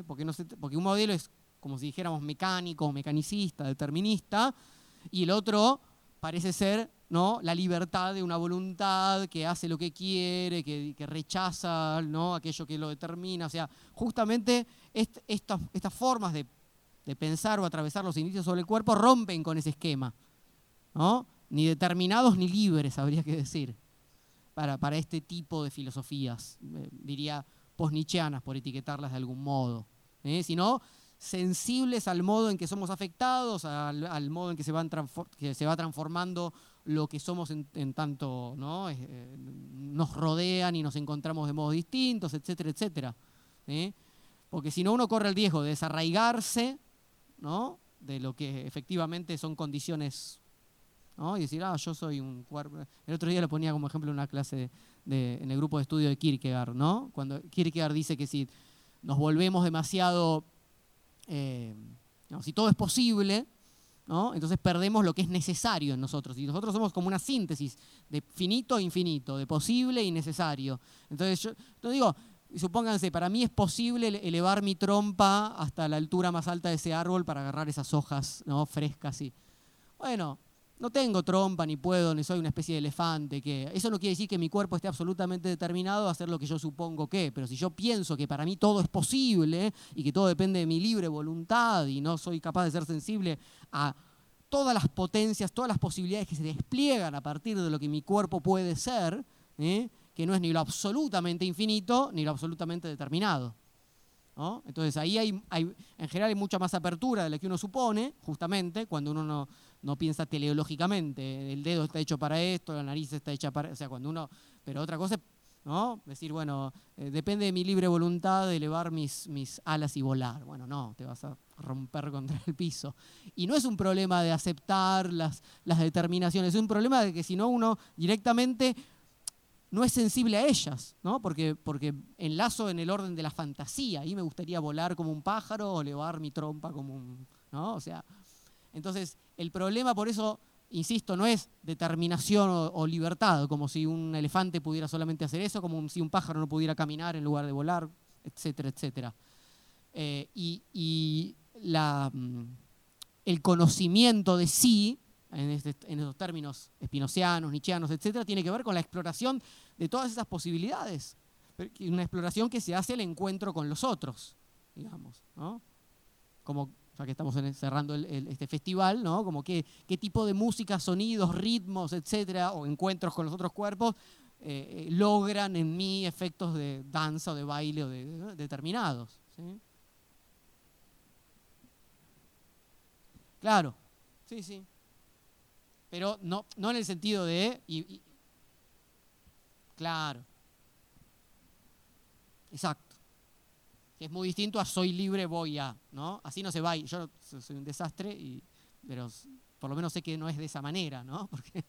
Porque, no porque un modelo es como si dijéramos mecánico, mecanicista, determinista, y el otro parece ser ¿no? la libertad de una voluntad que hace lo que quiere, que, que rechaza ¿no? aquello que lo determina. O sea, justamente est- estas, estas formas de, de pensar o atravesar los indicios sobre el cuerpo rompen con ese esquema. ¿no? Ni determinados ni libres, habría que decir, para, para este tipo de filosofías, eh, diría posnichianas, por etiquetarlas de algún modo, ¿eh? sino sensibles al modo en que somos afectados, al, modo en que se, que se va transformando lo que somos en, tanto ¿no? Eh, nos rodean y nos encontramos de modos distintos, etcétera, etcétera. Porque si no, uno corre el riesgo de desarraigarse ¿no? de lo que efectivamente son condiciones ¿no? y decir, ah, yo soy un cuerpo. El otro día lo ponía como ejemplo en una clase de- en el grupo de estudio de Kierkegaard, ¿no? Cuando Kierkegaard dice que si nos volvemos demasiado, eh, si todo es posible, ¿no? entonces perdemos lo que es necesario en nosotros. Y nosotros somos como una síntesis de finito e infinito, de posible y necesario. Entonces yo digo, supónganse, para mí es posible ele- elevar mi trompa hasta la altura más alta de ese árbol para agarrar esas hojas ¿no? frescas y bueno, no tengo trompa, ni puedo, ni soy una especie de elefante. Que eso no quiere decir que mi cuerpo esté absolutamente determinado a hacer lo que yo supongo que. Pero si yo pienso que para mí todo es posible y que todo depende de mi libre voluntad y no soy capaz de ser sensible a todas las potencias, todas las posibilidades que se despliegan a partir de lo que mi cuerpo puede ser, ¿eh? que no es ni lo absolutamente infinito ni lo absolutamente determinado. Entonces ahí hay, hay- en general hay mucha más apertura de la que uno supone, justamente, cuando uno no, no piensa teleológicamente, el dedo está hecho para esto, la nariz está hecha para... O sea, cuando uno... Pero otra cosa es, ¿no? Decir, bueno, eh, depende de mi libre voluntad de elevar mis, mis alas y volar. Bueno, no, te vas a romper contra el piso. Y no es un problema de aceptar las, las determinaciones, es un problema de que si no uno directamente no es sensible a ellas, ¿no? Porque, porque enlazo en el orden de la fantasía. Ahí me gustaría volar como un pájaro o elevar mi trompa como un. ¿no? O sea, entonces, el problema por eso, insisto, no es determinación o, libertad, como si un elefante pudiera solamente hacer eso, como si un pájaro no pudiera caminar en lugar de volar, etcétera, etcétera. Eh, y mm, el conocimiento de sí en, este, esos términos espinocianos, nietzscheanos, etcétera, tiene que ver con la exploración de todas esas posibilidades. Una exploración que se hace el encuentro con los otros, digamos, ¿no? Como ya que estamos cerrando este festival, ¿no? Como qué, qué tipo de música, sonidos, ritmos, etcétera, o encuentros con los otros cuerpos eh, eh, logran en mí efectos de danza o de baile o de, determinados. Claro, sí, sí. Pero no, no en el sentido de... claro. Exacto. Que es muy distinto a soy libre, voy a, ¿no? Así no se va. Yo soy un desastre, y, pero por lo menos sé que no es de esa manera, ¿no? Porque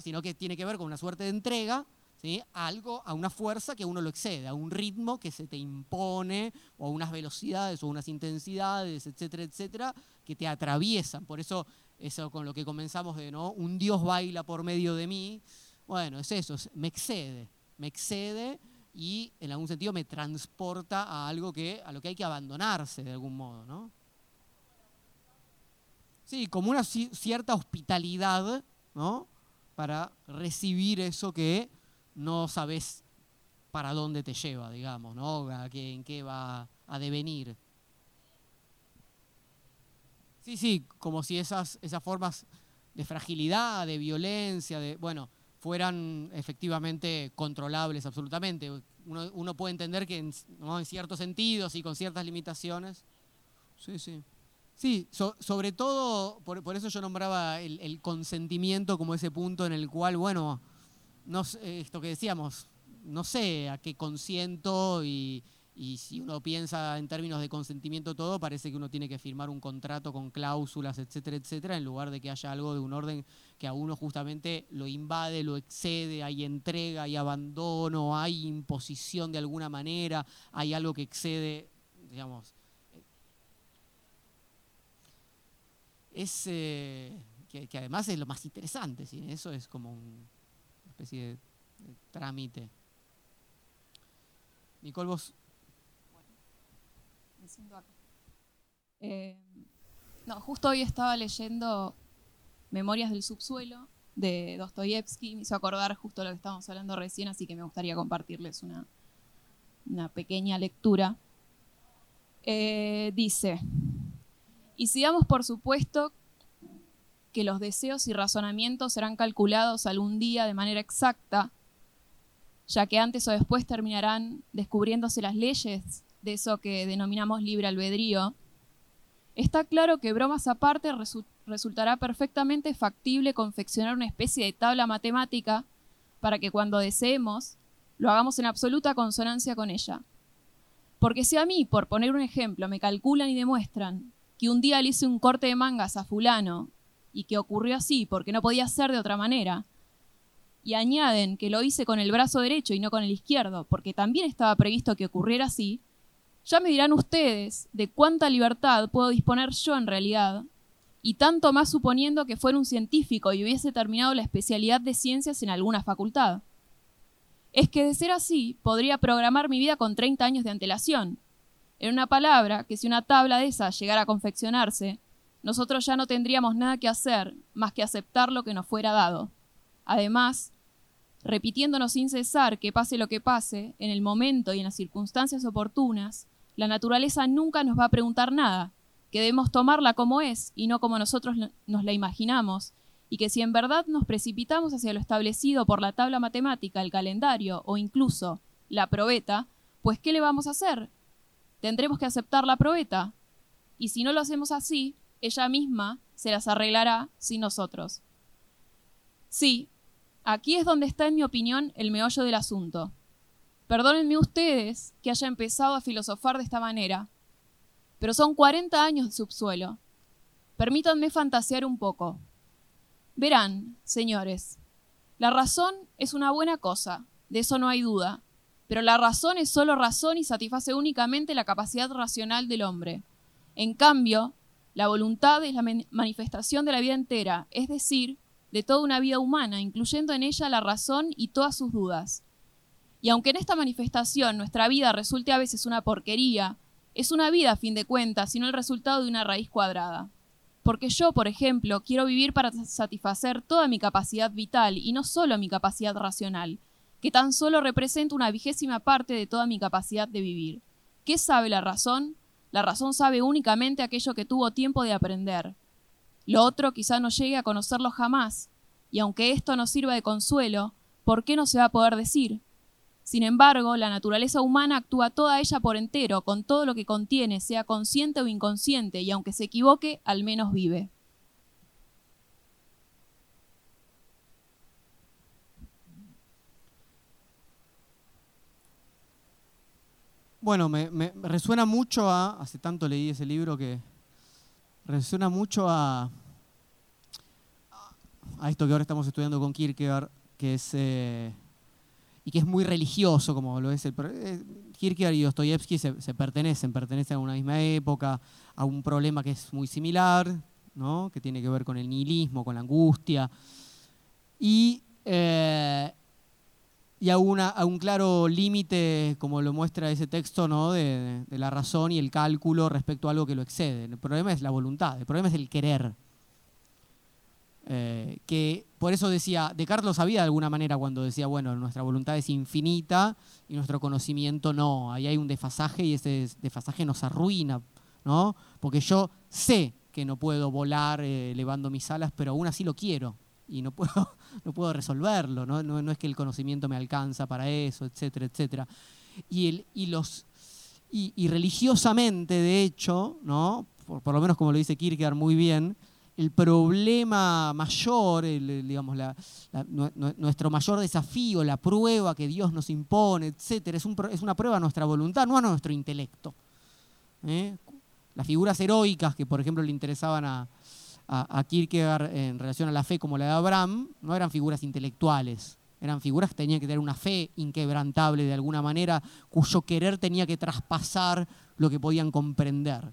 sino que tiene que ver con una suerte de entrega, ¿sí? algo, a una fuerza que uno lo excede, a un ritmo que se te impone, o a unas velocidades, o unas intensidades, etcétera, etcétera, que te atraviesan. Por eso, eso con lo que comenzamos de, ¿no? Un Dios baila por medio de mí, bueno, es eso, me excede, me excede y en algún sentido me transporta a algo que, a lo que hay que abandonarse de algún modo, ¿no? Sí, como una cierta hospitalidad, ¿no? para recibir eso que no sabes para dónde te lleva, digamos, ¿no? en qué va a devenir. Sí, sí, como si esas, esas formas de fragilidad, de violencia, de, bueno, fueran efectivamente controlables absolutamente. Uno, puede entender que en, ciertos sentidos y con ciertas limitaciones. Sí, sí. Sí, sobre todo, por, eso yo nombraba el, consentimiento como ese punto en el cual, bueno, no, esto que decíamos, no sé a qué consiento y, si uno piensa en términos de consentimiento todo, parece que uno tiene que firmar un contrato con cláusulas, etcétera, etcétera, en lugar de que haya algo de un orden que a uno justamente lo invade, lo excede, hay entrega, hay abandono, hay imposición de alguna manera, hay algo que excede, digamos, es eh, que, además es lo más interesante, ¿sí? eso es como una especie de, trámite. Nicole, vos. Eh, no, justo hoy estaba leyendo Memorias del subsuelo de Dostoyevsky, me hizo acordar justo lo que estábamos hablando recién, así que me gustaría compartirles una, una pequeña lectura. Eh, dice, y si damos por supuesto que los deseos y razonamientos serán calculados algún día de manera exacta, ya que antes o después terminarán descubriéndose las leyes de eso que denominamos libre albedrío, está claro que bromas aparte resultará perfectamente factible confeccionar una especie de tabla matemática para que cuando deseemos lo hagamos en absoluta consonancia con ella. Porque si a mí, por poner un ejemplo, me calculan y demuestran que un día le hice un corte de mangas a fulano y que ocurrió así porque no podía ser de otra manera, y añaden que lo hice con el brazo derecho y no con el izquierdo porque también estaba previsto que ocurriera así, ya me dirán ustedes de cuánta libertad puedo disponer yo en realidad, y tanto más suponiendo que fuera un científico y hubiese terminado la especialidad de ciencias en alguna facultad. Es que de ser así, podría programar mi vida con 30 años de antelación, en una palabra, que si una tabla de esa llegara a confeccionarse, nosotros ya no tendríamos nada que hacer más que aceptar lo que nos fuera dado. Además, repitiéndonos sin cesar que pase lo que pase, en el momento y en las circunstancias oportunas, la naturaleza nunca nos va a preguntar nada, que debemos tomarla como es y no como nosotros nos la imaginamos, y que si en verdad nos precipitamos hacia lo establecido por la tabla matemática, el calendario o incluso la probeta, pues ¿qué le vamos a hacer? tendremos que aceptar la probeta. Y si no lo hacemos así, ella misma se las arreglará sin nosotros. Sí, aquí es donde está, en mi opinión, el meollo del asunto. Perdónenme ustedes que haya empezado a filosofar de esta manera, pero son 40 años de subsuelo. Permítanme fantasear un poco. Verán, señores, la razón es una buena cosa, de eso no hay duda, pero la razón es solo razón y satisface únicamente la capacidad racional del hombre. En cambio, la voluntad es la manifestación de la vida entera, es decir, de toda una vida humana, incluyendo en ella la razón y todas sus dudas. Y aunque en esta manifestación nuestra vida resulte a veces una porquería, es una vida a fin de cuentas, sino el resultado de una raíz cuadrada. Porque yo, por ejemplo, quiero vivir para satisfacer toda mi capacidad vital y no solo mi capacidad racional, que tan solo representa una vigésima parte de toda mi capacidad de vivir. ¿Qué sabe la razón? La razón sabe únicamente aquello que tuvo tiempo de aprender. Lo otro quizá no llegue a conocerlo jamás, y aunque esto nos sirva de consuelo, ¿por qué no se va a poder decir? Sin embargo, la naturaleza humana actúa toda ella por entero, con todo lo que contiene, sea consciente o inconsciente, y aunque se equivoque, al menos vive. Bueno, me, resuena mucho a, hace tanto leí ese libro que resuena mucho a, a esto que ahora estamos estudiando con Kierkegaard, que es, eh, y que es muy religioso, como lo es el... Eh, Kierkegaard y Dostoyevsky se, pertenecen, pertenecen a una misma época, a un problema que es muy similar, ¿no? que tiene que ver con el nihilismo, con la angustia, y, eh, y a, a, un claro límite, como lo muestra ese texto, ¿no? De, la razón y el cálculo respecto a algo que lo excede. El problema es la voluntad, el problema es el querer. Eh, que por eso decía, Descartes lo sabía de alguna manera cuando decía, bueno, nuestra voluntad es infinita y nuestro conocimiento no. Ahí hay un desfasaje y ese desfasaje nos arruina, ¿no? Porque yo sé que no puedo volar eh, elevando mis alas, pero aún así lo quiero y no puedo, no puedo resolverlo, ¿no? ¿no? es que el conocimiento me alcanza para eso, etcétera, etcétera. Y, el, y los, y, religiosamente, de hecho, ¿no? Por, por, lo menos como lo dice Kierkegaard muy bien, el problema mayor, digamos, nuestro mayor desafío, la prueba que Dios nos impone, etcétera, es, es una prueba a nuestra voluntad, no a nuestro intelecto. ¿eh? Las figuras heroicas que, por ejemplo, le interesaban a, a, Kierkegaard en relación a la fe, como la de Abraham, no eran figuras intelectuales, eran figuras que tenían que tener una fe inquebrantable de alguna manera, cuyo querer tenía que traspasar lo que podían comprender.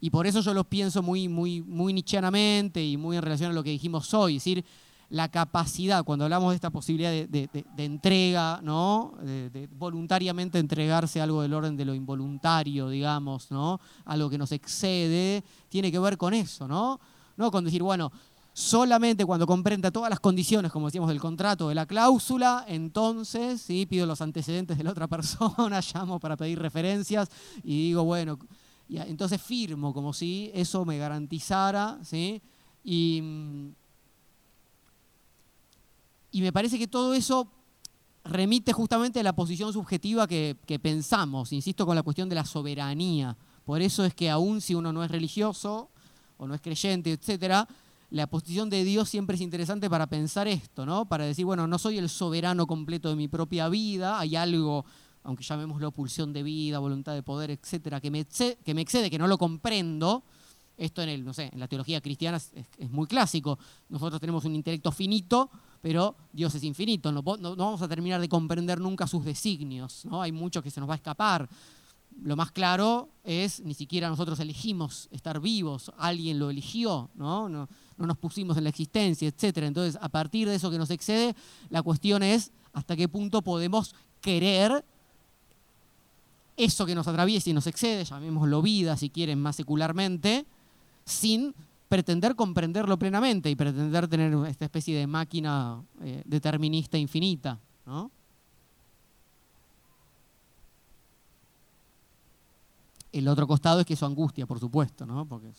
Y por eso yo los pienso muy, muy, muy nichianamente y muy en relación a lo que dijimos hoy. Es decir, la capacidad, cuando hablamos de esta posibilidad de, entrega, ¿no? De, voluntariamente entregarse a algo del orden de lo involuntario, digamos, ¿no? Algo que nos excede, tiene que ver con eso, ¿no? No con decir, bueno, solamente cuando comprenda todas las condiciones, como decíamos, del contrato, de la cláusula, entonces ¿sí? pido los antecedentes de la otra persona, llamo para pedir referencias y digo, bueno, entonces firmo como si eso me garantizara, ¿sí? Y, me parece que todo eso remite justamente a la posición subjetiva que, pensamos, insisto, con la cuestión de la soberanía. Por eso es que aún si uno no es religioso o no es creyente, etcétera, la posición de Dios siempre es interesante para pensar esto, ¿no? Para decir, bueno, no soy el soberano completo de mi propia vida, hay algo aunque llamémoslo pulsión de vida, voluntad de poder, etcétera, que me, excede, que no lo comprendo, esto en el, no sé, en la teología cristiana es, muy clásico. Nosotros tenemos un intelecto finito, pero Dios es infinito. No, vamos a terminar de comprender nunca sus designios. ¿no? Hay mucho que se nos va a escapar. Lo más claro es, ni siquiera nosotros elegimos estar vivos, alguien lo eligió, ¿no? No, no nos pusimos en la existencia, etc. Entonces, a partir de eso que nos excede, la cuestión es hasta qué punto podemos querer eso que nos atraviesa y nos excede, llamémoslo vida si quieren más secularmente, sin pretender comprenderlo plenamente y pretender tener esta especie de máquina eh, determinista infinita. El otro costado es que eso angustia, por supuesto, ¿no? porque,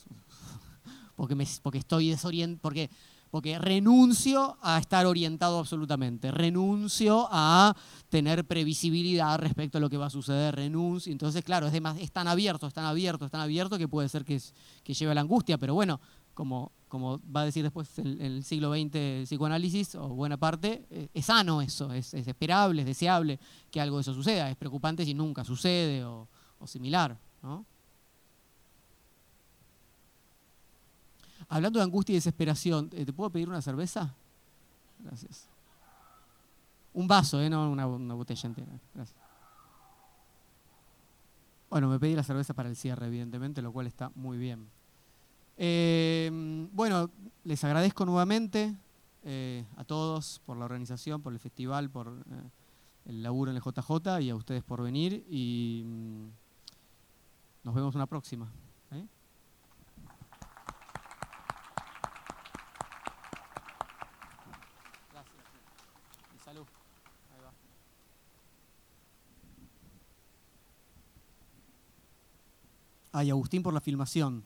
porque estoy desorientado, porque porque renuncio a estar orientado absolutamente, renuncio a tener previsibilidad respecto a lo que va a suceder, renuncio. Entonces, claro, es, es tan abierto, es tan abierto, es tan abierto que puede ser que, que lleve a la angustia, pero bueno, como, como va a decir después el, el siglo XX el psicoanálisis, o buena parte, eh, es sano eso, es, esperable, es deseable que algo de eso suceda, es preocupante si nunca sucede o, o similar, ¿no? Hablando de angustia y desesperación, eh, ¿te puedo pedir una cerveza? Gracias. Un vaso, ¿eh? no una, botella entera. Gracias. Bueno, me pedí la cerveza para el cierre, evidentemente, lo cual está muy bien. Eh, bueno, les agradezco nuevamente eh, a todos por la organización, por el festival, por el laburo en el JJ y a ustedes por venir y mm, nos vemos una próxima. Ay, Agustín por la filmación.